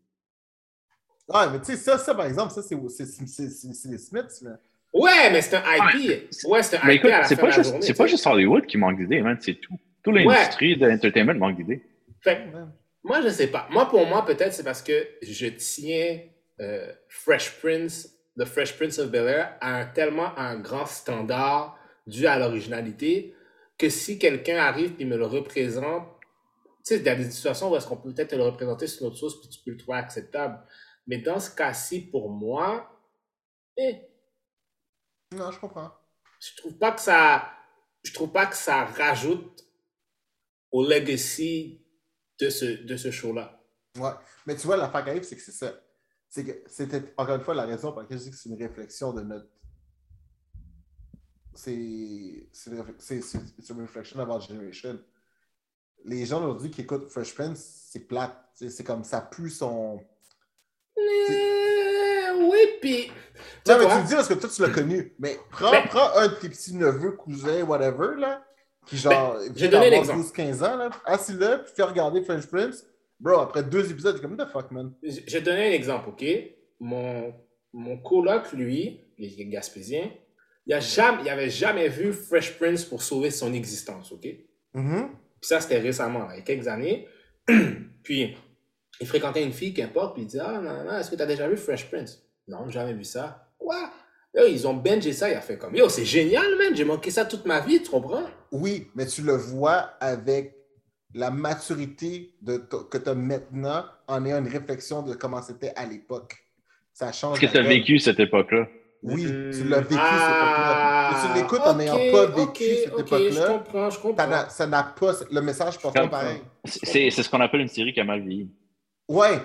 Ouais, mais tu sais, ça, ça, par exemple, ça, c'est les Smiths, là.
Ouais, mais c'est un IP. Ouais, c'est un
Mais
IP
écoute,
à la
c'est
fin
pas,
de la
juste,
journée.
c'est pas juste Hollywood qui manque d'idées, man, c'est tout. Toute l'industrie de l'entertainment manque d'idées.
Fait moi, je sais pas. Moi, pour moi, peut-être, c'est parce que je tiens euh, Fresh Prince, The Fresh Prince of Bel-Air, à un, tellement un grand standard dû à l'originalité que si quelqu'un arrive et me le représente, tu sais, il y a des situations où est-ce qu'on peut peut-être te le représenter sur notre sauce puis tu peux le trouver acceptable. Mais dans ce cas-ci, pour moi, eh,
Non, je comprends.
je trouve pas que ça je trouve pas que ça rajoute au legacy de ce, de ce show-là.
Ouais. Mais tu vois, l'affaire qui arrive, c'est que c'est ça. C'est que c'était, encore une fois, la raison pour laquelle je dis que c'est une réflexion de notre. C'est. C'est une réflex- c'est- c'est- it's a reflection of our generation. Les gens aujourd'hui qui écoutent Fresh Prince, c'est plate. C'est c'est comme ça pue son.
Euh, oui, puis. Tu
Non, mais tu le dis parce que toi, tu l'as connu. Mais prends,
Ben-
prends un de tes petits neveux, cousins, whatever, là, qui genre.
Ben, j'ai donné l'exemple.
12-15 ans, là. Assis-le, puis fais regarder Fresh Prince. Bro, après deux épisodes, t'es comme, what the fuck, man?
Te donner un exemple, OK? Mon, mon coloc, lui, il est gaspésien, il a jamais, il avait jamais vu Fresh Prince pour sauver son existence, ok?
Mhm.
Puis ça, c'était récemment, là, il y a quelques années. puis, il fréquentait une fille, qu'importe, puis il dit Ah, non, non, est-ce que tu as déjà vu Fresh Prince? Non, j'ai jamais vu ça. Quoi? Yo, Ils ont bingé ça, il a fait comme Yo, c'est génial, man, j'ai manqué ça toute ma vie, tu comprends?
Oui, mais tu le vois avec la maturité de que tu as maintenant en ayant une réflexion de comment c'était à l'époque. Ça change.
Est-ce que tu as vécu cette époque-là?
Oui,
Mm,
tu l'as vécu
ah,
cette époque-là. Tu l'écoutes en n'ayant pas vécu
ok,
cette époque-là.
Je comprends, je comprends.
Ça n'a pas. Le message passe pas pareil.
C'est c'est ce qu'on appelle une série qui a mal vieilli.
Ouais.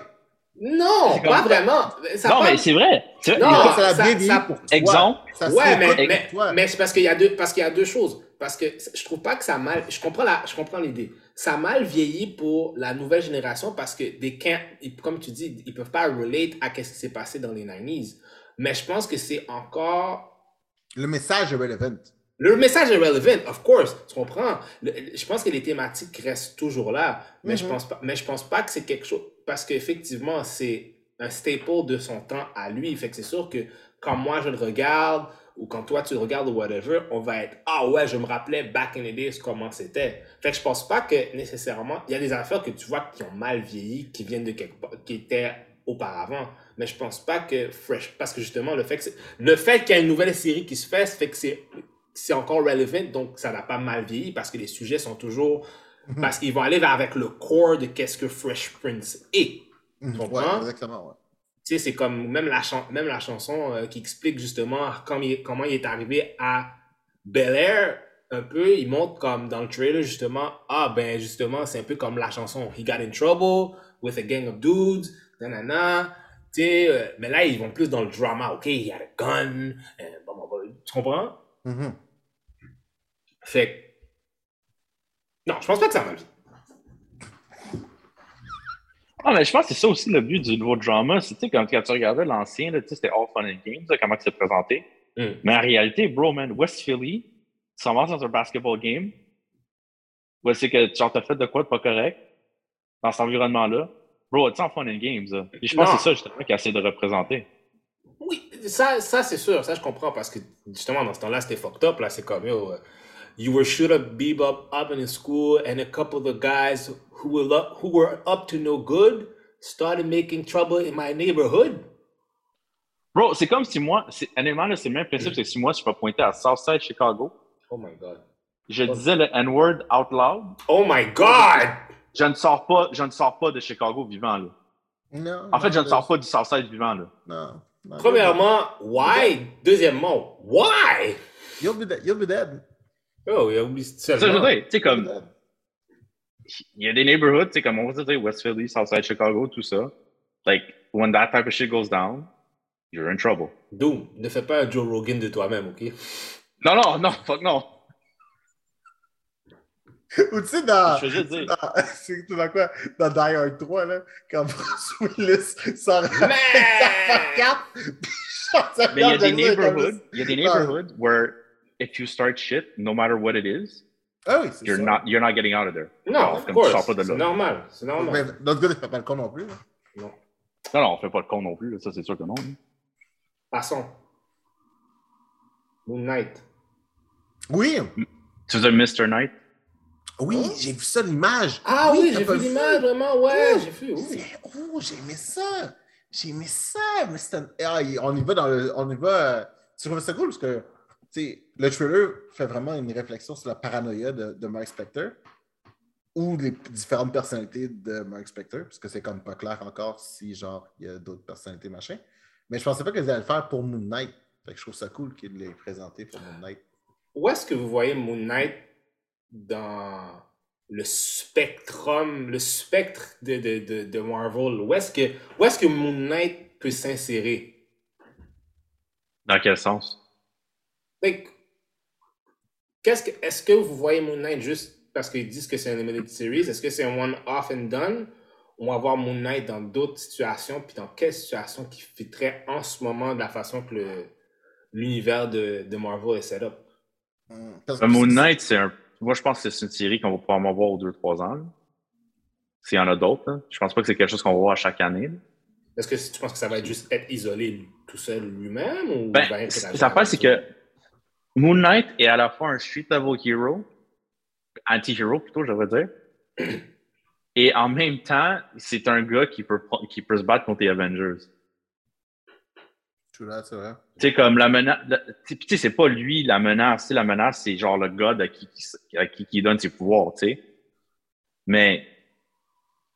Non, pas vraiment. Ça
non,
pas-
mais c'est vrai.
Non,
ça
ça- ça-
pour toi.
exemple,
Ça se
Ouais, mais, mais, c'est parce qu'il y a deux parce qu'il y a deux choses. Parce que je trouve pas que ça mal. Je comprends la, je comprends l'idée. Ça a mal vieilli pour la nouvelle génération parce que des comme tu dis, ils peuvent pas relate à ce qui s'est passé dans les 90s. Mais je pense que c'est encore
Le message est relevant.
le message est relevant, of course, tu comprends. Le- je pense que les thématiques restent toujours là, mais je
Mhm.
pense pas, mais je pense pas que c'est quelque chose parce qu'effectivement c'est un staple de son temps à lui. Fait que c'est sûr que quand moi je le regarde ou quand toi tu le regardes ou whatever, on va être ah ouais, je me rappelais back in the days comment c'était. Fait que je pense pas que nécessairement il y a des affaires que tu vois qui ont mal vieilli, qui viennent de quelque part, qui étaient auparavant. Mais je pense pas que fresh parce que justement le fait fait qu'il y a une nouvelle série qui se ça fait que c'est encore relevant, donc ça n'a pas mal vieilli parce que les sujets sont toujours.
Mhm.
Parce qu'ils vont aller vers avec le core de qu'est-ce que Fresh Prince est.
Mhm.
comprends?
Ouais, exactement. Ouais.
Tu sais, c'est comme même la, chan- même la chanson euh, qui explique justement comment il, comment il est arrivé à Bel Air. Un peu, il montre comme dans le trailer justement, ah ben justement, c'est un peu comme la chanson He Got in Trouble with a gang of dudes, nanana. Tu sais, euh, mais là, ils vont plus dans le drama. Ok, he had a gun. euh, bon, bon, bon, tu comprends?
Mhm.
Fait Non, je pense pas que ça va vite.
Ah, mais je pense que c'est ça aussi le but du nouveau drama. C'est, tu sais, quand, quand tu regardais l'ancien, tu sais, c'était All Fun and Games, là, comment c'est présenté.
Mm.
Mais en réalité, bro, man, West Philly, tu s'en vas dans un basketball game, où c'est que tu as fait de quoi de pas correct, dans cet environnement-là. Bro, it's all fun and games. Là. Puis je pense
Non.
que c'est ça, justement, qu'il essaie de représenter.
Oui, ça, ça c'est sûr, ça je comprends parce que justement dans ce temps-là c'était fucked up là, c'est comme yo, uh, you were shoot up, beat up, up in school, and a couple of the guys who were up, who were up to no good started making trouble in my neighborhood.
Bro, c'est comme si moi, c'est, honnêtement, c'est le même principe, mm. c'est si moi, je peux pointer à Southside Chicago,
Oh my god.
je oh. disais le N-word out loud,
Oh my god.
je ne sors pas, je ne sors pas de Chicago vivant, là.
Non,
En fait, je ne sors pas du Southside vivant, là.
Non. non.
Premièrement, why? Deuxièmement, why?
You'll be dead. You'll be dead.
Oh, il a oublié
Ça, je veux
seulement.
dire, tu sais, comme, il y a des neighborhoods, tu sais, comme on va dire West Philly, Southside Chicago, tout ça. Like, when that type of shit goes down, you're in trouble.
Doom, ne fais pas un Joe Rogan de toi-même, ok?
Non, non, non, fuck non.
Ou tu sais, dans.
Je veux juste dire.
dans- C'est tout dans quoi? Dans Die Hard 3, là, quand Bruce Willis sa chante sa
Mais il y a des neighborhoods, il y a des neighborhoods where if you start shit, no matter what it is,
Ah oui, c'est
you're
ça.
not you're not getting out of there.
Non, of C'est
là.
normal. C'est normal.
Ce gars, il fait pas le con non plus. là.
Non, non, on fait pas le con non plus, là, ça c'est sûr que non. hein.
Passons. Moon Knight.
Oui,
Tu veux dire Mr. Knight?
oui,
Hein?
j'ai vu ça, l'image.
Ah oui,
t'as
j'ai vu l'image, vraiment, ouais,
Oh,
j'ai vu, oui.
c'est- Oh, j'ai aimé ça. J'ai aimé ça. Un- ah, on y va dans le. On y va. euh, Tu trouves ça cool? Parce que tu sais, le trailer fait vraiment une réflexion sur la paranoïa de, de Mark Spector ou les différentes personnalités de Mark Spector, parce que c'est comme pas clair encore si genre il y a d'autres personnalités machin. Mais je pensais pas qu'ils allaient le faire pour Moon Knight. Fait que je trouve ça cool qu'il l'ait présenté pour Moon Knight.
Où est-ce que vous voyez Moon Knight dans le spectrum, le spectre de, de, de, de Marvel? Où est-ce que, où est-ce que Moon Knight peut s'insérer?
Dans quel sens?
Like, qu'est-ce que, est-ce que vous voyez Moon Knight juste parce qu'ils disent que c'est un limited series? Est-ce que c'est un one-off and done? On va voir Moon Knight dans d'autres situations, puis dans quelle situation qui fitterait en ce moment de la façon que le, l'univers de, de Marvel est set up?
Hum, parce que
Le Moon Knight, c'est un. Moi, je pense que c'est une série qu'on va probablement voir aux 2-3 ans. là. S'il y en a d'autres. là. Je pense pas que c'est quelque chose qu'on va voir chaque année. là.
Est-ce que tu penses que ça va être juste être isolé tout seul lui-même ou
Ben,
interagir
ça c'est que? Moon Knight est à la fois un street level hero, anti-hero plutôt, je devrais dire. Et en même temps, c'est un gars qui peut, qui peut se battre contre les Avengers.
Tu là, c'est vrai.
Tu sais, comme la menace. Tu sais, c'est pas lui la menace. Tu sais, la menace, c'est genre le gars à qui, à qui, qui donne ses pouvoirs, tu sais. Mais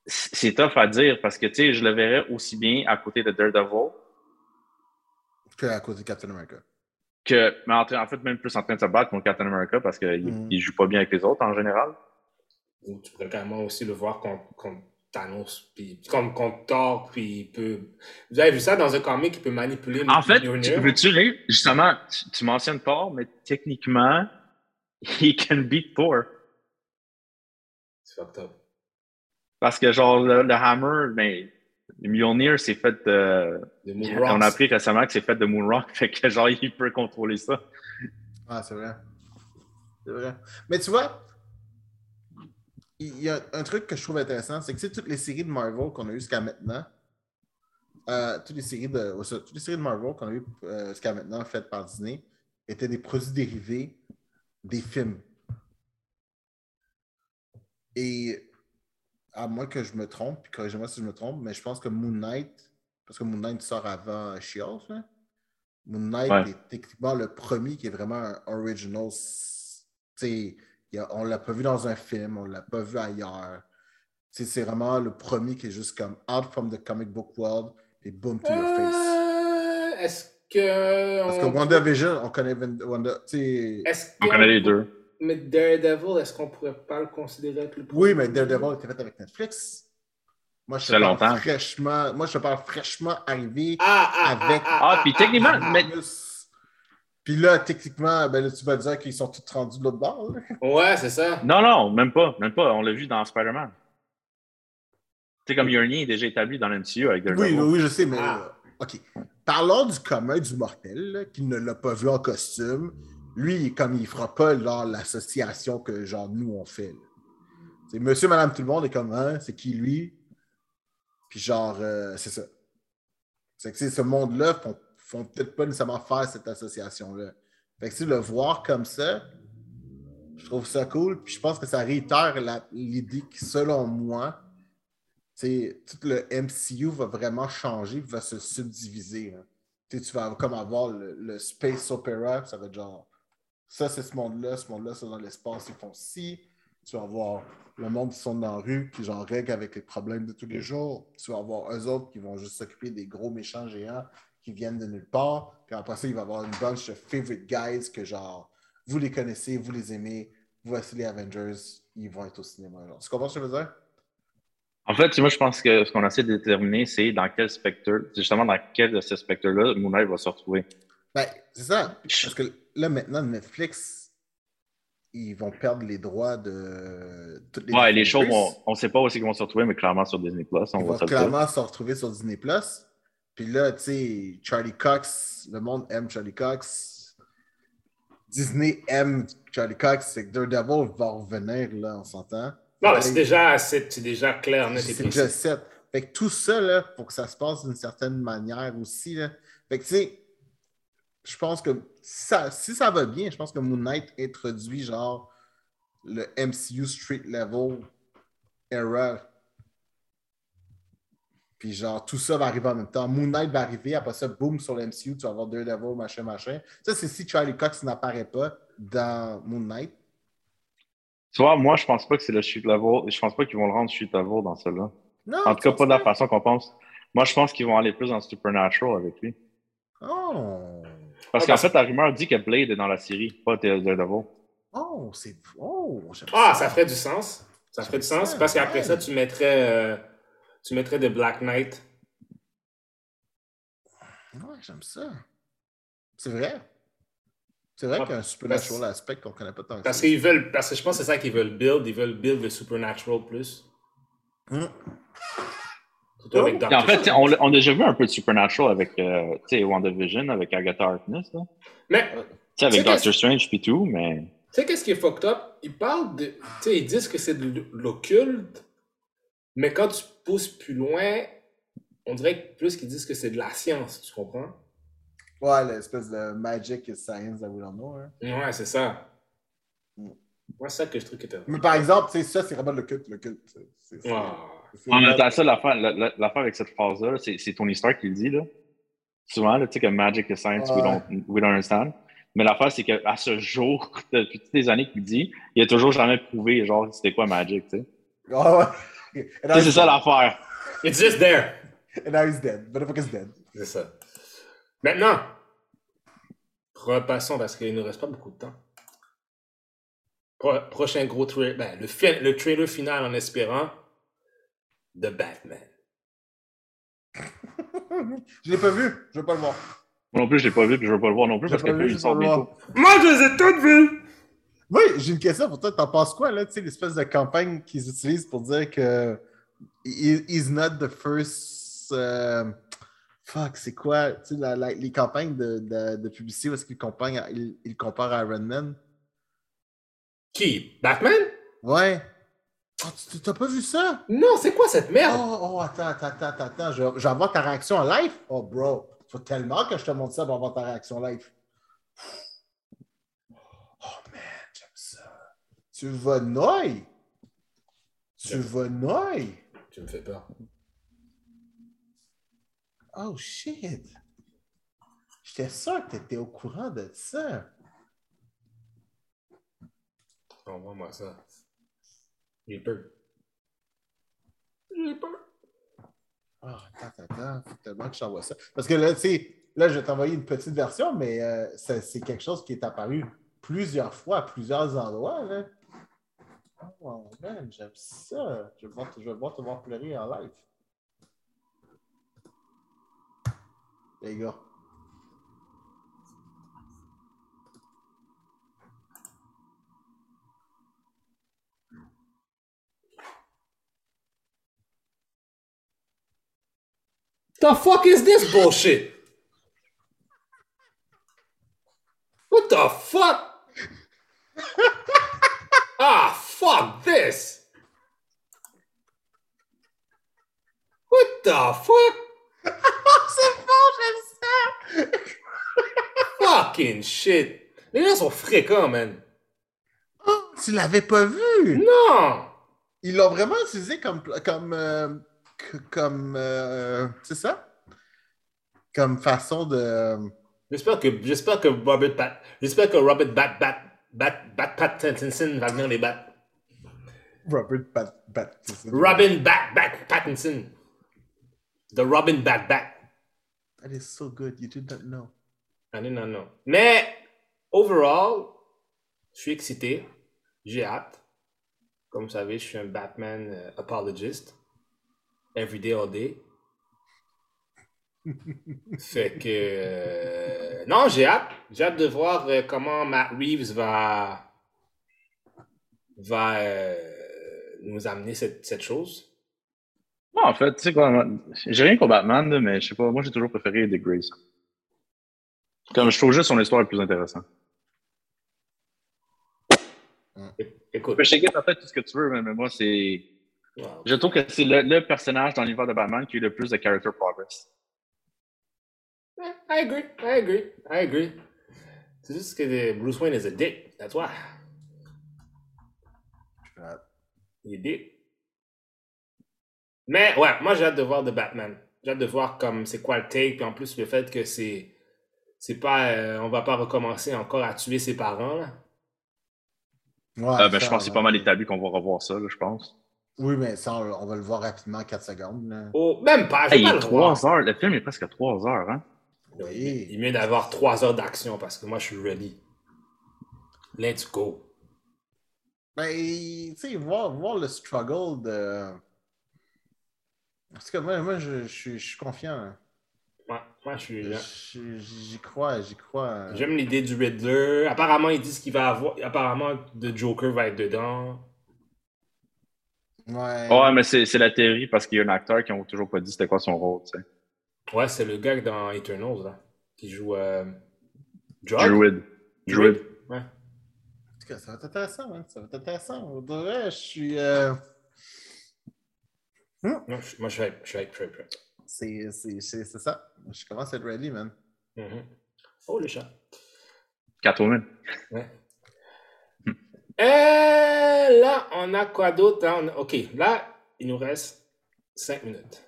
c'est tough à dire parce que, tu sais, je le verrais aussi bien à côté de Daredevil
que à côté de Captain America.
Que, mais en, fait, même plus en train de se battre contre Captain America parce qu'il il joue pas bien avec les autres en général.
Ou tu pourrais carrément aussi le voir contre, contre Thanos, puis comme contre Thor, puis il peut. Vous avez vu ça dans un comic, il peut manipuler.
En fait, veux-tu rire? Justement, tu, tu mentionnes Thor, mais techniquement, he can beat Thor.
C'est fucked up.
Parce que, genre, le, le Hammer, ben, le Mjolnir, c'est fait de. On a appris récemment que c'est fait de Moonrock, fait que, genre, il peut contrôler ça.
Ah, c'est vrai. C'est vrai. Mais tu vois, il y a un truc que je trouve intéressant, c'est que tu sais, toutes les séries de Marvel qu'on a eues jusqu'à maintenant, euh, toutes les séries de, toutes les séries de Marvel qu'on a eues euh, jusqu'à maintenant faites par Disney étaient des produits dérivés des films. Et à moins que je me trompe, puis corrigez-moi si je me trompe, mais je pense que Moon Knight, parce que Moon Knight sort avant She-Hulk, là. Moon Knight
Ouais.
est techniquement le premier qui est vraiment un original. s- tu sais, il y a- on l'a pas vu dans un film, on l'a pas vu ailleurs. C'est vraiment le premier qui est juste comme out from the comic book world et boom to your face.
Euh, Est-ce que.
Parce que
on-
WandaVision, on connaît Wanda.
Est-ce
On
que-
connaît les deux.
Mais Daredevil, est-ce qu'on pourrait pas le considérer être le
Oui, mais Daredevil était fait avec Netflix. Moi, je te
Ça fait
parle
longtemps.
fraîchement. Moi, je te parle fraîchement arrivé
Ah, ah,
avec-
Ah, puis techniquement,
ah,
mais-.
Puis là, techniquement, ben là, tu vas dire qu'ils sont tous rendus de l'autre bord. là.
ah. Ouais, c'est ça.
Non, non, même pas, même pas. On l'a vu dans Spider-Man. C'est comme Yurny est déjà établi dans l'MCU avec
Oui,
Daredevil.
oui, je sais, mais.
Ah.
euh, OK. Parlons du commun du mortel, là, qui ne l'a pas vu en costume. Lui, comme il fera pas l'association que genre nous on fait. C'est monsieur, madame, tout le monde est comme hein, c'est qui lui? Puis genre, euh, c'est ça. C'est que ce monde-là font, font peut-être pas nécessairement faire cette association-là. Fait que sais, le voir comme ça, je trouve ça cool. Puis je pense que ça réitère l'idée que, selon moi, tout le MCU va vraiment changer, va se subdiviser. hein. Tu vas comme avoir le, space opera, ça va être genre, ça c'est ce monde-là, ce monde-là, c'est dans l'espace, ils font ci. Tu vas avoir le monde qui sont dans la rue, qui genre règle avec les problèmes de tous les jours. Tu vas avoir eux autres qui vont juste s'occuper des gros méchants géants qui viennent de nulle part. Puis après ça, il va y avoir une bunch de favorite guys que genre, vous les connaissez, vous les aimez, voici les Avengers, ils vont être au cinéma. Genre. Tu comprends ce que je veux dire?
En fait, moi, je pense que ce qu'on essaie de déterminer, c'est dans quel spectre, justement dans quel de ces spectres-là, Moon Knight va se retrouver.
Ben, c'est ça. Parce que là, maintenant, Netflix, ils vont perdre les droits de toutes les.
Ouais, les shows, vont- on ne sait pas où c'est qu'ils vont se retrouver, mais clairement sur Disney Plus, on
Ils
va
vont clairement se retrouver sur Disney Plus. Puis là, tu sais, Charlie Cox, le monde aime Charlie Cox. Disney aime Charlie Cox. C'est que Daredevil va revenir, là, on s'entend.
Non, c'est déjà, c'est c'est déjà clair, net
C'est déjà set. Fait que tout ça, là, pour que ça se passe d'une certaine manière aussi, là. Fait que, tu sais, je pense que si ça, si ça va bien, je pense que Moon Knight introduit, genre, le MCU Street Level era. Puis, genre, tout ça va arriver en même temps. Moon Knight va arriver, après ça, boum, sur le MCU, tu vas avoir Daredevil, machin, machin. Ça, c'est si Charlie Cox n'apparaît pas dans Moon Knight.
Tu vois, moi, je pense pas que c'est le street level. Je pense pas qu'ils vont le rendre street level dans celle-là.
Non,
En tout cas, pas de la façon qu'on pense. Moi, je pense qu'ils vont aller plus dans Supernatural avec lui.
Oh!
Parce
Ah,
qu'en fait, la rumeur dit que Blade est dans la série, pas Daredevil.
Oh, c'est. Oh, j'aime
Ah, ça ferait du sens. Ça ferait du sens parce qu'après
ouais.
ça, tu mettrais, euh, tu mettrais de Black Knight.
Ouais, j'aime ça. C'est vrai? C'est vrai
Ah,
qu'il y a un supernatural
parce-
aspect qu'on connaît pas tant que
Parce
ça.
qu'ils veulent, parce que je pense que c'est ça qu'ils veulent build. Ils veulent build le Supernatural plus.
Hum.
Surtout
Oh.
avec
Et
Doctor
en fait, on, a déjà vu un peu de Supernatural avec euh, tu sais, WandaVision, avec Agatha Harkness. là.
Mais
Tu sais, avec Doctor Strange puis tout, mais.
Tu sais, qu'est-ce qui est fucked up? Ils parlent de. Tu sais, ils disent que c'est de l'occulte, mais quand tu pousses plus loin, on dirait que plus qu'ils disent que c'est de la science, tu comprends?
Ouais, l'espèce de magic science that we don't know. Hein.
Ouais, c'est ça.
Mm.
Ouais, c'est ça que je trouve que t'as.
Mais par exemple, tu sais, ça, c'est vraiment le culte. Le culte. c'est- c'est-
En temps, ça, l'affaire la- la- avec cette phrase-là, là, c'est Tony Stark qui le dit, là. Souvent, là, tu sais, que magic is science, we,
Ouais.
don't, we don't understand. Mais l'affaire, c'est qu'à ce jour, depuis toutes les années qu'il dit, il a toujours jamais prouvé, genre, c'était quoi magic, tu sais.
Ah ouais.
C'est ça l'affaire.
It's just there.
And now he's dead. Motherfucker's dead.
C'est ça. Maintenant, repassons parce qu'il ne nous reste pas beaucoup de temps. Pro- prochain gros trailer, ben, le, fi- le trailer final en espérant, The Batman.
Je l'ai pas vu. Je veux pas le voir.
Moi non plus, je l'ai pas vu, puis je veux pas le voir non plus, parce il sort bientôt.
Moi, je les ai toutes vues!
Oui, j'ai une question pour toi. T'en penses quoi, là? Tu sais, l'espèce de campagne qu'ils utilisent pour dire que he- he's not the first. euh, fuck, c'est quoi? Tu sais, la- la- les campagnes de, de, de publicité où est-ce qu'ils comparent, ils comparent à Iron Man?
Qui? Batman?
Ouais. Oh, tu t'as pas vu ça?
Non, c'est quoi cette merde?
Oh, oh, attends, attends, attends, attends. Je, je vais avoir ta réaction en live? Oh, bro. Faut tellement que je te montre ça pour avoir ta réaction live. Oh, man, j'aime ça. Tu vas noyer. Tu vas noyer.
Tu me fais peur.
Oh, shit. J'étais sûr que t'étais au courant de ça.
Envoie-moi ça. J'ai peur. J'ai peur.
Oh, attends, attends. Faut tellement que je t'envoie ça. Parce que là, tu sais, là, je vais t'envoyer une petite version, mais euh, c'est quelque chose qui est apparu plusieurs fois à plusieurs endroits. Là. Oh, man, j'aime ça. Je vais, voir, je vais voir te voir pleurer en live. Les gars.
The fuck is this bullshit? What the fuck? ah, fuck this. What the fuck?
Oh, c'est bon, j'aime ça!
Fucking shit. Les gens sont fréquents, man.
Oh, tu l'avais pas vu!
Non!
Ils l'ont vraiment utilisé comme. comme, euh, comme euh, c'est ça? Comme façon de.
J'espère que, j'espère que Robert Pat, j'espère que Robert Bat, Bat, Bat, Bat, Pattinson va venir les battre.
Robert Bat. Bat
Robin Bat, Bat, Pattinson. The Robin Bat, Bat.
That is so good. You did not know.
I did not know. Mais, overall, je suis excité. J'ai hâte. Comme vous savez, je suis un Batman euh, apologist. Every day, all day. fait que. euh, non, j'ai hâte. J'ai hâte de voir euh, comment Matt Reeves va. va euh, nous amener cette, cette chose.
Non, en fait, tu sais quoi, moi, j'ai rien contre Batman, là, mais je sais pas, moi j'ai toujours préféré Dick Grayson. Comme je trouve juste son histoire est plus intéressante.
Écoute.
Je sais que t'as fait tout ce que tu veux, mais moi c'est.
Wow.
Je trouve que c'est le, le personnage dans l'univers de Batman qui a eu le plus de character progress.
Eh, I agree. I agree. I agree. C'est juste que Bruce Wayne is a dick. That's why. Il est dick. Mais ouais, moi j'ai hâte de voir The Batman. J'ai hâte de voir comme c'est quoi le take. Puis en plus, le fait que c'est. C'est pas. euh, on va pas recommencer encore à tuer ses parents, là.
Ouais,
Euh, ben,
ça,
je pense que c'est pas mal établi qu'on va revoir ça, là, je pense.
Oui, mais ça, on, va le voir rapidement en 4 secondes. là.
Oh, même pas.
Hey, il est
le voir.
3 heures, le film est presque 3 heures, hein?
Oui.
Il est mieux d'avoir trois heures d'action parce que moi je suis ready. Let's go.
Ben, tu sais, voir, voir le struggle de. Parce que moi, moi je, je suis- je suis confiant. hein.
Ouais, moi je suis.
J'y crois, j'y crois.
J'aime l'idée du Riddler. Apparemment, ils disent qu'il va avoir. Apparemment, The Joker va être dedans.
Ouais.
Ouais, mais c'est c'est la théorie parce qu'il y a un acteur qui n'a toujours pas dit c'était quoi son rôle, tu sais.
Ouais, c'est le gars dans Eternals, là. Qui joue. Euh...
Druid. Druid.
Ouais.
En tout cas, ça va être intéressant, hein. Ça va être intéressant. De vrai, je suis. euh,
Non, je- moi, je suis hype, je suis hype, je suis hype, je suis hype.
C'est c'est- c'est- c'est ça. Je commence à être ready, man.
Mhm. Oh, le chat.
Catwoman.
Ouais. Euh, là, on a quoi d'autre? hein? OK, là, il nous reste 5 minutes.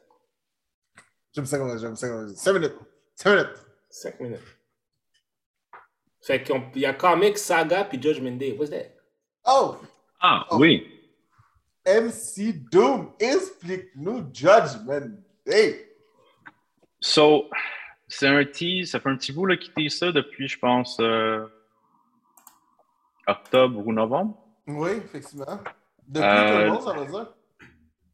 J'aime ça comme j'aime ça comme 5 minutes. 5 minutes.
5 minutes. Fait qu'il y a Comic, Saga, puis Judgment Day. What's that?
Oh!
Ah,
Oh.
oui.
MC Doom, explique-nous Judgment Day.
So, c'est un tease, ça fait un petit bout là, qui tease ça depuis, je pense, euh, octobre ou novembre.
Oui, effectivement. Depuis
Euh,
monde, ça veut dire.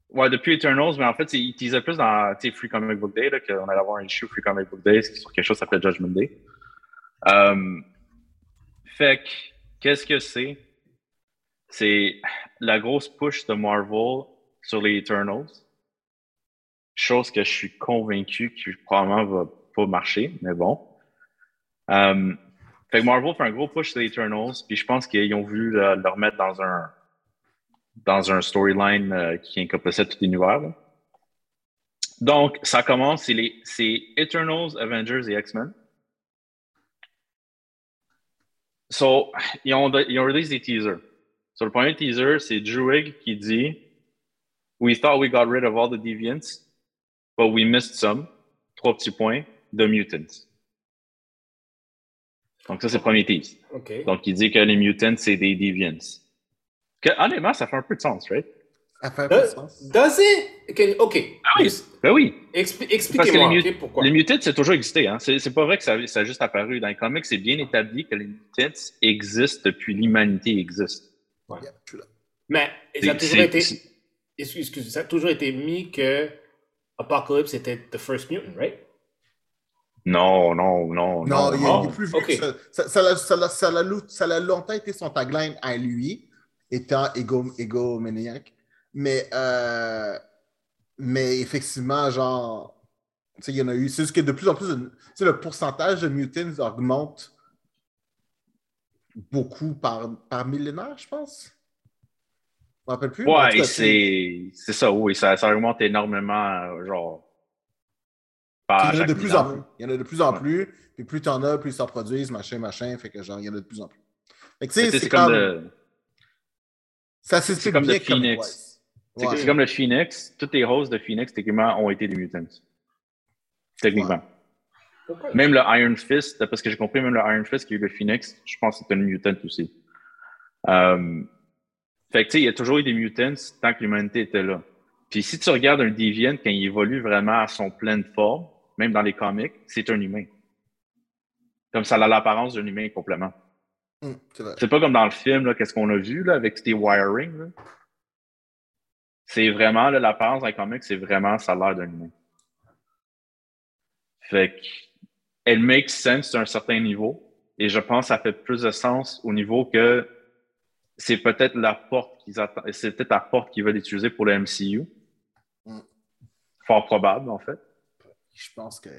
Ouais, depuis Eternals, mais en fait, c'est- il teasait plus dans tu sais, Free Comic Book Day, qu'on allait avoir un issue Free Comic Book Day sur quelque chose qui s'appelle Judgment Day. Euh, fait que, qu'est-ce que c'est? C'est la grosse push de Marvel sur les Eternals. Chose que je suis convaincu que probablement va pas marcher, mais bon. Euh, fait que Marvel fait un gros push sur les Eternals, puis je pense qu'ils ont voulu le, le remettre dans un dans un storyline euh, qui encompassait tout l'univers. là. Donc, ça commence, c'est c'est Eternals, Avengers et X-Men. So, ils ont, ils ont release des teasers. So, le premier teaser, c'est Druig qui dit We thought we got rid of all the deviants, but we missed some. Trois petits points, the mutants. Donc, ça, c'est le premier tease. Donc, il dit que les mutants, c'est des deviants. Que, honnêtement, ça fait un peu de sens, right?
Ça fait un peu de
Does,
sens.
does it? OK.
Ah oui. Ben oui.
Expli- Expliquez-moi,
les,
pourquoi?
les mutants, c'est toujours existé. Hein? C'est, pas vrai que ça, ça a juste apparu. Dans les comics, c'est bien établi que les mutants existent depuis l'humanité existe.
Yeah.
Mais ça a toujours été...
c'est-
Excuse, excuse, ça a toujours été mis que Apocalypse était the first mutant, right?
Non, non, non,
Non,
non.
il, est-
non.
il est plus vieux
ok.
que ça. Ça, a longtemps été son tagline à lui, étant égo, égomaniaque. Mais, euh, mais effectivement, genre, tu sais, il y en a eu. C'est juste que de plus en plus, de- tu sais, le pourcentage de mutants augmente beaucoup par, par millénaire, je pense. Je me rappelle plus.
Ouais, c'est, c'est ça, oui. Ça, ça augmente énormément, genre. Par
Il y en a de plus en plus. Il y en a de plus en
Ouais.
plus. Puis plus t'en as, plus ils s'en produisent, machin, machin. Fait que genre, il y en a de plus en plus. Fait que tu
C'est,
sais,
c'est
c'est
comme,
comme.
le,
Ça s'explique
comme le Phoenix. c'est,
Ouais.
c'est comme le Phoenix. Toutes les hosts de Phoenix, techniquement, ont été des mutants. Techniquement. Même le Iron Fist, parce que j'ai compris, même le Iron Fist qui a eu le Phoenix, je pense que c'était une mutant aussi. Euh, fait que, tu sais, il y a toujours eu des mutants tant que l'humanité était là. Puis si tu regardes un Deviant quand il évolue vraiment à son pleine forme, même dans les comics, c'est un humain. Comme ça a l'apparence d'un humain complètement.
Hum, c'est
pas comme dans le film, qu'est-ce qu'on a vu là, avec tes wiring. C'est vraiment, l'apparence dans les comics, c'est vraiment, ça a l'air d'un humain. Fait que, elle makes sense à un certain niveau. Et je pense que ça fait plus de sens au niveau que c'est peut-être la porte qu'ils attendent, c'est peut-être la porte qu'ils veulent utiliser pour le MCU.
Mm.
Fort probable, en fait.
Je pense que.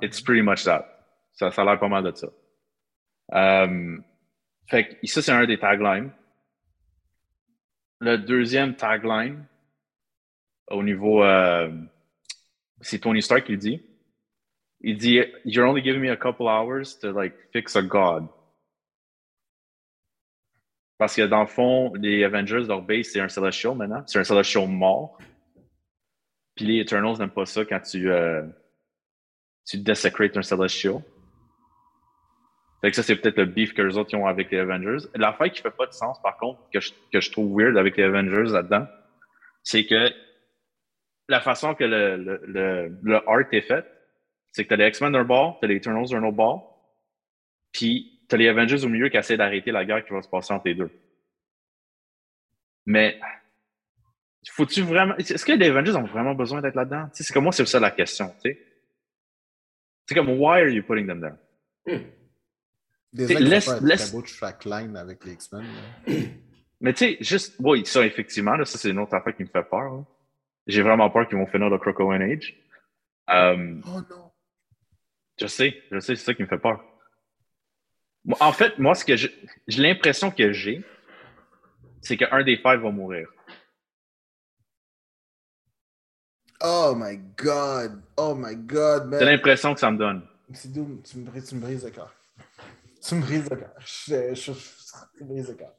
It's pretty much that. Ça, ça a l'air pas mal de ça. Euh, fait que ça, c'est un des taglines. Le deuxième tagline, au niveau. euh, c'est Tony Stark qui dit. Il dit You're only giving me a couple hours to like fix a god. Parce que dans le fond, les Avengers, leur base, c'est un Celestial maintenant. C'est un Celestial mort. Puis les Eternals n'aiment pas ça quand tu. euh, tu desecrates un Celestial. Fait que ça, c'est peut-être le beef que les autres ont avec les Avengers. L'affaire qui fait pas de sens, par contre, que je, que je trouve weird avec les Avengers là-dedans, c'est que la façon que le, le, le, le art est fait, c'est que t'as les X-Men d'un bord, t'as les Eternals d'un autre bord, puis t'as les Avengers au milieu qui essaient d'arrêter la guerre qui va se passer entre les deux. Mais faut-tu vraiment. Est-ce que les Avengers ont vraiment besoin d'être là-dedans? C'est comme moi, c'est ça la question. C'est comme, why are you putting them there?
Qu'il
laisse-
un
laisse-
beau trackline avec les X-Men. là.
Mais tu sais, juste, oui, ça, effectivement, là, ça, c'est une autre affaire qui me fait peur. là. J'ai vraiment peur qu'ils vont finir le Crocoan Age. Euh,
Oh non.
je sais, je sais, c'est ça qui me fait peur. En fait, moi, ce que je- j'ai l'impression que j'ai, c'est qu'un des Five va mourir.
Oh my god. Oh my god,
J'ai
man.
l'impression que ça me donne.
C'est doux, tu me, brises, tu me brises le cœur. Tu me brises le cœur. Je, je, je- tu me brises le cœur.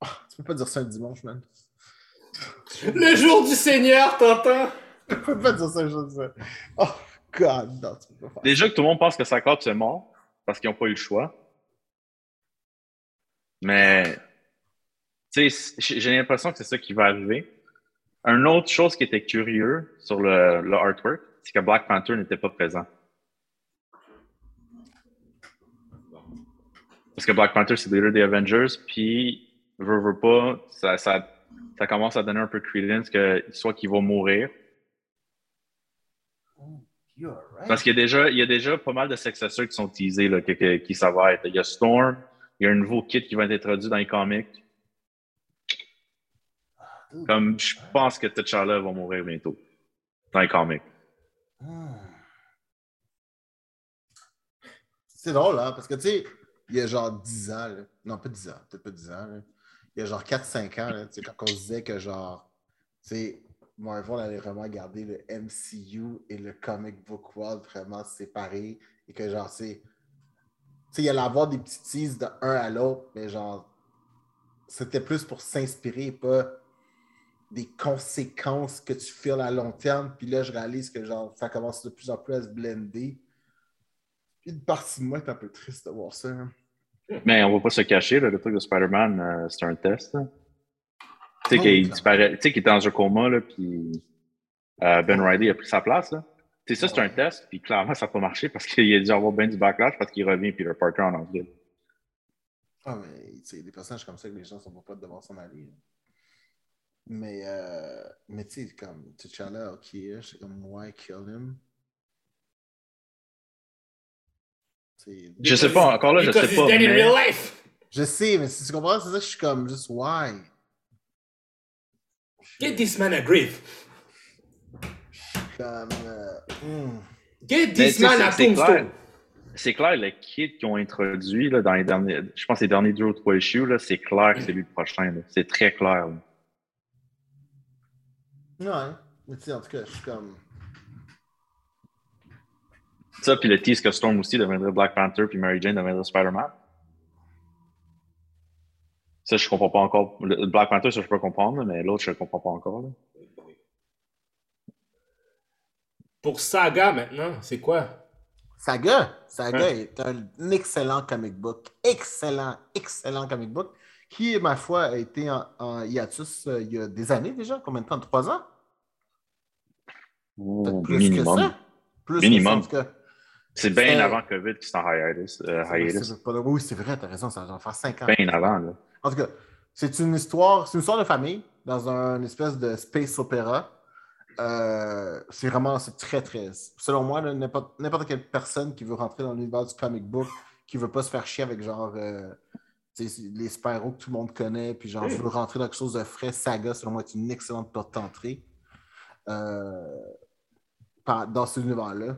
Ah, tu peux pas dire ça un dimanche, man.
Le jour du Seigneur, t'entends?
Tu peux pas dire ça un jour. ça. Oh, God, non, tu peux pas faire
Déjà que tout le monde pense que Cyclops c'est mort parce qu'ils n'ont pas eu le choix. Mais, tu sais, j'ai l'impression que c'est ça qui va arriver. Une autre chose qui était curieux sur le, le artwork, c'est que Black Panther n'était pas présent. Parce que Black Panther, c'est le leader des Avengers, puis, veut, veut pas, ça, ça, ça commence à donner un peu de credence que soit qu'il va mourir,
right.
Parce qu'il y a déjà, il y a déjà pas mal de successeurs qui sont teasés, là, que- que- qui ça va être. Il y a Storm, il y a un nouveau kit qui va être introduit dans les comics. Comme je pense que T'Challa va mourir bientôt dans les comics.
Hmm. C'est drôle, hein, parce que tu sais, il y a genre 10 ans, là. non pas 10 ans, peut-être pas 10 ans, là. il y a genre 4-5 ans, là, tu sais, quand on se disait que genre, tu sais, Marvel allait vraiment garder le MCU et le comic book world vraiment séparés et que genre, c'est. Tu sais, il allait avoir des petits teases de un à l'autre, mais genre, c'était plus pour s'inspirer, pas des conséquences que tu files à long terme. Puis là, je réalise que genre, ça commence de plus en plus à se blender. Puis une partie de moi est un peu triste de voir ça. hein.
Mais on va pas se cacher, là, le truc de Spider-Man, euh, c'est un test. Tu sais
Oh,
qu'il
clairement.
disparaît, tu sais qu'il était dans un coma, là, puis euh, Ben Riley a pris sa place. Là. Tu sais, ça, c'est un test, puis clairement, ça n'a pas marché parce qu'il a dû avoir bien du backlash parce qu'il revient Peter Parker en anglais.
Ah, mais tu sais, des personnages comme ça que les gens sont pas de devoir s'en aller. hein. Mais, euh, mais tu sais, comme T'Challa, ok, c'est comme why kill him?
Je sais pas, encore là, je sais pas.
dead in
mais-
real life.
Je sais, mais si tu comprends, c'est ça que je suis comme juste why?
Get this man a grave.
Comme, euh, hmm.
Get this man
c'est-
a tombstone.
C'est clair, le kit qu'ils ont introduit là, dans les derniers, je pense les derniers deux ou trois issues, là, c'est clair que c'est lui le prochain. C'est très clair. là.
Ouais, mais tu sais, en tout cas, je suis comme.
Ça, puis le tease que Storm aussi deviendrait Black Panther, puis Mary Jane deviendrait Spider-Man. Ça, je comprends pas encore. Le Black Panther, ça, je peux comprendre, mais l'autre, je comprends pas encore. là.
Pour Saga maintenant, c'est quoi?
Saga, Saga est un excellent comic book. Excellent, excellent comic book. Qui, ma foi, a été en, en hiatus euh, il y a des années déjà. Combien de temps? Trois ans?
Ouh,
plus
minimum.
que ça. Plus
Minimum.
Que.
C'est bien
C'est-
avant COVID qui c'est en hiatus. euh, hiatus.
C'est pas- Oui, c'est vrai, t'as raison, ça va faire cinq ans.
Bien avant, là.
En tout cas, c'est une histoire, c'est une histoire de famille dans un espèce de space opéra. Euh, c'est vraiment, c'est très, très. Selon moi, n'importe n'importe quelle personne qui veut rentrer dans l'univers du comic book, qui veut pas se faire chier avec genre euh, les super-héros que tout le monde connaît, puis genre veut rentrer dans quelque chose de frais, Saga, selon moi, est une excellente porte d'entrée euh, dans cet univers-là.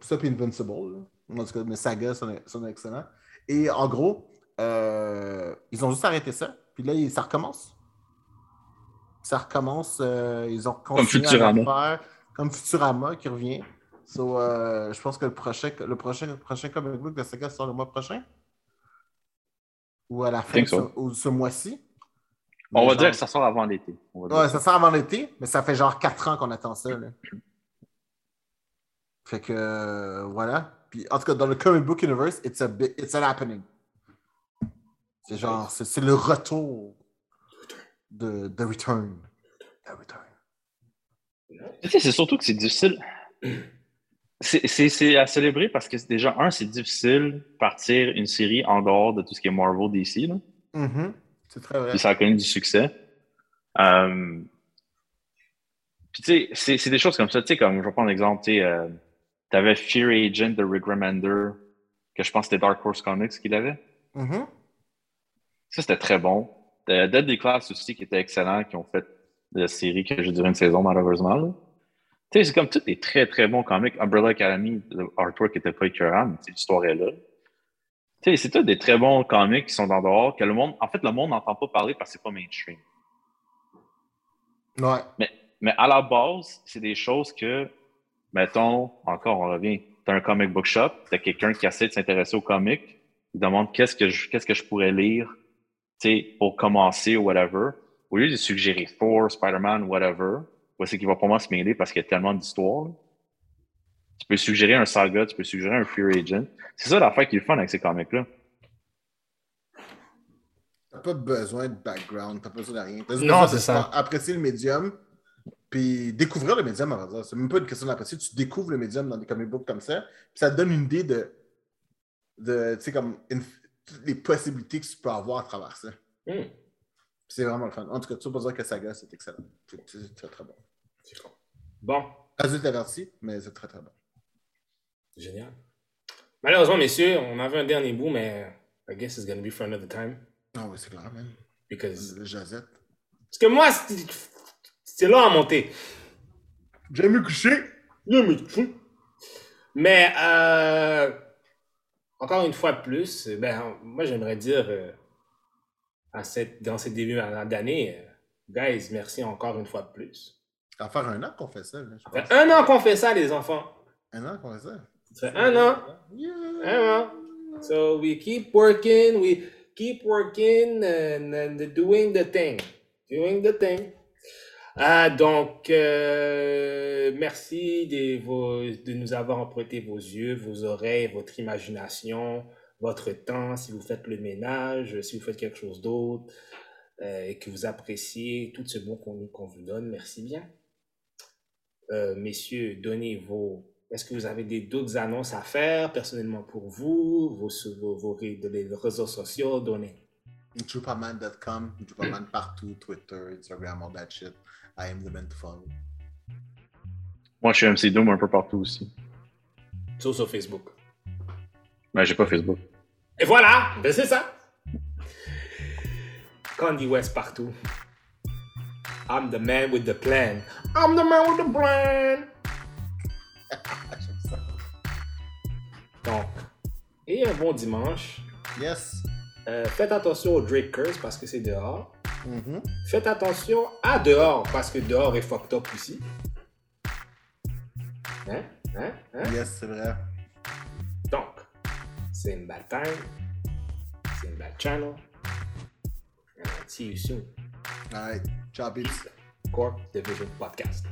Ça, puis Invincible. là. En tout cas, mais Saga, c'est excellent. Et en gros, euh, ils ont juste arrêté ça. Puis là, ça recommence. Ça recommence. euh, ils ont continué à le faire. Comme Futurama qui revient. So, je pense que le prochain, le prochain, le prochain comic book de Saga sort le mois prochain. Ou à la fin de ce, ou ce mois-ci.
On
Mais
va
genre-
dire que ça sort avant l'été.
Ouais,
ça.
sort avant l'été, mais ça fait genre 4 ans qu'on attend ça. Là. Fait que euh, voilà. Puis en tout cas, dans le comic book universe, it's, a bit, it's an happening. C'est genre, c'est c'est le retour de The Return. The Return.
Tu sais, c'est surtout que c'est difficile. C'est- à célébrer parce que c'est déjà, un, c'est difficile de partir une série en dehors de tout ce qui est Marvel DC. Là.
Mhm. C'est très vrai.
Puis ça a connu du succès. Euh, Puis tu sais, c'est- des choses comme ça. Tu sais, comme je vais prendre l'exemple, tu sais, euh, avais Fear Agent de Rick Remender, que je pense que c'était Dark Horse Comics qu'il avait.
Mhm.
Ça, c'était très bon. T'as Deadly Class aussi, qui était excellent, qui ont fait la série que j'ai duré une saison, malheureusement. là. Tu sais, c'est comme tous des très, très bons comics. Umbrella Academy, le artwork était pas écœurant, mais tu sais, l'histoire est là. Tu sais, c'est tous des très bons comics qui sont dans dehors, que le monde, en fait, le monde n'entend pas parler parce que c'est pas mainstream.
Ouais.
Mais, mais à la base, c'est des choses que, mettons, encore, on revient, tu as un comic book shop, tu as quelqu'un qui essaie de s'intéresser aux comics, il demande qu'est-ce que je, qu'est-ce que je pourrais lire pour commencer ou whatever. Au lieu de suggérer Thor, Spider-Man, whatever, voici qu'il va pas mal se mêler parce qu'il y a tellement d'histoires. Tu peux suggérer un saga, tu peux suggérer un Fear Agent. C'est ça l'affaire qui est fun avec ces comics-là.
T'as pas besoin de background, t'as pas besoin de rien. T'as
Non, c'est ça.
Apprécier le médium, puis découvrir le médium, à vrai dire. C'est même pas une question d'apprécier, tu découvres le médium dans des comic books comme ça, puis ça te donne une idée de, de tu sais, comme, une- toutes les possibilités que tu peux avoir à travers ça.
Hmm.
C'est vraiment le fun. En tout cas, tu peux pas dire que Saga, c'est excellent. C'est c'est très, très bon.
C'est con. Bon,
Adulte averti, mais c'est très, très bon.
génial. Malheureusement, messieurs, on avait un dernier bout, mais I guess it's gonna be for another time.
Ah oui, c'est clair, man.
Because...
Le Josette.
Parce que moi, c'est c'est long à monter.
J'aime me coucher.
Micro. Mais euh, encore une fois de plus, ben, moi j'aimerais dire euh, à cette, dans ces débuts d'année, euh, guys, merci encore une fois de plus.
Ça va faire un an qu'on fait ça, là, je
Ça fait un an qu'on fait ça, les enfants.
Un an qu'on fait ça.
Ça fait un an.
Yeah.
Un an. So we keep working, we keep working and, and doing the thing. Doing the thing. Ah, donc, euh, merci de, vos, de nous avoir emprunté vos yeux, vos oreilles, votre imagination, votre temps, si vous faites le ménage, si vous faites quelque chose d'autre, euh, et que vous appréciez tout ce bon qu'on vous donne. Merci bien. Euh, messieurs, donnez vos... Est-ce que vous avez des- d'autres annonces à faire personnellement pour vous, vos, vos, vos ré- de- les réseaux sociaux, donnez.
Drupaman.com, Drupaman partout, Twitter, Instagram, all that shit. I am the man to follow.
Moi, je suis MC Doom un peu partout aussi.
Sauf sur Facebook.
Mais j'ai pas Facebook.
Et voilà, ben c'est ça. Candy West partout. I'm the man with the plan. I'm the man with the plan. Donc, et un bon dimanche.
Yes.
Euh, faites attention aux Drake Curse parce que c'est dehors.
Mhm.
Faites attention à dehors parce que dehors est fucked up aussi. Hein? Hein? Hein?
Yes, c'est vrai.
Donc, c'est une bad time. C'est une bad channel. And see you soon.
All right. Ciao, peeps.
Corp Division Podcast.